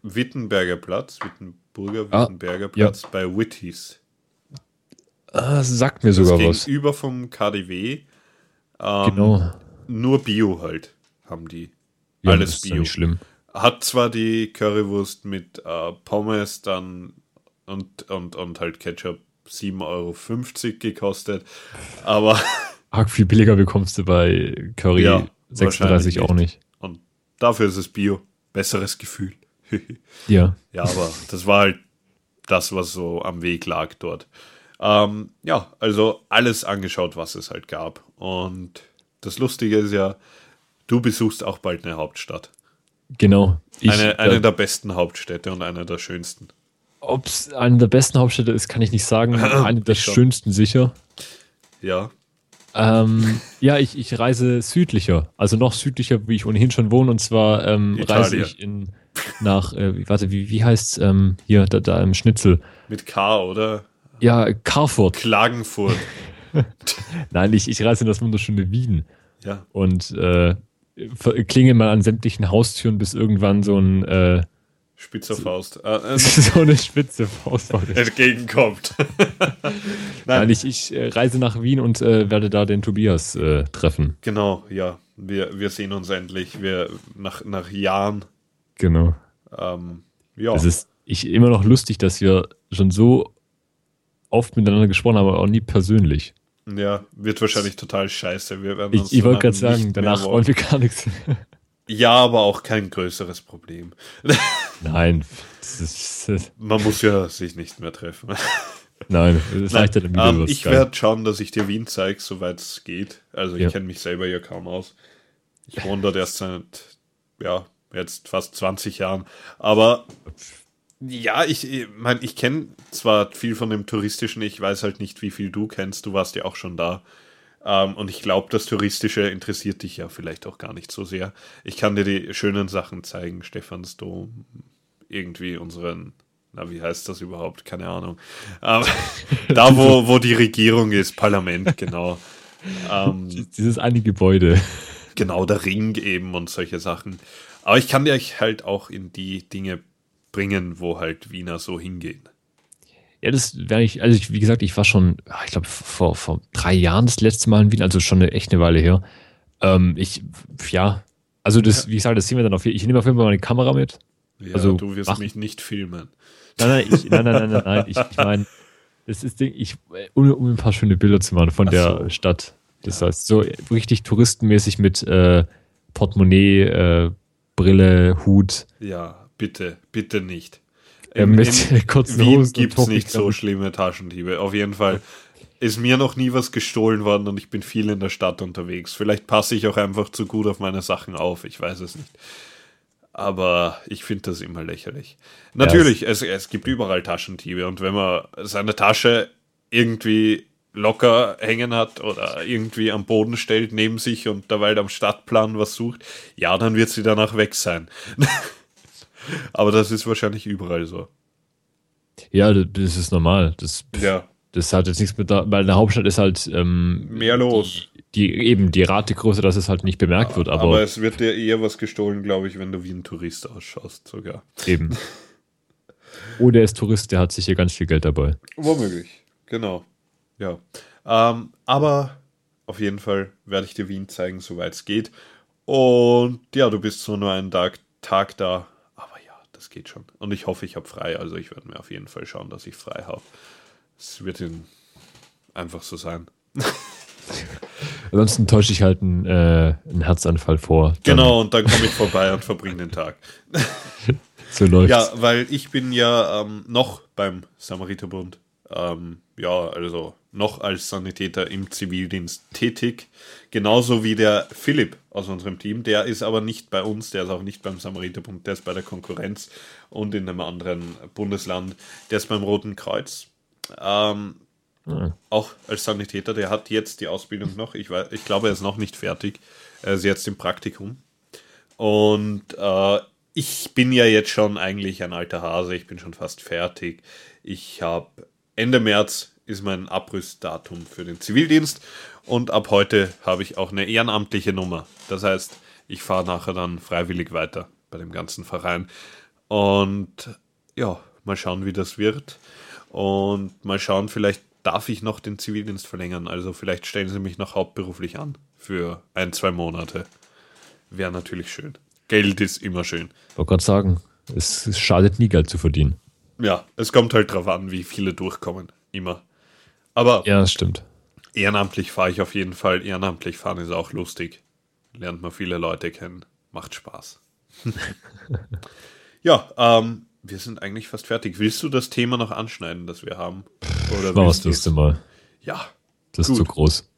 Wittenberger Platz, Wittenburger Ah, Wittenberger Platz bei Whitty's. Ah, sagt mir sogar das was. Gegenüber vom KDW. Ähm, Genau. Nur Bio halt, haben die. Ja, Alles das ist ja Bio. nicht schlimm. Hat zwar die Currywurst mit äh, Pommes dann und, und, und halt Ketchup, 7,50 Euro gekostet. Aber Arg viel billiger bekommst du bei Curry Ja, 36 auch nicht. Und dafür ist es Bio. Besseres Gefühl. Ja. Ja, aber das war halt das, was so am Weg lag dort. Ähm, ja, also alles angeschaut, was es halt gab. Und das Lustige ist ja, du besuchst auch bald eine Hauptstadt. Genau. Ich, eine eine äh, der besten Hauptstädte und eine der schönsten. Ob es eine der besten Hauptstädte ist, kann ich nicht sagen. Eine der schönsten sicher. Ja, Ähm, ja, ich, ich reise südlicher, also noch südlicher, wie ich ohnehin schon wohne. Und zwar ähm, reise ich in, nach, äh, wie- warte, wie, wie heißt ähm, hier, da, da im Schnitzel? mit K, oder? Ja, Carfurt. Klagenfurt. Nein, ich, ich reise in das wunderschöne Wien. Ja. Und äh, ver- klinge mal an sämtlichen Haustüren, bis irgendwann so ein äh, Spitzer Faust. Äh, äh, so eine spitze Faust entgegenkommt. Nein, ich, ich äh, reise nach Wien und äh, werde da den Tobias äh, treffen. Genau, ja. Wir, wir sehen uns endlich. Wir nach, nach Jahren. Genau. Ähm, ja. Es ist ich, immer noch lustig, dass wir schon so oft miteinander gesprochen haben, aber auch nie persönlich. Ja, wird wahrscheinlich total scheiße. Wir werden Ich, uns ich wollte gerade sagen, danach wollen wir gar nichts. Ja, aber auch kein größeres Problem. Nein, Man muss ja sich nicht mehr treffen. nein, ja dann wieder ähm, ich werde schauen, dass ich dir Wien zeige, soweit es geht. Also ich Ja. kenne mich selber ja kaum aus. Ich wohne dort erst seit, ja, jetzt fast 20 Jahren. Aber ja, ich meine, ich kenne zwar viel von dem Touristischen, ich weiß halt nicht, wie viel du kennst. Du warst ja auch schon da. Ähm, und ich glaube, das Touristische interessiert dich ja vielleicht auch gar nicht so sehr. Ich kann dir die schönen Sachen zeigen, Stephansdom, irgendwie unseren, na, wie heißt das überhaupt? Keine Ahnung. Ähm, da, wo, wo die Regierung ist, Parlament, genau. Ähm, Dieses eine Gebäude. genau, der Ring eben und solche Sachen. Aber ich kann dir halt auch in die Dinge bringen, wo halt Wiener so hingehen. Ja, das wäre ich, also ich, wie gesagt, ich war schon, ah, ich glaube, vor, vor drei Jahren das letzte Mal in Wien, also schon eine echt eine Weile her. Ähm, ich, ja, also das, wie gesagt, das sehen wir dann auf jeden Ich nehme auf jeden Fall meine Kamera mit. Ja, also, du wirst mach- mich nicht filmen. Nein, nein, ich, nein, nein, nein, nein, nein. Ich, ich meine, das ist, Ding, ich, um, um ein paar schöne Bilder zu machen von Ach der so. Stadt. Das heißt, so richtig touristenmäßig mit äh, Portemonnaie, äh, Brille, Hut. Ja, bitte, bitte nicht. Ja, In, mit in kurzen Wien Hosen und gibt es nicht so schlimme Taschendiebe. Auf jeden Fall ist mir noch nie was gestohlen worden und ich bin viel in der Stadt unterwegs. Vielleicht passe ich auch einfach zu gut auf meine Sachen auf, ich weiß es nicht. Aber ich finde das immer lächerlich. Natürlich, es, es gibt überall Taschendiebe und wenn man seine Tasche irgendwie locker hängen hat oder irgendwie am Boden stellt neben sich und derweil am Stadtplan was sucht, ja, dann wird sie danach weg sein. Aber das ist wahrscheinlich überall so. Ja, das ist normal. Das, Ja. das hat jetzt nichts mit der, weil in der Hauptstadt ist halt ähm, Mehr los. die, eben die Rate größer, dass es halt nicht bemerkt wird, aber, Aber, es wird dir eher was gestohlen, glaube ich, wenn du wie ein Tourist ausschaust, sogar. eben. Oh, der ist Tourist, der hat sicher ganz viel Geld dabei. Womöglich, genau. Ja. Ähm, aber auf jeden Fall werde ich dir Wien zeigen, soweit es geht. Und ja, du bist so nur einen Tag, Tag da. Geht schon. Und ich hoffe, ich habe frei. Also ich werde mir auf jeden Fall schauen, dass ich frei habe. Es wird in einfach so sein. Ansonsten täusche ich halt einen, äh, einen Herzanfall vor. Genau, und dann komme ich vorbei und verbringe den Tag. So läuft's. Ja, weil ich bin ja ähm, noch beim Samariterbund. Ähm, ja, also noch als Sanitäter im Zivildienst tätig. Genauso wie der Philipp aus unserem Team. Der ist aber nicht bei uns, der ist auch nicht beim Samariterbund, der ist bei der Konkurrenz und in einem anderen Bundesland. Der ist beim Roten Kreuz. Ähm, Ah. auch als Sanitäter, der hat jetzt die Ausbildung noch. Ich, weiß, ich glaube, er ist noch nicht fertig. Er ist jetzt im Praktikum. Und äh, ich bin ja jetzt schon eigentlich ein alter Hase. Ich bin schon fast fertig. Ich habe Ende März ist mein Abrüstdatum für den Zivildienst. Und ab heute habe ich auch eine ehrenamtliche Nummer. Das heißt, ich fahre nachher dann freiwillig weiter bei dem ganzen Verein. Und ja, mal schauen, wie das wird. Und mal schauen, vielleicht darf ich noch den Zivildienst verlängern. Also vielleicht stellen sie mich noch hauptberuflich an für ein, zwei Monate. Wäre natürlich schön. Geld ist immer schön. Ich wollte gerade sagen, es, es schadet nie, Geld zu verdienen. Ja, es kommt halt drauf an, wie viele durchkommen. Immer. Aber Ja, das stimmt. ehrenamtlich fahre ich auf jeden Fall. Ehrenamtlich fahren ist auch lustig. Lernt man viele Leute kennen. Macht Spaß. ja, ähm, wir sind eigentlich fast fertig. Willst du das Thema noch anschneiden, das wir haben? Oder War was nächste Mal. Ja. Das ist Gut. zu groß.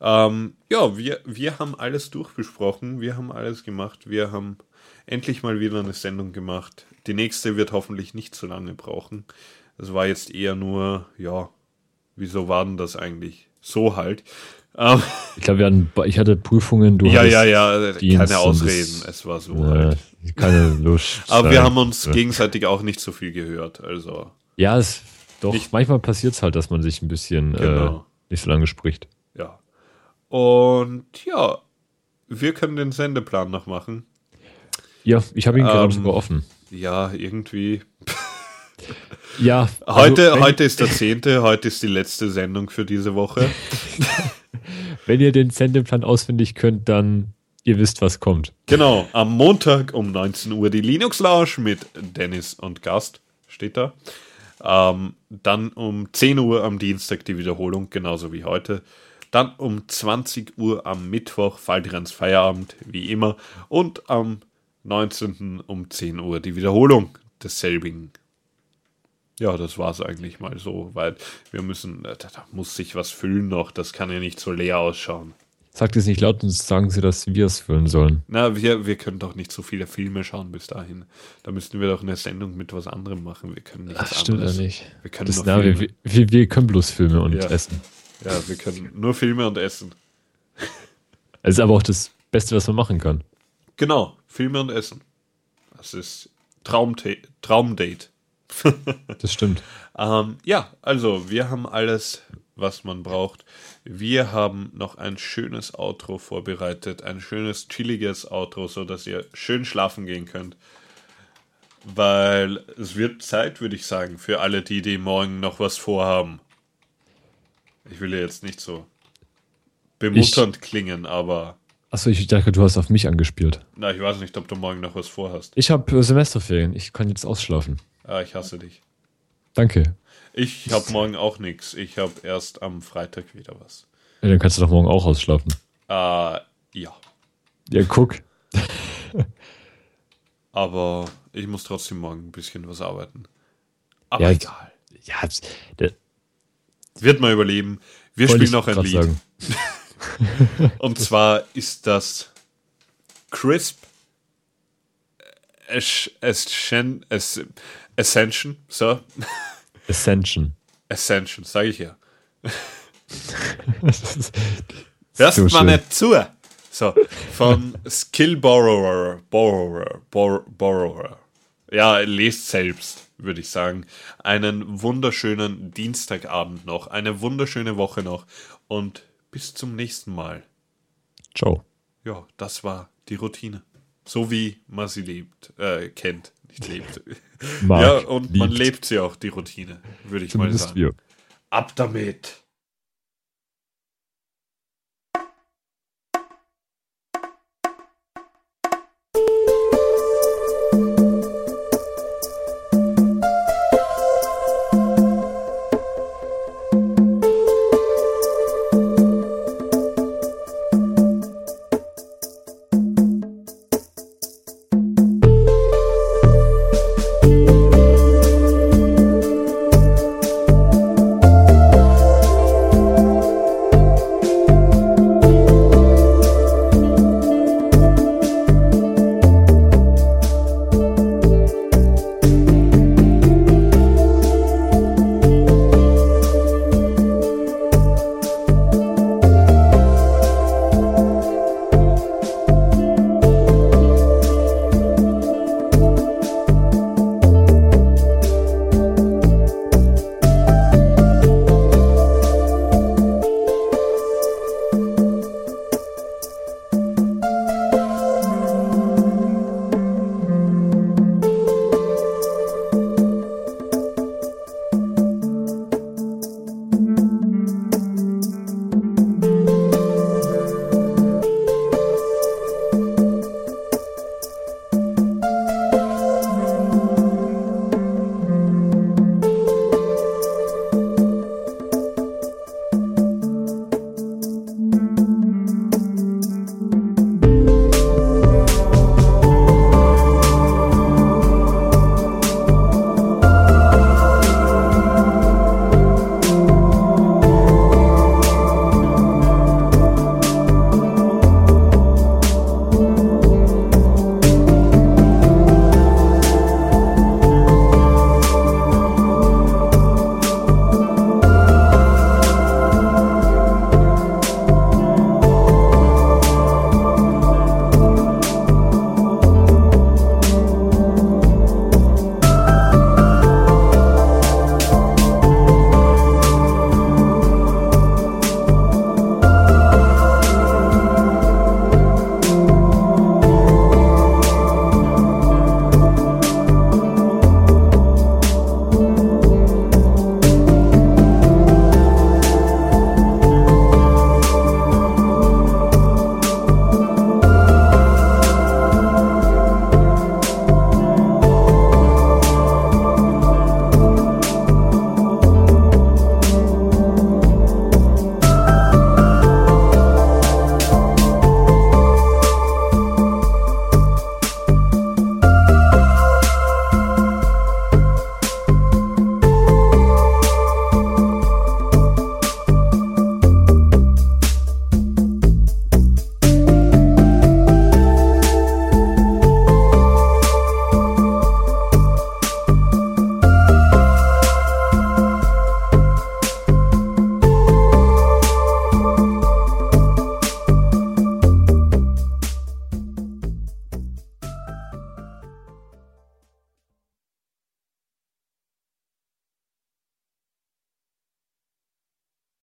Ähm, ja, wir, wir haben alles durchbesprochen, wir haben alles gemacht, wir haben endlich mal wieder eine Sendung gemacht. Die nächste wird hoffentlich nicht so lange brauchen. Es war jetzt eher nur, ja, wieso war denn das eigentlich? So halt. Ähm, Ich glaube, wir hatten, ich hatte Prüfungen, du ja, ja, ja, Dienst keine Ausreden, es war so Ja, halt. Keine Lust. Aber wir Nein. haben uns Ja. gegenseitig auch nicht so viel gehört, also. Ja, es, doch, Nicht- manchmal passiert es halt, dass man sich ein bisschen Genau. äh, nicht so lange spricht. Ja. Und ja, wir können den Sendeplan noch machen. Ja, ich habe ihn gerade Ähm, sogar offen. Ja, irgendwie. Ja, also, Heute, wenn- heute ist der 10., heute ist die letzte Sendung für diese Woche. Wenn ihr den Sendeplan auswendig könnt, dann ihr wisst, was kommt. Genau, am Montag um 19 Uhr die Linux Lounge mit Dennis und Gast, steht da. Ähm, dann um 10 Uhr am Dienstag die Wiederholung, genauso wie heute. Dann um 20 Uhr am Mittwoch Faltrans Feierabend, wie immer. Und am 19. um 10 Uhr die Wiederholung desselbigen. Ja, das war's eigentlich mal so, weil wir müssen, da, da muss sich was füllen noch, das kann ja nicht so leer ausschauen. Sagt es nicht laut und sagen sie, dass wir es füllen sollen. Na, wir, wir können doch nicht so viele Filme schauen bis dahin. Da müssten wir doch eine Sendung mit was anderem machen. Wir können nichts Das stimmt ja anderes. nicht. Wir können Das, nur na, wir, Filme. wir, wir können bloß Filme und Ja. essen. Ja, wir können nur Filme und Essen. Es ist aber auch das Beste, was man machen kann. Genau, Filme und Essen. Das ist Traumta Traumdate. Das stimmt. Ähm, ja, also wir haben alles, was man braucht. Wir haben noch ein schönes Outro vorbereitet, ein schönes chilliges Outro, so dass ihr schön schlafen gehen könnt. Weil es wird Zeit, würde ich sagen, für alle die, die morgen noch was vorhaben. Ich will ja jetzt nicht so bemutternd klingen, aber Achso, ich dachte, du hast auf mich angespielt. na, ich weiß nicht, ob du morgen noch was vorhast. Ich habe äh, Semesterferien. Ich kann jetzt ausschlafen. Ah, ich hasse dich. Danke. Ich habe morgen auch nichts. Ich habe erst am Freitag wieder was. Ja, dann kannst du doch morgen auch ausschlafen. Äh, ja. Ja, guck. Aber ich muss trotzdem morgen ein bisschen was arbeiten. Aber Ja, egal. Ja, Wird man überleben. Wir spielen noch ein Lied. Und zwar ist das Crisp Ash- Ascen- As- Ascension. So. Ascension. Ascension, sage ich ja. Das ist- Hörst so schön. nicht zu. So, von Skill Borrower, Borrower, Bor Borrower. Ja, lest selbst, würde ich sagen. Einen wunderschönen Dienstagabend noch, eine wunderschöne Woche noch und bis zum nächsten Mal. Ciao. Ja, das war die Routine. So wie man sie lebt, äh, kennt, nicht lebt. Mag, ja, und man liebt. lebt sie auch, die Routine, würde ich mal Zumindest sagen. wir. Ab damit.